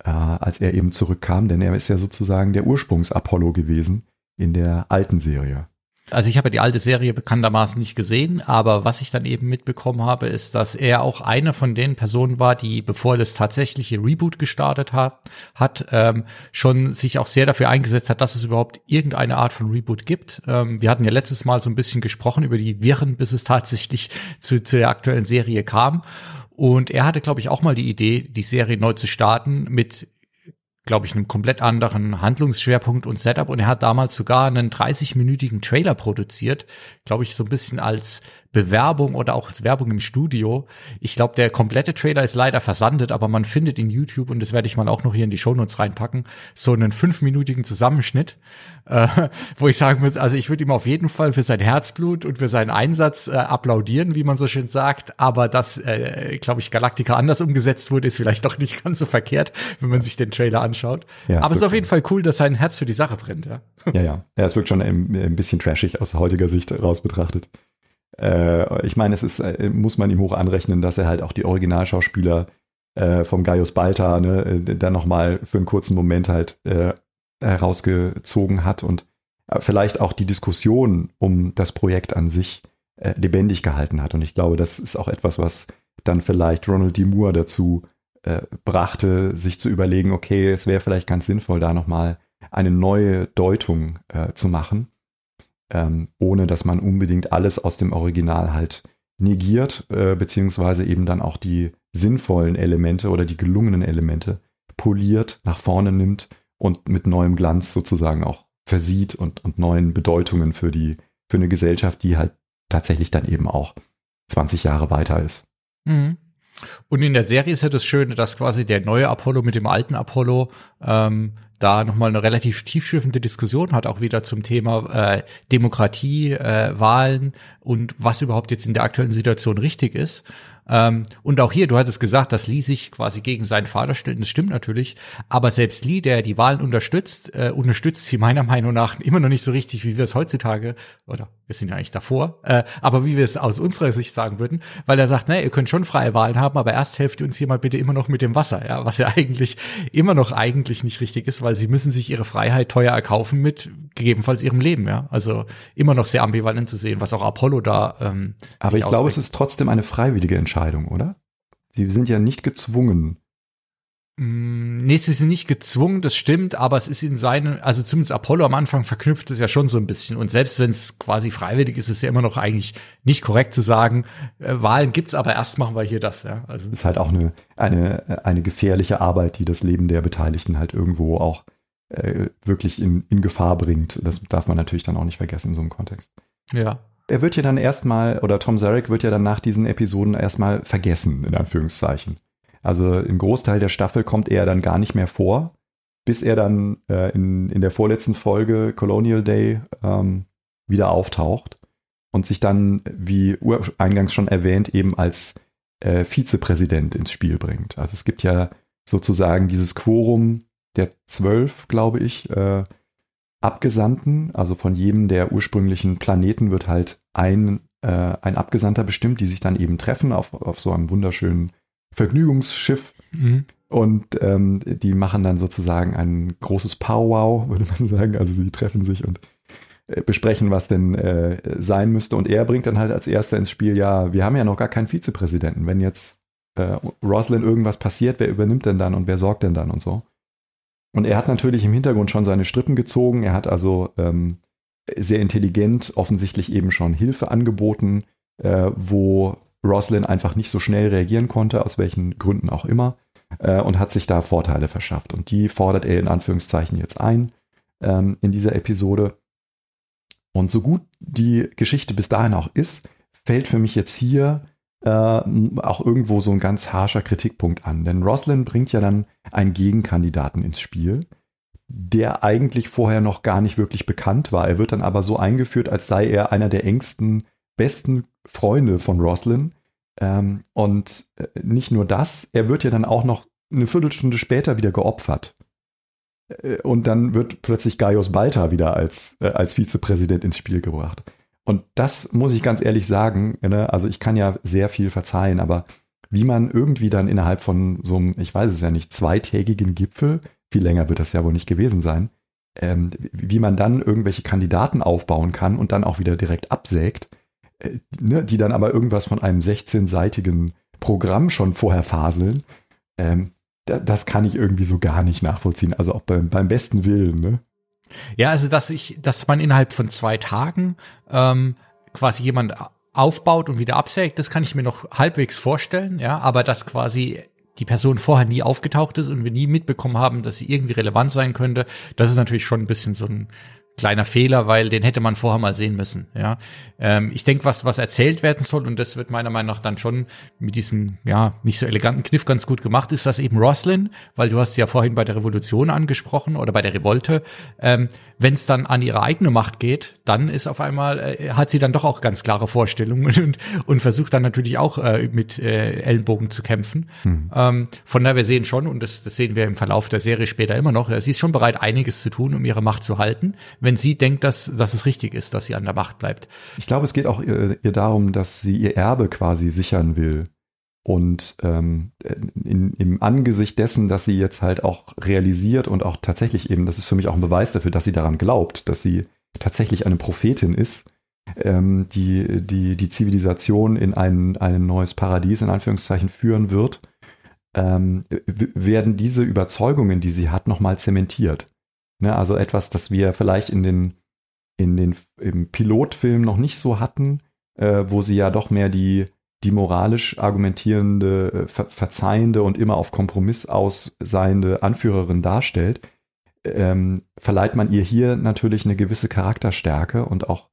B: äh, als er eben zurückkam, denn er ist ja sozusagen der Ursprungs-Apollo gewesen in der alten Serie.
A: Also ich habe die alte Serie bekanntermaßen nicht gesehen, aber was ich dann eben mitbekommen habe, ist, dass er auch eine von den Personen war, die, bevor das tatsächliche Reboot gestartet hat, hat ähm, schon sich auch sehr dafür eingesetzt hat, dass es überhaupt irgendeine Art von Reboot gibt. Ähm, wir hatten ja letztes Mal so ein bisschen gesprochen über die Wirren, bis es tatsächlich zu, zu der aktuellen Serie kam. Und er hatte, glaube ich, auch mal die Idee, die Serie neu zu starten mit glaube ich, einem komplett anderen Handlungsschwerpunkt und Setup. Und er hat damals sogar einen 30-minütigen Trailer produziert, glaube ich, so ein bisschen als Bewerbung oder auch Werbung im Studio. Ich glaube, der komplette Trailer ist leider versandet, aber man findet in YouTube, und das werde ich mal auch noch hier in die Shownotes reinpacken, so einen fünfminütigen Zusammenschnitt, äh, wo ich sagen würde, also ich würde ihm auf jeden Fall für sein Herzblut und für seinen Einsatz äh, applaudieren, wie man so schön sagt, aber dass, äh, glaube ich, Galactica anders umgesetzt wurde, ist vielleicht doch nicht ganz so verkehrt, wenn man sich den Trailer anschaut. Ja, aber es ist auf jeden Fall cool, dass sein Herz für die Sache brennt, ja.
B: Ja, ja. Ja, es wirkt schon ein, ein bisschen trashig aus heutiger Sicht raus betrachtet. Äh, ich meine, es ist, äh, muss man ihm hoch anrechnen, dass er halt auch die Originalschauspieler äh, vom Gaius Balta ne, äh, dann nochmal für einen kurzen Moment halt äh, herausgezogen hat und äh, vielleicht auch die Diskussion um das Projekt an sich lebendig gehalten hat. Und ich glaube, das ist auch etwas, was dann vielleicht Ronald D. Moore dazu brachte, sich zu überlegen, okay, es wäre vielleicht ganz sinnvoll, da nochmal eine neue Deutung äh, zu machen, ähm, ohne dass man unbedingt alles aus dem Original halt negiert, äh, beziehungsweise eben dann auch die sinnvollen Elemente oder die gelungenen Elemente poliert, nach vorne nimmt und mit neuem Glanz sozusagen auch versieht und, und neuen Bedeutungen für die, für eine Gesellschaft, die halt tatsächlich dann eben auch 20 Jahre weiter ist.
A: Mhm. Und in der Serie ist ja das Schöne, dass quasi der neue Apollo mit dem alten Apollo ähm, da nochmal eine relativ tiefschürfende Diskussion hat, auch wieder zum Thema äh, Demokratie, äh, Wahlen und was überhaupt jetzt in der aktuellen Situation richtig ist. Ähm, und auch hier, du hattest gesagt, dass Lee sich quasi gegen seinen Vater stellt. Das stimmt natürlich. Aber selbst Lee, der die Wahlen unterstützt, äh, unterstützt sie meiner Meinung nach immer noch nicht so richtig, wie wir es heutzutage, oder wir sind ja eigentlich davor, äh, aber wie wir es aus unserer Sicht sagen würden, weil er sagt, ne, ihr könnt schon freie Wahlen haben, aber erst helft ihr uns hier mal bitte immer noch mit dem Wasser, ja, was ja eigentlich immer noch eigentlich nicht richtig ist, weil sie müssen sich ihre Freiheit teuer erkaufen mit gegebenenfalls ihrem Leben, ja. Also immer noch sehr ambivalent zu sehen, was auch Apollo da. Ähm,
B: aber ich glaube, es ist trotzdem eine freiwillige Entscheidung. Entscheidung, oder? Sie sind ja nicht gezwungen.
A: Mm, nee, sie sind nicht gezwungen, das stimmt, aber es ist in seinen, also zumindest Apollo am Anfang verknüpft es ja schon so ein bisschen. Und selbst wenn es quasi freiwillig ist, ist es ja immer noch eigentlich nicht korrekt zu sagen, äh, Wahlen gibt's, aber erst machen wir hier das, ja.
B: Also. Das ist halt auch eine, eine, eine gefährliche Arbeit, die das Leben der Beteiligten halt irgendwo auch äh, wirklich in, in Gefahr bringt. Das darf man natürlich dann auch nicht vergessen in so einem Kontext.
A: Ja
B: er wird ja dann erstmal, oder Tom Zarek wird ja dann nach diesen Episoden erstmal vergessen, in Anführungszeichen. Also im Großteil der Staffel kommt er dann gar nicht mehr vor, bis er dann äh, in, in der vorletzten Folge Colonial Day ähm, wieder auftaucht und sich dann, wie eingangs schon erwähnt, eben als äh, Vizepräsident ins Spiel bringt. Also es gibt ja sozusagen dieses Quorum der zwölf, glaube ich, äh, Abgesandten, also von jedem der ursprünglichen Planeten wird halt ein, äh, ein Abgesandter bestimmt, die sich dann eben treffen auf, auf so einem wunderschönen Vergnügungsschiff. Mhm. Und ähm, die machen dann sozusagen ein großes Powwow, würde man sagen. Also sie treffen sich und äh, besprechen, was denn äh, sein müsste. Und er bringt dann halt als erster ins Spiel, ja, wir haben ja noch gar keinen Vizepräsidenten. Wenn jetzt äh, Roslyn irgendwas passiert, wer übernimmt denn dann und wer sorgt denn dann und so? Und er hat natürlich im Hintergrund schon seine Strippen gezogen. Er hat also ähm, sehr intelligent offensichtlich eben schon Hilfe angeboten, äh, wo Roslyn einfach nicht so schnell reagieren konnte, aus welchen Gründen auch immer, äh, und hat sich da Vorteile verschafft. Und die fordert er in Anführungszeichen jetzt ein ähm, in dieser Episode. Und so gut die Geschichte bis dahin auch ist, fällt für mich jetzt hier äh, auch irgendwo so ein ganz harscher Kritikpunkt an. Denn Roslyn bringt ja dann einen Gegenkandidaten ins Spiel, der eigentlich vorher noch gar nicht wirklich bekannt war. Er wird dann aber so eingeführt, als sei er einer der engsten, besten Freunde von Roslyn. Ähm, und äh, nicht nur das, er wird ja dann auch noch eine Viertelstunde später wieder geopfert. Äh, und dann wird plötzlich Gaius Balta wieder als, äh, als Vizepräsident ins Spiel gebracht. Und das muss ich ganz ehrlich sagen, ne? also ich kann ja sehr viel verzeihen, aber wie man irgendwie dann innerhalb von so einem, ich weiß es ja nicht, zweitägigen Gipfel, viel länger wird das ja wohl nicht gewesen sein, ähm, wie man dann irgendwelche Kandidaten aufbauen kann und dann auch wieder direkt absägt, äh, ne? die dann aber irgendwas von einem 16-seitigen Programm schon vorher faseln, ähm, das kann ich irgendwie so gar nicht nachvollziehen. Also auch beim, beim besten Willen. Ne?
A: Ja, also dass ich, dass man innerhalb von zwei Tagen ähm, quasi jemand aufbaut und wieder absägt, das kann ich mir noch halbwegs vorstellen, ja, aber dass quasi die Person vorher nie aufgetaucht ist und wir nie mitbekommen haben, dass sie irgendwie relevant sein könnte, das ist natürlich schon ein bisschen so ein kleiner Fehler, weil den hätte man vorher mal sehen müssen. Ja, ähm, ich denke, was was erzählt werden soll und das wird meiner Meinung nach dann schon mit diesem ja nicht so eleganten Kniff ganz gut gemacht, ist das eben Roslyn, weil du hast ja vorhin bei der Revolution angesprochen oder bei der Revolte. Ähm, Wenn es dann an ihre eigene Macht geht, dann ist auf einmal äh, hat sie dann doch auch ganz klare Vorstellungen und, und versucht dann natürlich auch äh, mit äh, Ellenbogen zu kämpfen. Hm. Ähm, von daher wir sehen schon und das, das sehen wir im Verlauf der Serie später immer noch. Sie ist schon bereit, einiges zu tun, um ihre Macht zu halten, wenn sie denkt, dass, dass es richtig ist, dass sie an der Macht bleibt.
B: Ich glaube, es geht auch ihr, ihr darum, dass sie ihr Erbe quasi sichern will. Und ähm, in, im Angesicht dessen, dass sie jetzt halt auch realisiert und auch tatsächlich eben, das ist für mich auch ein Beweis dafür, dass sie daran glaubt, dass sie tatsächlich eine Prophetin ist, ähm, die, die die Zivilisation in ein, ein neues Paradies in Anführungszeichen führen wird, ähm, werden diese Überzeugungen, die sie hat, nochmal zementiert. Ne, also etwas, das wir vielleicht in den, in den im Pilotfilm noch nicht so hatten, äh, wo sie ja doch mehr die, die moralisch argumentierende, äh, ver verzeihende und immer auf Kompromiss ausseiende Anführerin darstellt, ähm, verleiht man ihr hier natürlich eine gewisse Charakterstärke und auch,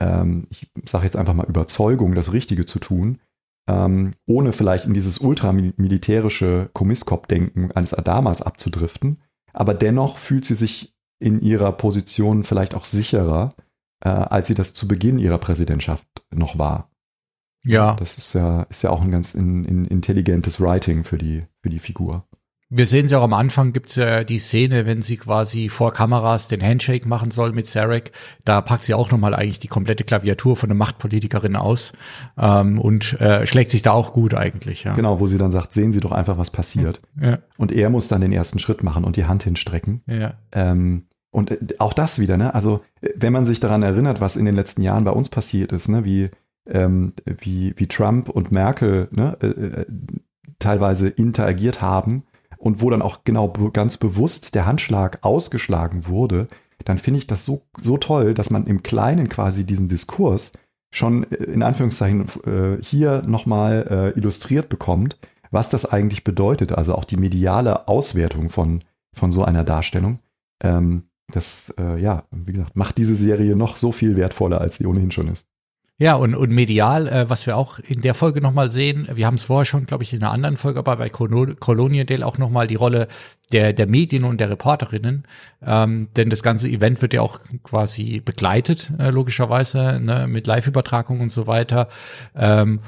B: ähm, ich sage jetzt einfach mal Überzeugung, das Richtige zu tun, ähm, ohne vielleicht in dieses ultramilitärische Komisskop-Denken eines Adamas abzudriften. Aber dennoch fühlt sie sich in ihrer Position vielleicht auch sicherer, äh, als sie das zu Beginn ihrer Präsidentschaft noch war. Ja. Das ist ja, ist ja auch ein ganz in, in intelligentes Writing für die, für die Figur.
A: Wir sehen sie auch am Anfang, gibt's ja die Szene, wenn sie quasi vor Kameras den Handshake machen soll mit Sarek. Da packt sie auch nochmal eigentlich die komplette Klaviatur von der Machtpolitikerin aus ähm, und äh, schlägt sich da auch gut eigentlich. Ja.
B: Genau, wo sie dann sagt, sehen Sie doch einfach, was passiert. Ja. Und er muss dann den ersten Schritt machen und die Hand hinstrecken. Ja. Ähm, und äh, auch das wieder, ne? Also wenn man sich daran erinnert, was in den letzten Jahren bei uns passiert ist, ne? Wie ähm, wie, wie Trump und Merkel ne, äh, äh teilweise interagiert haben und wo dann auch genau ganz bewusst der Handschlag ausgeschlagen wurde, dann finde ich das so, so toll, dass man im Kleinen quasi diesen Diskurs schon äh, in Anführungszeichen äh, hier nochmal äh, illustriert bekommt, was das eigentlich bedeutet. Also auch die mediale Auswertung von, von so einer Darstellung. Ähm, das, äh, ja, wie gesagt, macht diese Serie noch so viel wertvoller, als sie ohnehin schon ist.
A: Ja, und, und medial, äh, was wir auch in der Folge nochmal sehen, wir haben es vorher schon, glaube ich, in einer anderen Folge, aber bei Colonial auch nochmal die Rolle der, der Medien und der Reporterinnen. Ähm, denn das ganze Event wird ja auch quasi begleitet, äh, logischerweise, ne, mit Live-Übertragung und so weiter. Ähm,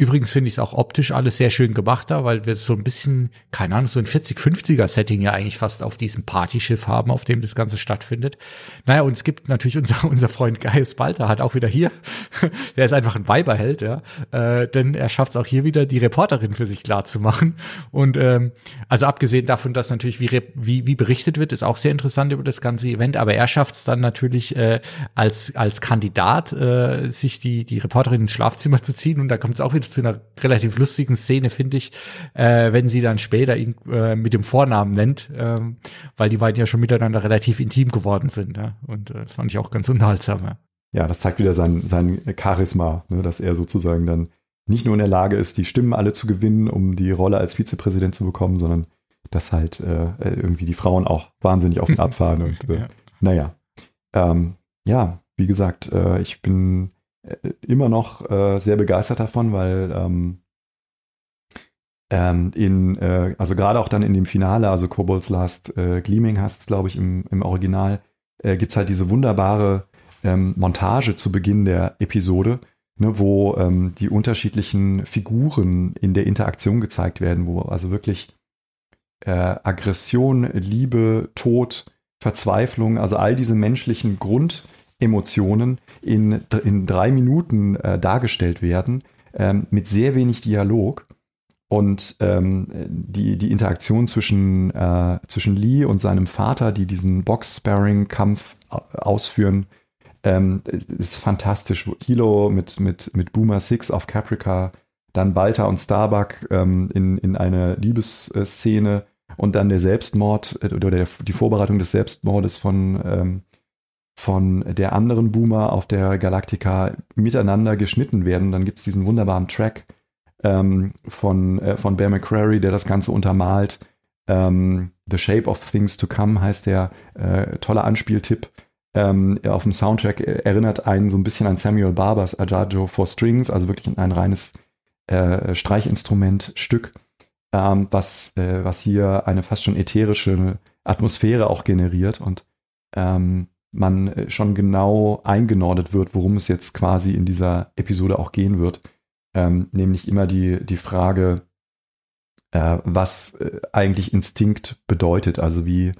A: Übrigens finde ich es auch optisch alles sehr schön gemacht da, weil wir so ein bisschen, keine Ahnung, so ein 40-50er-Setting ja eigentlich fast auf diesem Partyschiff haben, auf dem das Ganze stattfindet. Naja, und es gibt natürlich unser, unser Freund Gaius Balter hat auch wieder hier, der ist einfach ein Weiberheld, ja, äh, denn er schafft es auch hier wieder, die Reporterin für sich klar zu machen. Und ähm, also abgesehen davon, dass natürlich wie, wie, wie berichtet wird, ist auch sehr interessant über das ganze Event, aber er schafft es dann natürlich äh, als, als Kandidat, äh, sich die, die Reporterin ins Schlafzimmer zu ziehen und da kommt es auch wieder zu einer relativ lustigen Szene, finde ich, äh, wenn sie dann später ihn äh, mit dem Vornamen nennt, ähm, weil die beiden ja schon miteinander relativ intim geworden sind. Ja? Und äh, das fand ich auch ganz unterhaltsam. Ja,
B: ja das zeigt wieder sein, sein Charisma, ne? dass er sozusagen dann nicht nur in der Lage ist, die Stimmen alle zu gewinnen, um die Rolle als Vizepräsident zu bekommen, sondern dass halt äh, irgendwie die Frauen auch wahnsinnig auf ihn abfahren. und äh, ja. naja. Ähm, ja, wie gesagt, äh, ich bin äh, immer noch äh, sehr begeistert davon, weil ähm, ähm, in, äh, also gerade auch dann in dem Finale, also Kobolds Last äh, Gleaming heißt es, glaube ich, im, im Original, äh, gibt es halt diese wunderbare ähm, Montage zu Beginn der Episode, ne, wo ähm, die unterschiedlichen Figuren in der Interaktion gezeigt werden, wo also wirklich äh, Aggression, Liebe, Tod, Verzweiflung, also all diese menschlichen Grund Emotionen in, in drei Minuten äh, dargestellt werden, ähm, mit sehr wenig Dialog. Und ähm, die, die Interaktion zwischen, äh, zwischen Lee und seinem Vater, die diesen Box-Sparring-Kampf ausführen, ähm, ist fantastisch. Hilo mit, mit, mit Boomer Six auf Caprica, dann Balta und Starbuck ähm, in, in eine Liebesszene und dann der Selbstmord äh, oder der, die Vorbereitung des Selbstmordes von, ähm, von der anderen Boomer auf der Galactica miteinander geschnitten werden. Dann gibt es diesen wunderbaren Track ähm, von, äh, von Bear McCrary, der das Ganze untermalt. Ähm, The Shape of Things to Come heißt der. Äh, toller Anspieltipp. Ähm, auf dem Soundtrack erinnert einen so ein bisschen an Samuel Barbers Adagio for Strings, also wirklich ein reines äh, Streichinstrumentstück, ähm, was, äh, was hier eine fast schon ätherische Atmosphäre auch generiert und ähm, man äh, schon genau eingenordet wird, worum es jetzt quasi in dieser Episode auch gehen wird. Ähm, nämlich immer die, die Frage, äh, was äh, eigentlich Instinkt bedeutet, also wie,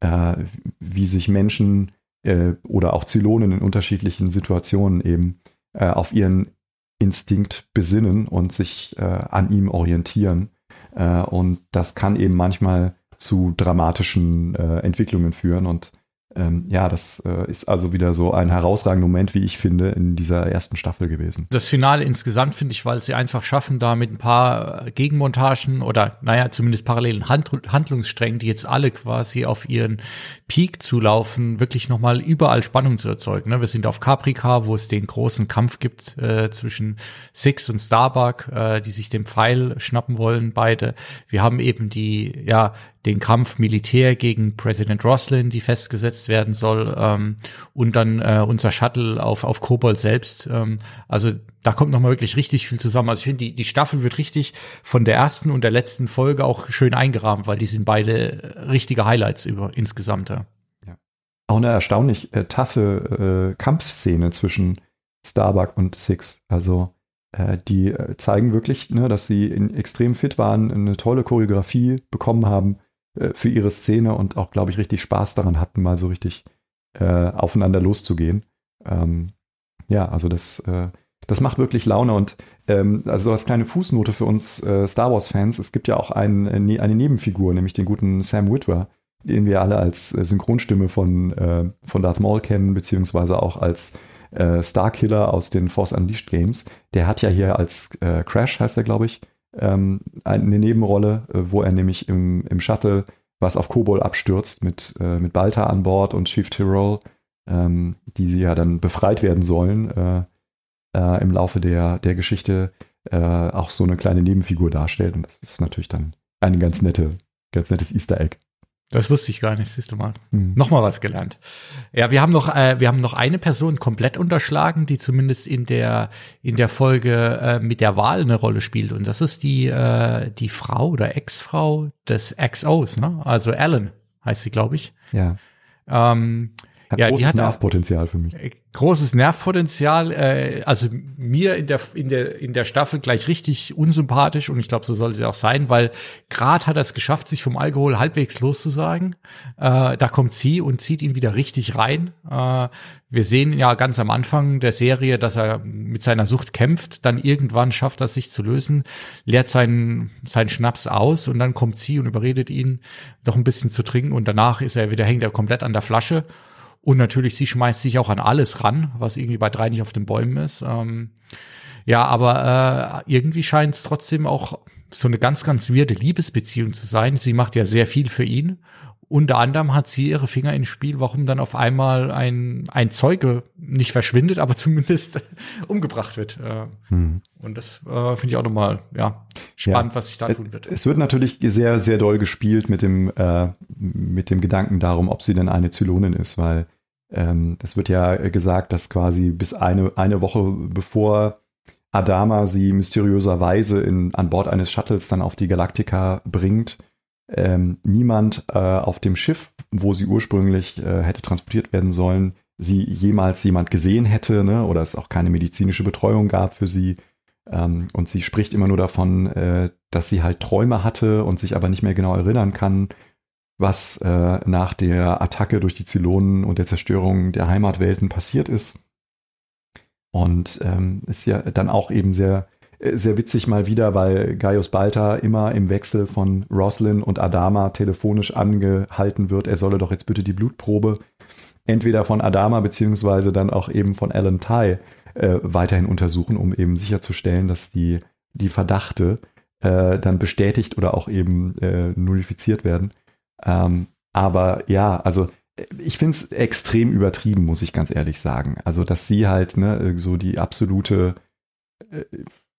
B: äh, wie sich Menschen äh, oder auch Zylonen in unterschiedlichen Situationen eben äh, auf ihren Instinkt besinnen und sich an ihm orientieren. und das kann eben manchmal zu dramatischen Entwicklungen führen und ähm, ja, das äh, ist also wieder so ein herausragender Moment, wie ich finde, in dieser ersten Staffel gewesen.
A: Das Finale insgesamt finde ich, weil sie einfach schaffen, da mit ein paar äh, Gegenmontagen oder, naja, zumindest parallelen Hand Handlungssträngen, die jetzt alle quasi auf ihren Peak zulaufen, wirklich nochmal überall Spannung zu erzeugen. Ne? Wir sind auf Caprica, wo es den großen Kampf gibt äh, zwischen Six und Starbuck, äh, die sich den Pfeil schnappen wollen, beide. Wir haben eben die, ja, den Kampf Militär gegen Präsident Roslin, die festgesetzt werden soll, ähm, und dann äh, unser Shuttle auf, auf Kobold selbst. Ähm, also da kommt nochmal wirklich richtig viel zusammen. Also ich finde, die, die Staffel wird richtig von der ersten und der letzten Folge auch schön eingerahmt, weil die sind beide richtige Highlights über insgesamt. Ja.
B: Auch eine erstaunlich äh, taffe äh, Kampfszene zwischen Starbuck und Six. Also äh, die äh, zeigen wirklich, ne, dass sie in, extrem fit waren, eine tolle Choreografie bekommen haben äh, für ihre Szene und auch, glaube ich, richtig Spaß daran hatten, mal so richtig äh, aufeinander loszugehen. Ähm, ja, also das, äh, das macht wirklich Laune und ähm, also als kleine Fußnote für uns äh, Star Wars-Fans, es gibt ja auch ein, äh, ne, eine Nebenfigur, nämlich den guten Sam Witwer, den wir alle als Synchronstimme von, von Darth Maul kennen, beziehungsweise auch als Starkiller aus den Force Unleashed Games. Der hat ja hier als Crash, heißt er, glaube ich, ähm, eine Nebenrolle, äh, wo er nämlich im, im Shuttle was auf Kobol abstürzt mit, äh, mit Balta an Bord und Chief Tyrrell, ähm, die sie ja dann befreit werden sollen äh, äh, im Laufe der, der Geschichte, äh, auch so eine kleine Nebenfigur darstellt. Und das ist natürlich dann ein ganz nette, ganz nettes Easter Egg.
A: Das wusste ich gar nicht, siehst du mal. Mhm. Nochmal was gelernt. Ja, wir haben noch, äh, wir haben noch eine Person komplett unterschlagen, die zumindest in der, in der Folge äh, mit der Wahl eine Rolle spielt. Und das ist die, äh, die Frau oder Ex-Frau des XOs, ne? Also Alan heißt sie, glaube ich.
B: Ja.
A: Ähm,
B: hat
A: ja,
B: großes
A: die hat
B: Nervpotenzial für mich.
A: Äh, großes Nervpotenzial, äh, also mir in der in der in der Staffel gleich richtig unsympathisch und ich glaube, so sollte sie auch sein, weil Grad hat er es geschafft, sich vom Alkohol halbwegs loszusagen. Äh, da kommt sie und zieht ihn wieder richtig rein. Äh, wir sehen ja ganz am Anfang der Serie, dass er mit seiner Sucht kämpft, dann irgendwann schafft er sich zu lösen, leert seinen seinen Schnaps aus und dann kommt sie und überredet ihn, doch ein bisschen zu trinken und danach ist er wieder hängt er komplett an der Flasche und natürlich, sie schmeißt sich auch an alles ran, was irgendwie bei drei nicht auf den Bäumen ist. Ähm, ja, aber äh, irgendwie scheint es trotzdem auch so eine ganz, ganz weirde Liebesbeziehung zu sein. Sie macht ja sehr viel für ihn. Unter anderem hat sie ihre Finger ins Spiel, warum dann auf einmal ein, ein Zeuge nicht verschwindet, aber zumindest umgebracht wird. Äh, hm. Und das äh, finde ich auch nochmal ja, spannend, ja. was sich da tun wird.
B: Es wird natürlich sehr, sehr doll gespielt mit dem, äh, mit dem Gedanken darum, ob sie denn eine Zylonin ist, weil es wird ja gesagt, dass quasi bis eine, eine Woche bevor Adama sie mysteriöserweise in, an Bord eines Shuttles dann auf die Galaktika bringt, ähm, niemand äh, auf dem Schiff, wo sie ursprünglich äh, hätte transportiert werden sollen, sie jemals jemand gesehen hätte, ne? oder es auch keine medizinische Betreuung gab für sie. Ähm, und sie spricht immer nur davon, äh, dass sie halt Träume hatte und sich aber nicht mehr genau erinnern kann, was äh, nach der Attacke durch die Zylonen und der Zerstörung der Heimatwelten passiert ist. Und ähm, ist ja dann auch eben sehr, äh, sehr witzig mal wieder, weil Gaius Balta immer im Wechsel von Roslin und Adama telefonisch angehalten wird, er solle doch jetzt bitte die Blutprobe entweder von Adama beziehungsweise dann auch eben von Alan Ty äh, weiterhin untersuchen, um eben sicherzustellen, dass die, die Verdachte äh, dann bestätigt oder auch eben äh, nullifiziert werden. Ähm, aber ja, also ich finde es extrem übertrieben, muss ich ganz ehrlich sagen. Also, dass sie halt ne, so die absolute, äh,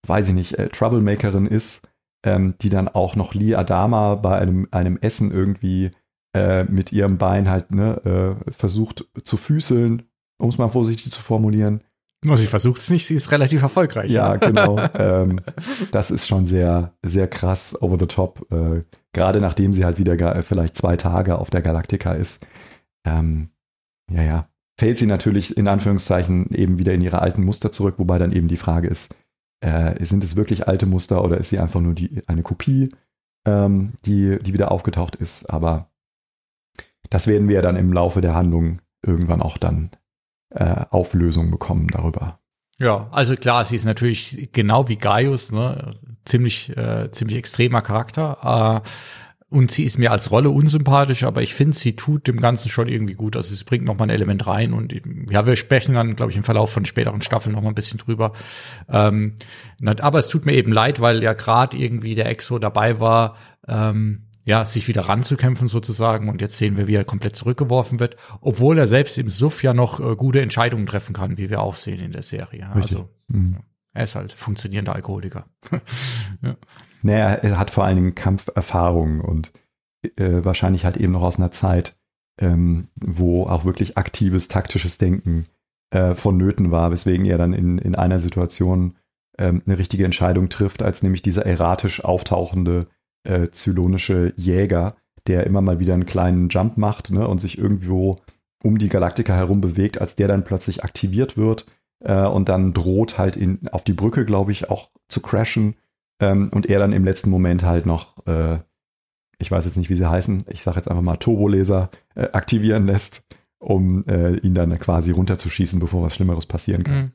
B: weiß ich nicht, äh, Troublemakerin ist, ähm, die dann auch noch Lee Adama bei einem, einem Essen irgendwie äh, mit ihrem Bein halt ne, äh, versucht zu füßeln, um es mal vorsichtig zu formulieren.
A: Nur sie versucht es nicht, sie ist relativ erfolgreich.
B: Ja, genau. ähm, das ist schon sehr, sehr krass over the top. Äh, gerade nachdem sie halt wieder vielleicht zwei Tage auf der Galaktika ist. Ähm, ja, ja. Fällt sie natürlich in Anführungszeichen eben wieder in ihre alten Muster zurück, wobei dann eben die Frage ist, äh, sind es wirklich alte Muster oder ist sie einfach nur die, eine Kopie, ähm, die, die wieder aufgetaucht ist? Aber das werden wir dann im Laufe der Handlung irgendwann auch dann äh, Auflösung bekommen darüber.
A: Ja, also klar, sie ist natürlich genau wie Gaius, ne, ziemlich, äh, ziemlich extremer Charakter. Äh, und sie ist mir als Rolle unsympathisch, aber ich finde, sie tut dem Ganzen schon irgendwie gut. Also es bringt noch mal ein Element rein und ja, wir sprechen dann, glaube ich, im Verlauf von späteren Staffeln noch mal ein bisschen drüber. Ähm, aber es tut mir eben leid, weil ja gerade irgendwie der Exo dabei war, ähm, ja, sich wieder ranzukämpfen sozusagen. Und jetzt sehen wir, wie er komplett zurückgeworfen wird, obwohl er selbst im Suff ja noch äh, gute Entscheidungen treffen kann, wie wir auch sehen in der Serie. Richtig. Also mhm. er ist halt funktionierender Alkoholiker.
B: ja. Naja, er hat vor allen Dingen Kampferfahrung und äh, wahrscheinlich halt eben noch aus einer Zeit, ähm, wo auch wirklich aktives, taktisches Denken äh, vonnöten war, weswegen er dann in, in einer Situation ähm, eine richtige Entscheidung trifft, als nämlich dieser erratisch auftauchende äh, zylonische Jäger, der immer mal wieder einen kleinen Jump macht ne, und sich irgendwo um die Galaktika herum bewegt, als der dann plötzlich aktiviert wird äh, und dann droht halt in, auf die Brücke, glaube ich, auch zu crashen ähm, und er dann im letzten Moment halt noch, äh, ich weiß jetzt nicht, wie sie heißen, ich sage jetzt einfach mal Turbolaser äh, aktivieren lässt, um äh, ihn dann quasi runterzuschießen, bevor was Schlimmeres passieren kann. Mhm.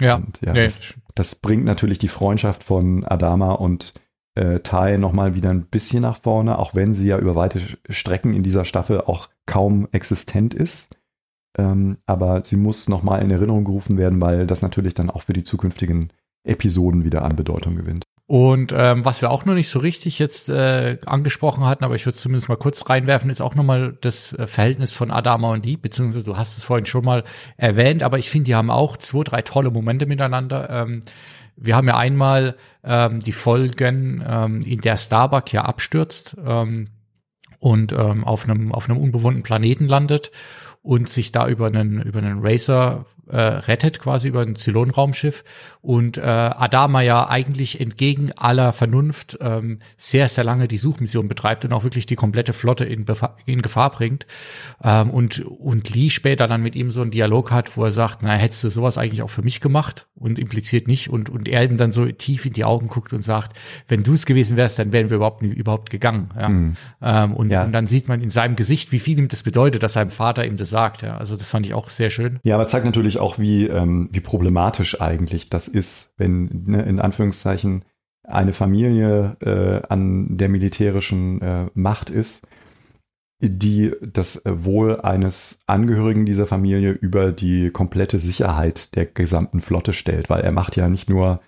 A: Ja,
B: und, ja nee. das, das, bringt natürlich die Freundschaft von Adama und äh, Tai nochmal wieder ein bisschen nach vorne, auch wenn sie ja über weite Strecken in dieser Staffel auch kaum existent ist. Ähm, aber sie muss nochmal in Erinnerung gerufen werden, weil das natürlich dann auch für die zukünftigen Episoden wieder an Bedeutung gewinnt.
A: Und ähm, was wir auch noch nicht so richtig jetzt äh, angesprochen hatten, aber ich würde zumindest mal kurz reinwerfen, ist auch nochmal das äh, Verhältnis von Adama und Lee, beziehungsweise du hast es vorhin schon mal erwähnt, aber ich finde, die haben auch zwei, drei tolle Momente miteinander. Ähm, wir haben ja einmal ähm, die Folgen, ähm, in der Starbuck ja abstürzt ähm, und ähm, auf einem auf einem unbewohnten Planeten landet und sich da über einen über einen Racer äh, rettet, quasi über ein Zylon-Raumschiff. Und äh, Adama ja eigentlich entgegen aller Vernunft ähm, sehr, sehr lange die Suchmission betreibt und auch wirklich die komplette Flotte in, Befa in Gefahr bringt. Ähm, und, und Lee später dann mit ihm so einen Dialog hat, wo er sagt, na, hättest du sowas eigentlich auch für mich gemacht und impliziert nicht. Und, und er ihm dann so tief in die Augen guckt und sagt, wenn du es gewesen wärst, dann wären wir überhaupt nie, überhaupt gegangen. Ja? Mhm. Ähm, und, ja. und dann sieht man in seinem Gesicht, wie viel ihm das bedeutet, dass seinem Vater ihm das sagt. Ja? Also das fand ich auch sehr schön.
B: Ja, aber es zeigt natürlich auch, wie, ähm, wie problematisch eigentlich das ist, wenn ne, in Anführungszeichen eine Familie äh, an der militärischen äh, Macht ist, die das Wohl eines Angehörigen dieser Familie über die komplette Sicherheit der gesamten Flotte stellt, weil er macht ja nicht nur,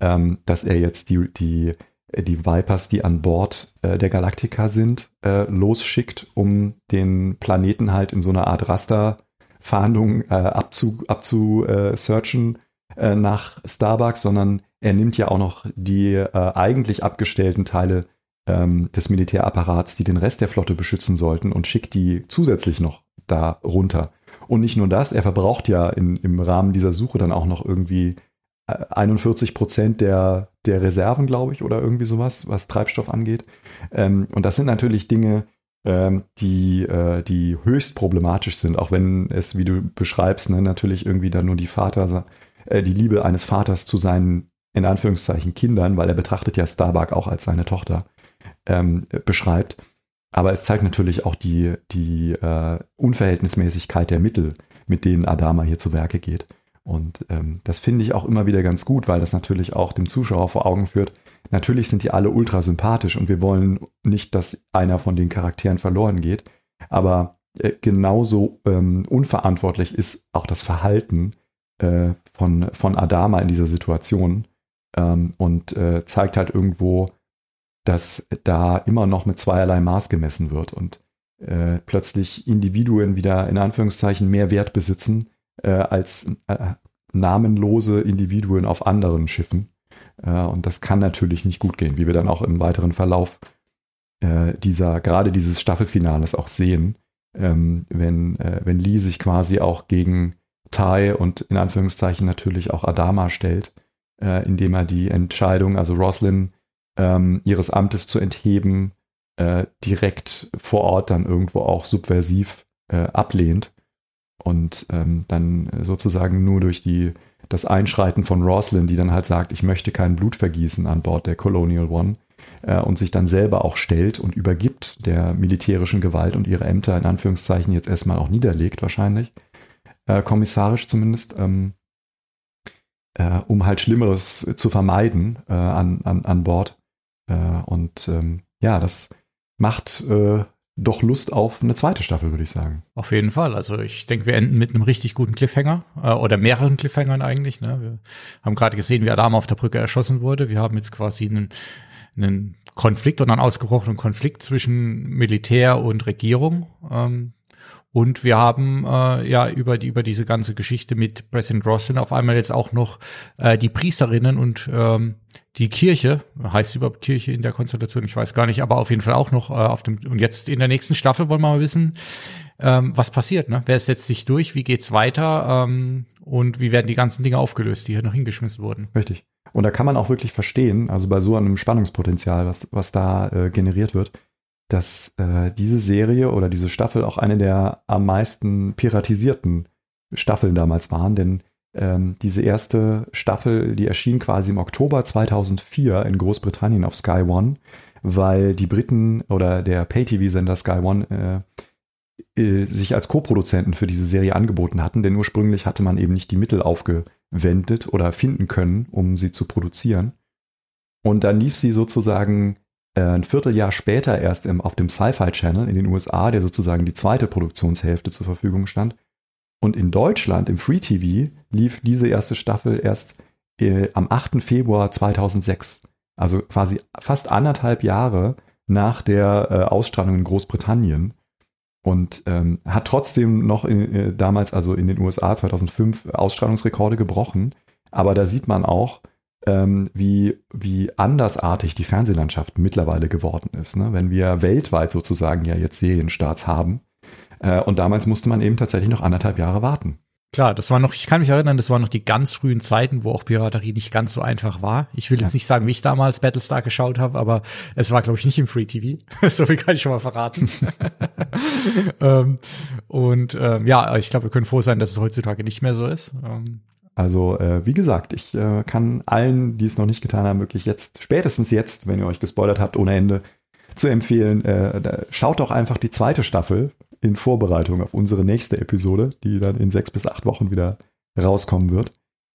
B: ähm, dass er jetzt die, die, die Vipers, die an Bord äh, der Galaktika sind, äh, losschickt, um den Planeten halt in so einer Art Raster Fahndung äh, abzu, abzusearchen äh, nach Starbucks, sondern er nimmt ja auch noch die äh, eigentlich abgestellten Teile ähm, des Militärapparats, die den Rest der Flotte beschützen sollten und schickt die zusätzlich noch da runter. Und nicht nur das, er verbraucht ja in, im Rahmen dieser Suche dann auch noch irgendwie 41 äh, Prozent der, der Reserven, glaube ich, oder irgendwie sowas, was Treibstoff angeht. Ähm, und das sind natürlich Dinge, die, äh, die höchst problematisch sind, auch wenn es, wie du beschreibst, ne, natürlich irgendwie dann nur die Vater, äh, die Liebe eines Vaters zu seinen, in Anführungszeichen, Kindern, weil er betrachtet ja Starbuck auch als seine Tochter, ähm, beschreibt. Aber es zeigt natürlich auch die, die äh, Unverhältnismäßigkeit der Mittel, mit denen Adama hier zu Werke geht. Und ähm, das finde ich auch immer wieder ganz gut, weil das natürlich auch dem Zuschauer vor Augen führt. Natürlich sind die alle ultra sympathisch und wir wollen nicht, dass einer von den Charakteren verloren geht. Aber äh, genauso ähm, unverantwortlich ist auch das Verhalten äh, von, von Adama in dieser Situation ähm, und äh, zeigt halt irgendwo, dass da immer noch mit zweierlei Maß gemessen wird und äh, plötzlich Individuen wieder in Anführungszeichen mehr Wert besitzen äh, als äh, namenlose Individuen auf anderen Schiffen. Äh, und das kann natürlich nicht gut gehen, wie wir dann auch im weiteren Verlauf äh, dieser, gerade dieses Staffelfinales auch sehen, ähm, wenn, äh, wenn Lee sich quasi auch gegen Tai und in Anführungszeichen natürlich auch Adama stellt, indem er die Entscheidung, also Roslyn, ähm, ihres Amtes zu entheben, direkt vor Ort dann irgendwo auch subversiv ablehnt und ähm, dann sozusagen nur durch die das Einschreiten von Roslyn, die dann halt sagt, ich möchte kein Blut vergießen an Bord der Colonial One äh, und sich dann selber auch stellt und übergibt der militärischen Gewalt und ihre Ämter in Anführungszeichen jetzt erstmal auch niederlegt wahrscheinlich, äh, kommissarisch zumindest, ähm, äh, um halt Schlimmeres zu vermeiden äh, an, an, an Bord. Äh, und ähm, ja, das macht äh, doch Lust auf eine zweite Staffel, würde ich sagen.
A: Auf jeden Fall. Also ich denke, wir enden mit einem richtig guten Cliffhanger äh, oder mehreren Cliffhangern eigentlich. Ne? Wir haben gerade gesehen, wie Adam auf der Brücke erschossen wurde. Wir haben jetzt quasi einen, einen Konflikt oder einen ausgebrochenen Konflikt zwischen Militär und Regierung. Ähm, und wir haben äh, ja über die über diese ganze Geschichte mit President Roslin auf einmal jetzt auch noch äh, die Priesterinnen und ähm, die Kirche, heißt überhaupt Kirche in der Konstellation, ich weiß gar nicht, aber auf jeden Fall auch noch äh, auf dem und jetzt in der nächsten Staffel wollen wir mal wissen, ähm, was passiert, ne? Wer setzt sich durch, wie geht's weiter ähm, und wie werden die ganzen Dinge aufgelöst, die hier noch hingeschmissen wurden.
B: Richtig. Und da kann man auch wirklich verstehen, also bei so einem Spannungspotenzial, was, was da äh, generiert wird, dass äh, diese Serie oder diese Staffel auch eine der am meisten piratisierten Staffeln damals waren, denn ähm, diese erste Staffel, die erschien quasi im Oktober 2004 in Großbritannien auf Sky One, weil die Briten oder der Pay-TV-Sender Sky One äh, äh, sich als Co-Produzenten für diese Serie angeboten hatten, denn ursprünglich hatte man eben nicht die Mittel aufgewendet oder finden können, um sie zu produzieren. Und dann lief sie sozusagen ein Vierteljahr später erst im, auf dem Sci-Fi Channel in den USA, der sozusagen die zweite Produktionshälfte zur Verfügung stand. Und in Deutschland, im Free TV, lief diese erste Staffel erst äh, am 8. Februar 2006. Also quasi fast anderthalb Jahre nach der äh, Ausstrahlung in Großbritannien. Und ähm, hat trotzdem noch in, äh, damals, also in den USA 2005, Ausstrahlungsrekorde gebrochen. Aber da sieht man auch, ähm, wie, wie andersartig die Fernsehlandschaft mittlerweile geworden ist. Ne? Wenn wir weltweit sozusagen ja jetzt Serienstarts haben. Äh, und damals musste man eben tatsächlich noch anderthalb Jahre warten.
A: Klar, das war noch, ich kann mich erinnern, das waren noch die ganz frühen Zeiten, wo auch Piraterie nicht ganz so einfach war. Ich will jetzt nicht sagen, wie ich damals Battlestar geschaut habe, aber es war, glaube ich, nicht im Free TV. so viel kann ich schon mal verraten. ähm, und ähm, ja, ich glaube, wir können froh sein, dass es heutzutage nicht mehr so ist. Ähm,
B: also äh, wie gesagt, ich äh, kann allen, die es noch nicht getan haben, wirklich jetzt, spätestens jetzt, wenn ihr euch gespoilert habt, ohne Ende, zu empfehlen, äh, schaut doch einfach die zweite Staffel in Vorbereitung auf unsere nächste Episode, die dann in sechs bis acht Wochen wieder rauskommen wird.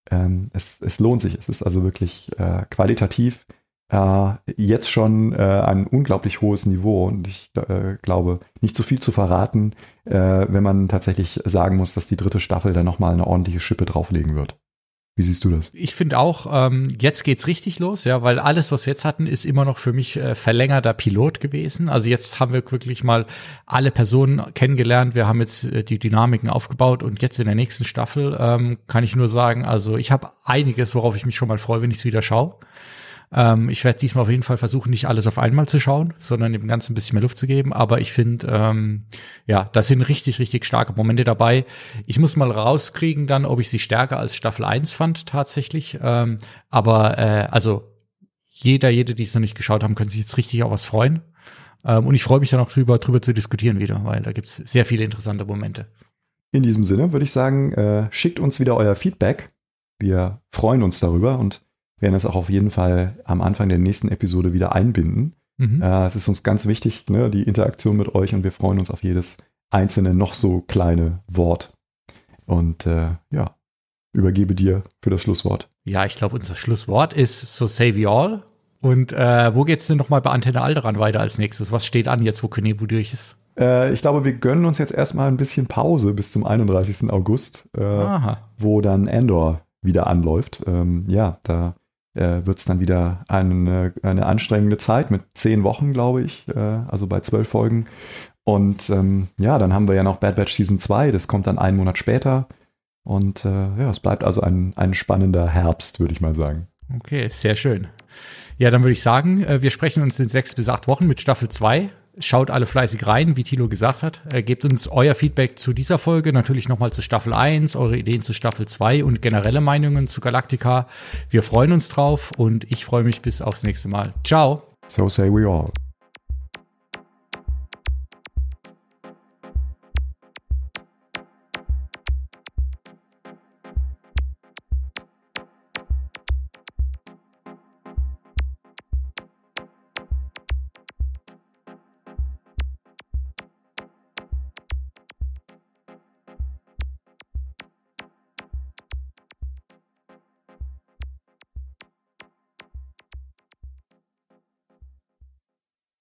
B: Ähm, es, es, lohnt sich. Es ist also wirklich äh, qualitativ äh, jetzt schon äh, ein unglaublich hohes Niveau und ich äh, glaube, nicht zu viel zu verraten, äh, wenn man tatsächlich sagen muss, dass die dritte Staffel dann nochmal eine ordentliche Schippe drauflegen wird. Wie siehst du das?
A: Ich finde auch, ähm, jetzt geht's richtig los, ja, weil alles, was wir jetzt hatten, ist immer noch für mich äh, verlängerter Pilot gewesen. Also jetzt haben wir wirklich mal alle Personen kennengelernt. Wir haben jetzt äh, die Dynamiken aufgebaut und jetzt in der nächsten Staffel ähm, kann ich nur sagen, also ich habe einiges, worauf ich mich schon mal freue, wenn ich es wieder schaue. Ähm, ich werde diesmal auf jeden Fall versuchen, nicht alles auf einmal zu schauen, sondern dem Ganzen ein bisschen mehr Luft zu geben. Aber ich finde, ähm, ja, da sind richtig, richtig starke Momente dabei. Ich muss mal rauskriegen dann, ob ich sie stärker als Staffel 1 fand tatsächlich. Ähm, aber äh, also jeder, jede, die es noch nicht geschaut haben, können sich jetzt richtig auf was freuen. Ähm, und ich freue mich dann auch drüber, drüber zu diskutieren wieder, weil da gibt's sehr viele interessante Momente.
B: In diesem Sinne würde ich sagen, äh, schickt uns wieder euer Feedback. Wir freuen uns darüber und werden es auch auf jeden Fall am Anfang der nächsten Episode wieder einbinden. Mhm. Äh, es ist uns ganz wichtig, ne, die Interaktion mit euch und wir freuen uns auf jedes einzelne noch so kleine Wort. Und äh, ja, übergebe dir für das Schlusswort.
A: Ja, ich glaube, unser Schlusswort ist So Save You All. Und äh, wo geht's denn nochmal bei Antenne Alderan weiter als nächstes? Was steht an jetzt, wo Konebu durch ist?
B: Äh, ich glaube, wir gönnen uns jetzt erstmal ein bisschen Pause bis zum 31. August, äh, wo dann Endor wieder anläuft. Ähm, ja, da äh, wird es dann wieder eine, eine anstrengende Zeit mit zehn Wochen, glaube ich, äh, also bei zwölf Folgen. Und ähm, ja, dann haben wir ja noch Bad Batch Season 2, das kommt dann einen Monat später. Und äh, ja, es bleibt also ein, ein spannender Herbst, würde ich mal sagen.
A: Okay, sehr schön. Ja, dann würde ich sagen, äh, wir sprechen uns in sechs bis acht Wochen mit Staffel 2. Schaut alle fleißig rein, wie Tilo gesagt hat. Äh, gebt uns euer Feedback zu dieser Folge, natürlich nochmal zu Staffel 1, eure Ideen zu Staffel 2 und generelle Meinungen zu Galactica. Wir freuen uns drauf und ich freue mich bis aufs nächste Mal. Ciao.
B: So say we all.